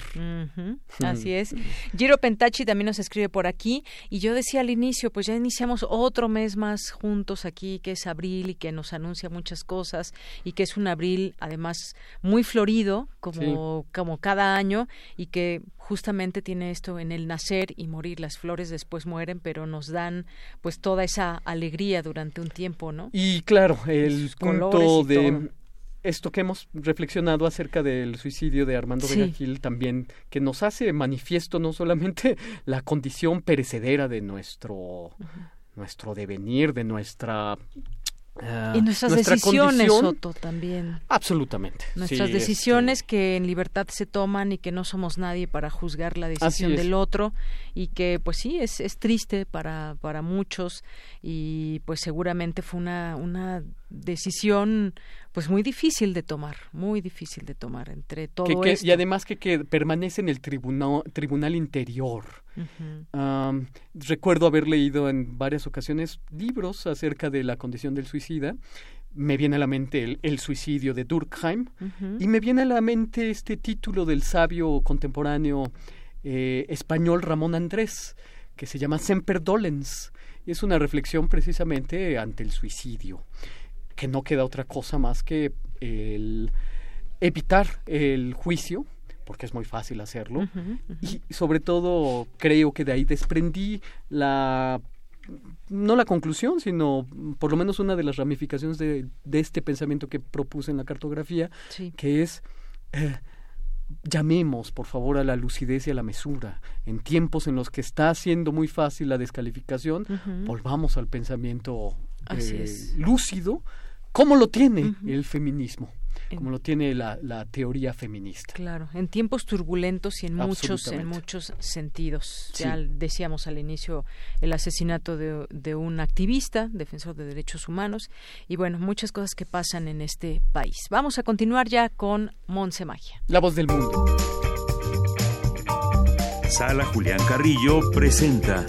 S1: Así es. Giro Pentachi también nos escribe por aquí y yo decía al inicio, pues ya iniciamos otro mes más juntos aquí, que es abril y que nos anuncia muchas cosas y que es un abril además muy florido como, como cada año y que justamente tiene esto en el nacer y morir. Las flores después mueren, pero nos dan pues toda esa alegría durante un tiempo, ¿no?
S26: Y claro, el punto de esto que hemos reflexionado acerca del suicidio de Armando Vega Gil también que nos hace manifiesto no solamente [LAUGHS] la condición perecedera de nuestro nuestro devenir, de nuestra
S1: y nuestras decisiones, Soto, también.
S26: Absolutamente.
S1: Nuestras decisiones que en libertad se toman y que no somos nadie para juzgar la decisión del otro y que, pues sí, es, es triste para, para muchos y pues seguramente fue una, una decisión pues muy difícil de tomar, muy difícil de tomar entre todo
S26: Y además que, que permanece en el tribunal, tribunal interior. recuerdo haber leído en varias ocasiones libros acerca de la condición del suicida. Me viene a la mente el, suicidio de Durkheim y me viene a la mente este título del sabio contemporáneo eh, español Ramón Andrés, que se llama Semper Dolens. Es una reflexión precisamente ante el suicidio que no queda otra cosa más que el evitar el juicio, porque es muy fácil hacerlo, y sobre todo creo que de ahí desprendí la no la conclusión, sino por lo menos una de las ramificaciones de, de este pensamiento que propuse en la cartografía, que es eh, llamemos por favor a la lucidez y a la mesura. En tiempos en los que está siendo muy fácil la descalificación, volvamos al pensamiento eh, lúcido ¿Cómo lo tiene el feminismo? como lo tiene la, teoría feminista.
S1: Claro, en tiempos turbulentos y en muchos, en muchos sentidos. Ya decíamos al inicio el asesinato de, de, un activista, defensor de derechos humanos, y bueno, muchas cosas que pasan en este país. Vamos a continuar ya con Monse Magia.
S26: La voz del mundo.
S10: Sala Julián Carrillo presenta.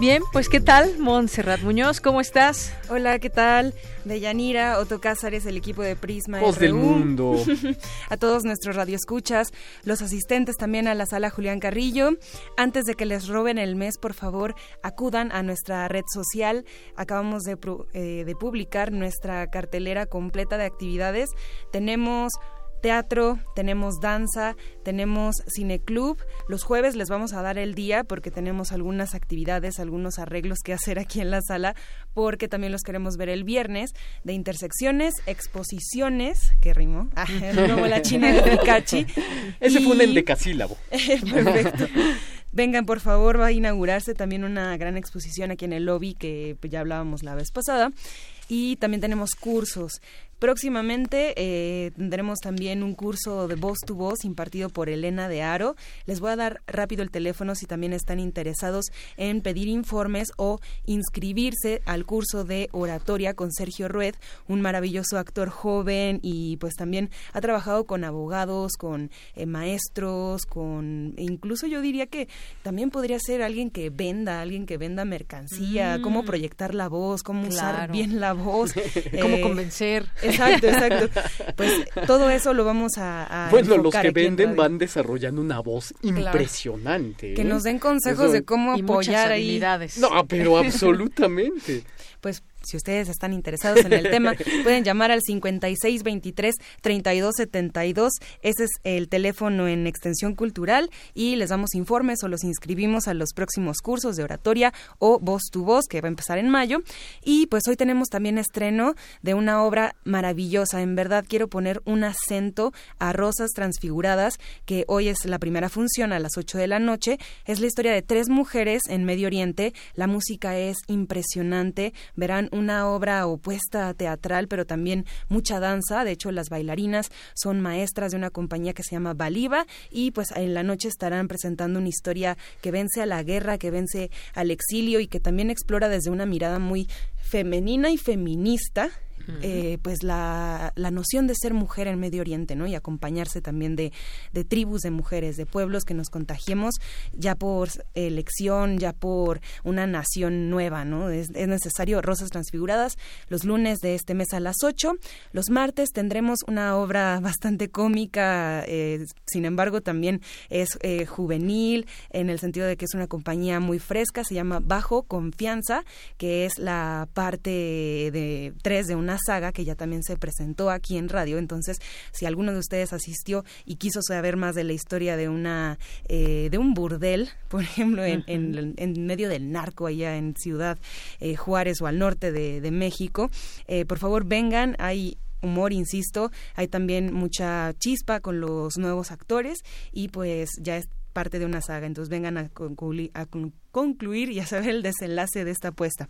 S1: Bien, pues ¿qué tal? Montserrat Muñoz, ¿cómo estás?
S27: Hola, ¿qué tal? Deyanira, Otto Cázares, el equipo de Prisma
S26: Voz del mundo. [LAUGHS]
S27: a todos nuestros radioescuchas, los asistentes también a la sala Julián Carrillo. Antes de que les roben el mes, por favor, acudan a nuestra red social. Acabamos de, eh, de publicar nuestra cartelera completa de actividades. Tenemos teatro, tenemos danza, tenemos cineclub. Los jueves les vamos a dar el día porque tenemos algunas actividades, algunos arreglos que hacer aquí en la sala, porque también los queremos ver el viernes de intersecciones, exposiciones, que rimó, ah, [LAUGHS] como la china de Pikachi.
S26: Ese fue un
S27: y-
S26: endecasílabo. [LAUGHS]
S27: Perfecto. Vengan, por favor, va a inaugurarse también una gran exposición aquí en el lobby que ya hablábamos la vez pasada. Y también tenemos cursos. Próximamente eh, tendremos también un curso de voz to voz impartido por Elena de Aro. Les voy a dar rápido el teléfono si también están interesados en pedir informes o inscribirse al curso de oratoria con Sergio Rued, un maravilloso actor joven y pues también ha trabajado con abogados, con eh, maestros, con e incluso yo diría que también podría ser alguien que venda, alguien que venda mercancía,
S1: Mm.
S27: cómo proyectar la voz, cómo usar bien la voz, [LAUGHS]
S1: ¿Cómo
S27: eh,
S1: convencer?
S27: Exacto, exacto. [LAUGHS] Pues todo eso lo vamos a, a
S26: Bueno, los que venden van desarrollando una voz
S27: Claro.
S26: impresionante.
S27: Que
S26: ¿eh?
S27: nos den consejos
S26: Eso-
S27: de cómo apoyar ahí.
S1: habilidades.
S26: No, pero [LAUGHS] absolutamente.
S27: Pues si ustedes están interesados en el tema, [LAUGHS] pueden llamar al 5623-3272. Ese es el teléfono en extensión cultural y les damos informes o los inscribimos a los próximos cursos de oratoria o voz tu voz que va a empezar en mayo. Y pues hoy tenemos también estreno de una obra maravillosa. En verdad quiero poner un acento a Rosas Transfiguradas, que hoy es la primera función a las 8 de la noche. Es la historia de tres mujeres en Medio Oriente. La música es impresionante. Verán una obra opuesta teatral, pero también mucha danza. De hecho, las bailarinas son maestras de una compañía que se llama Baliva y pues en la noche estarán presentando una historia que vence a la guerra, que vence al exilio y que también explora desde una mirada muy femenina y feminista eh, pues la, la noción de ser mujer en Medio Oriente, ¿no? Y acompañarse también de, de tribus de mujeres, de pueblos que nos contagiemos ya por elección, ya por una nación nueva, ¿no? Es, es necesario Rosas Transfiguradas los lunes de este mes a las 8. Los martes tendremos una obra [LAUGHS] bastante cómica, eh, sin embargo también es eh, juvenil, en el sentido de que es una compañía muy fresca, se llama Bajo Confianza, que es la parte de tres de una saga que ya también se presentó aquí en radio. Entonces, si alguno de ustedes asistió y quiso saber más de la historia de una eh, de un burdel, [LAUGHS] por ejemplo, en, en- en medio del narco allá en Ciudad eh, Juárez o al norte de, de México, eh, por favor vengan. Hay humor, insisto, hay también mucha chispa con los nuevos actores y pues ya es parte de una saga, entonces vengan a, concluir, a con- concluir y a saber el desenlace de esta apuesta.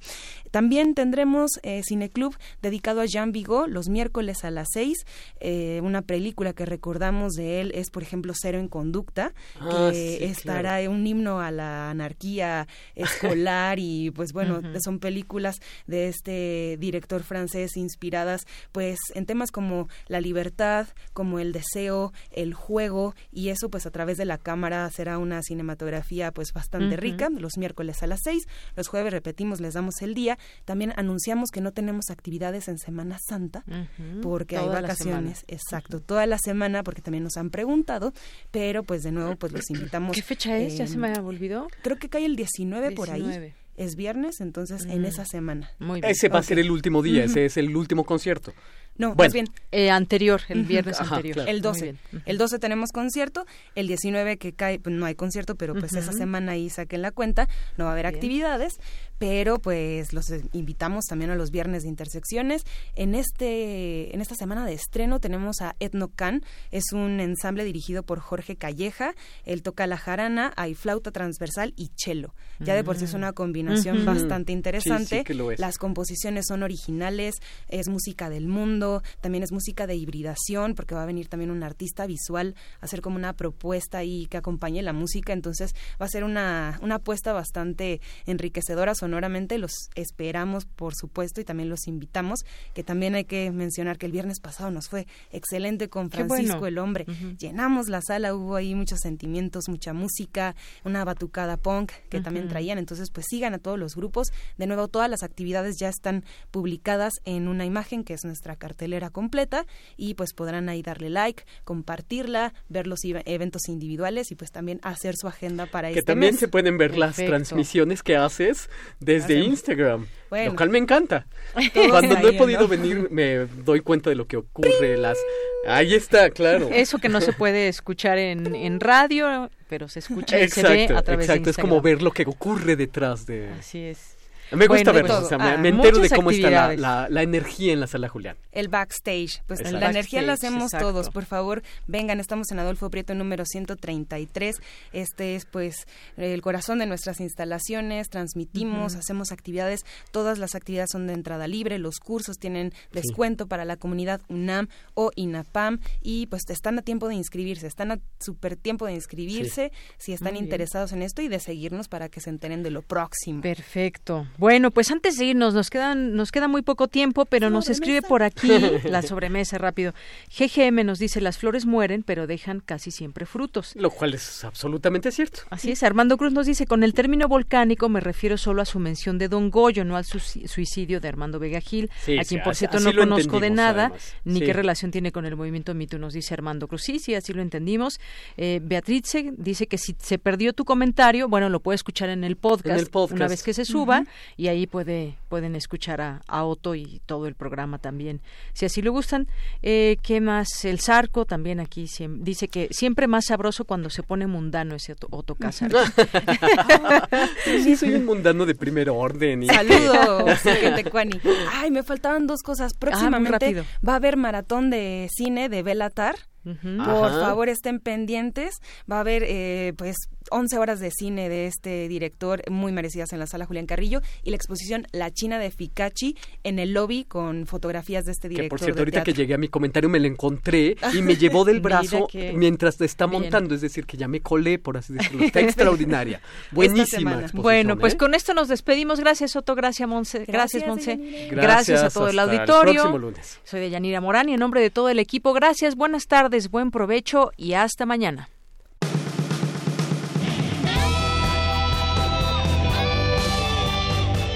S27: También tendremos eh, Cineclub dedicado a Jean Vigo los miércoles a las 6. Eh, una película que recordamos de él es, por ejemplo, Cero en Conducta,
S26: Ah,
S27: que
S26: sí,
S27: estará un himno a la anarquía escolar [LAUGHS] y pues bueno, son películas de este director francés inspiradas pues en temas como la libertad, como el deseo, el juego y eso pues a través de la cámara será una cinematografía pues bastante rica los miércoles a las 6, los jueves repetimos les damos el día, también anunciamos que no tenemos actividades en Semana Santa porque
S1: Toda
S27: hay vacaciones, exacto, toda la semana porque también nos han preguntado, pero pues de nuevo pues los invitamos.
S1: ¿Qué fecha es? ¿Ya se me olvidó?
S27: Creo que cae el 19, por ahí.
S1: 19.
S27: Es viernes, entonces en esa semana.
S1: Muy bien.
S26: Ese va a ser el último día, ese es el último concierto.
S27: No,
S26: Bueno.
S27: más bien.
S1: Eh, anterior, el viernes anterior.
S26: claro.
S27: El
S1: Muy
S27: 12.
S1: bien. Ujú.
S27: El 12 tenemos concierto, el 19 que cae, pues no hay concierto, pero pues esa semana ahí saquen la cuenta, no va a haber
S1: Bien.
S27: actividades, pero pues los eh, invitamos también a los viernes de intersecciones. En este en esta semana de estreno tenemos a Etnocan, es un ensamble dirigido por Jorge Calleja, él toca la jarana, hay flauta transversal y cello. Ya de por sí es una combinación
S1: Ujú.
S27: bastante
S26: Sí,
S27: interesante.
S26: sí que lo es.
S27: Las composiciones son originales, es música del mundo, sonido, también es música de hibridación, porque va a venir también un artista visual a hacer como una propuesta ahí que acompañe la música, entonces va a ser una, una apuesta bastante enriquecedora sonoramente, los esperamos por supuesto y también los invitamos, que también hay que mencionar que el viernes pasado nos fue excelente con Francisco el Hombre, llenamos la sala, hubo ahí muchos sentimientos, mucha música, una batucada punk que también traían, entonces pues sigan a todos los grupos, de nuevo todas las actividades ya están publicadas en una imagen que es nuestra cartelera completa y pues podrán ahí darle like, compartirla, ver los eventos individuales y pues también hacer su agenda para
S26: que también se pueden ver las transmisiones que haces desde Instagram, lo cual me encanta. Cuando no he podido venir me doy cuenta de lo que ocurre, las Ahí está, claro.
S1: Eso que no se puede escuchar en, en radio, pero se escucha y se ve a través
S26: exacto.
S1: de
S26: es como ver lo que ocurre detrás de...
S1: Así es.
S26: Me gusta ver eso, o sea, me, ah, entero de cómo está la, la, energía en la sala Julián.
S27: El backstage, pues la energía la hacemos todos, por favor, vengan, estamos en Adolfo Prieto número 133, este es pues el corazón de nuestras instalaciones, transmitimos, hacemos actividades, todas las actividades son de entrada libre, los cursos tienen descuento para la comunidad UNAM o INAPAM y pues están a tiempo de inscribirse, están a súper tiempo de inscribirse si están interesados en esto y de seguirnos para que se enteren de lo próximo.
S1: Perfecto. Bueno, pues antes de irnos, nos, quedan, nos queda muy poco tiempo, pero nos escribe por aquí [LAUGHS] la sobremesa rápido. GGM nos dice, las flores mueren, pero dejan casi siempre frutos.
S26: Lo cual es absolutamente cierto.
S1: Así es. Armando Cruz nos dice, con el término volcánico me refiero solo a su mención de Don Goyo, no al suicidio de Armando Vega Gil, a quien por cierto no conozco de nada, ni qué relación tiene con el movimiento Mito, nos dice Armando Cruz. Sí, sí, así lo entendimos. Eh, Beatriz dice que si se perdió tu comentario, bueno, lo puede escuchar en el podcast, una vez que se suba y ahí puede, pueden escuchar a, a, Otto y todo el programa también, si así le gustan. Eh, ¿Qué más? El Zarco también aquí dice que siempre más sabroso cuando se pone mundano ese Otto, Cáceres. [LAUGHS]
S26: sí, soy un mundano de primer orden. [LAUGHS]
S27: Saludos, [LAUGHS] Ay, me faltaban dos cosas. Ah, Próximamente va a haber maratón de cine de Belatar. Por favor, estén pendientes. Va a haber, eh, pues, 11 horas de cine de este director muy merecidas en la sala Julián Carrillo y la exposición La China de Ficachi en el lobby con fotografías de este director.
S26: Que por cierto, ahorita que llegué a mi comentario me lo encontré [LAUGHS] y me llevó del [LAUGHS] brazo mientras está montando, es decir, que ya me colé, por así decirlo. Está [LAUGHS] extraordinaria. Buenísima.
S1: Bueno, pues
S26: ¿eh?
S1: con esto nos despedimos. Gracias, Otto. Gracias, Monse. Gracias, Monse. Gracias, a todo el auditorio.
S26: El lunes.
S1: Soy de Yanira Morán y en nombre de todo el equipo, gracias, buenas tardes, buen provecho y hasta mañana.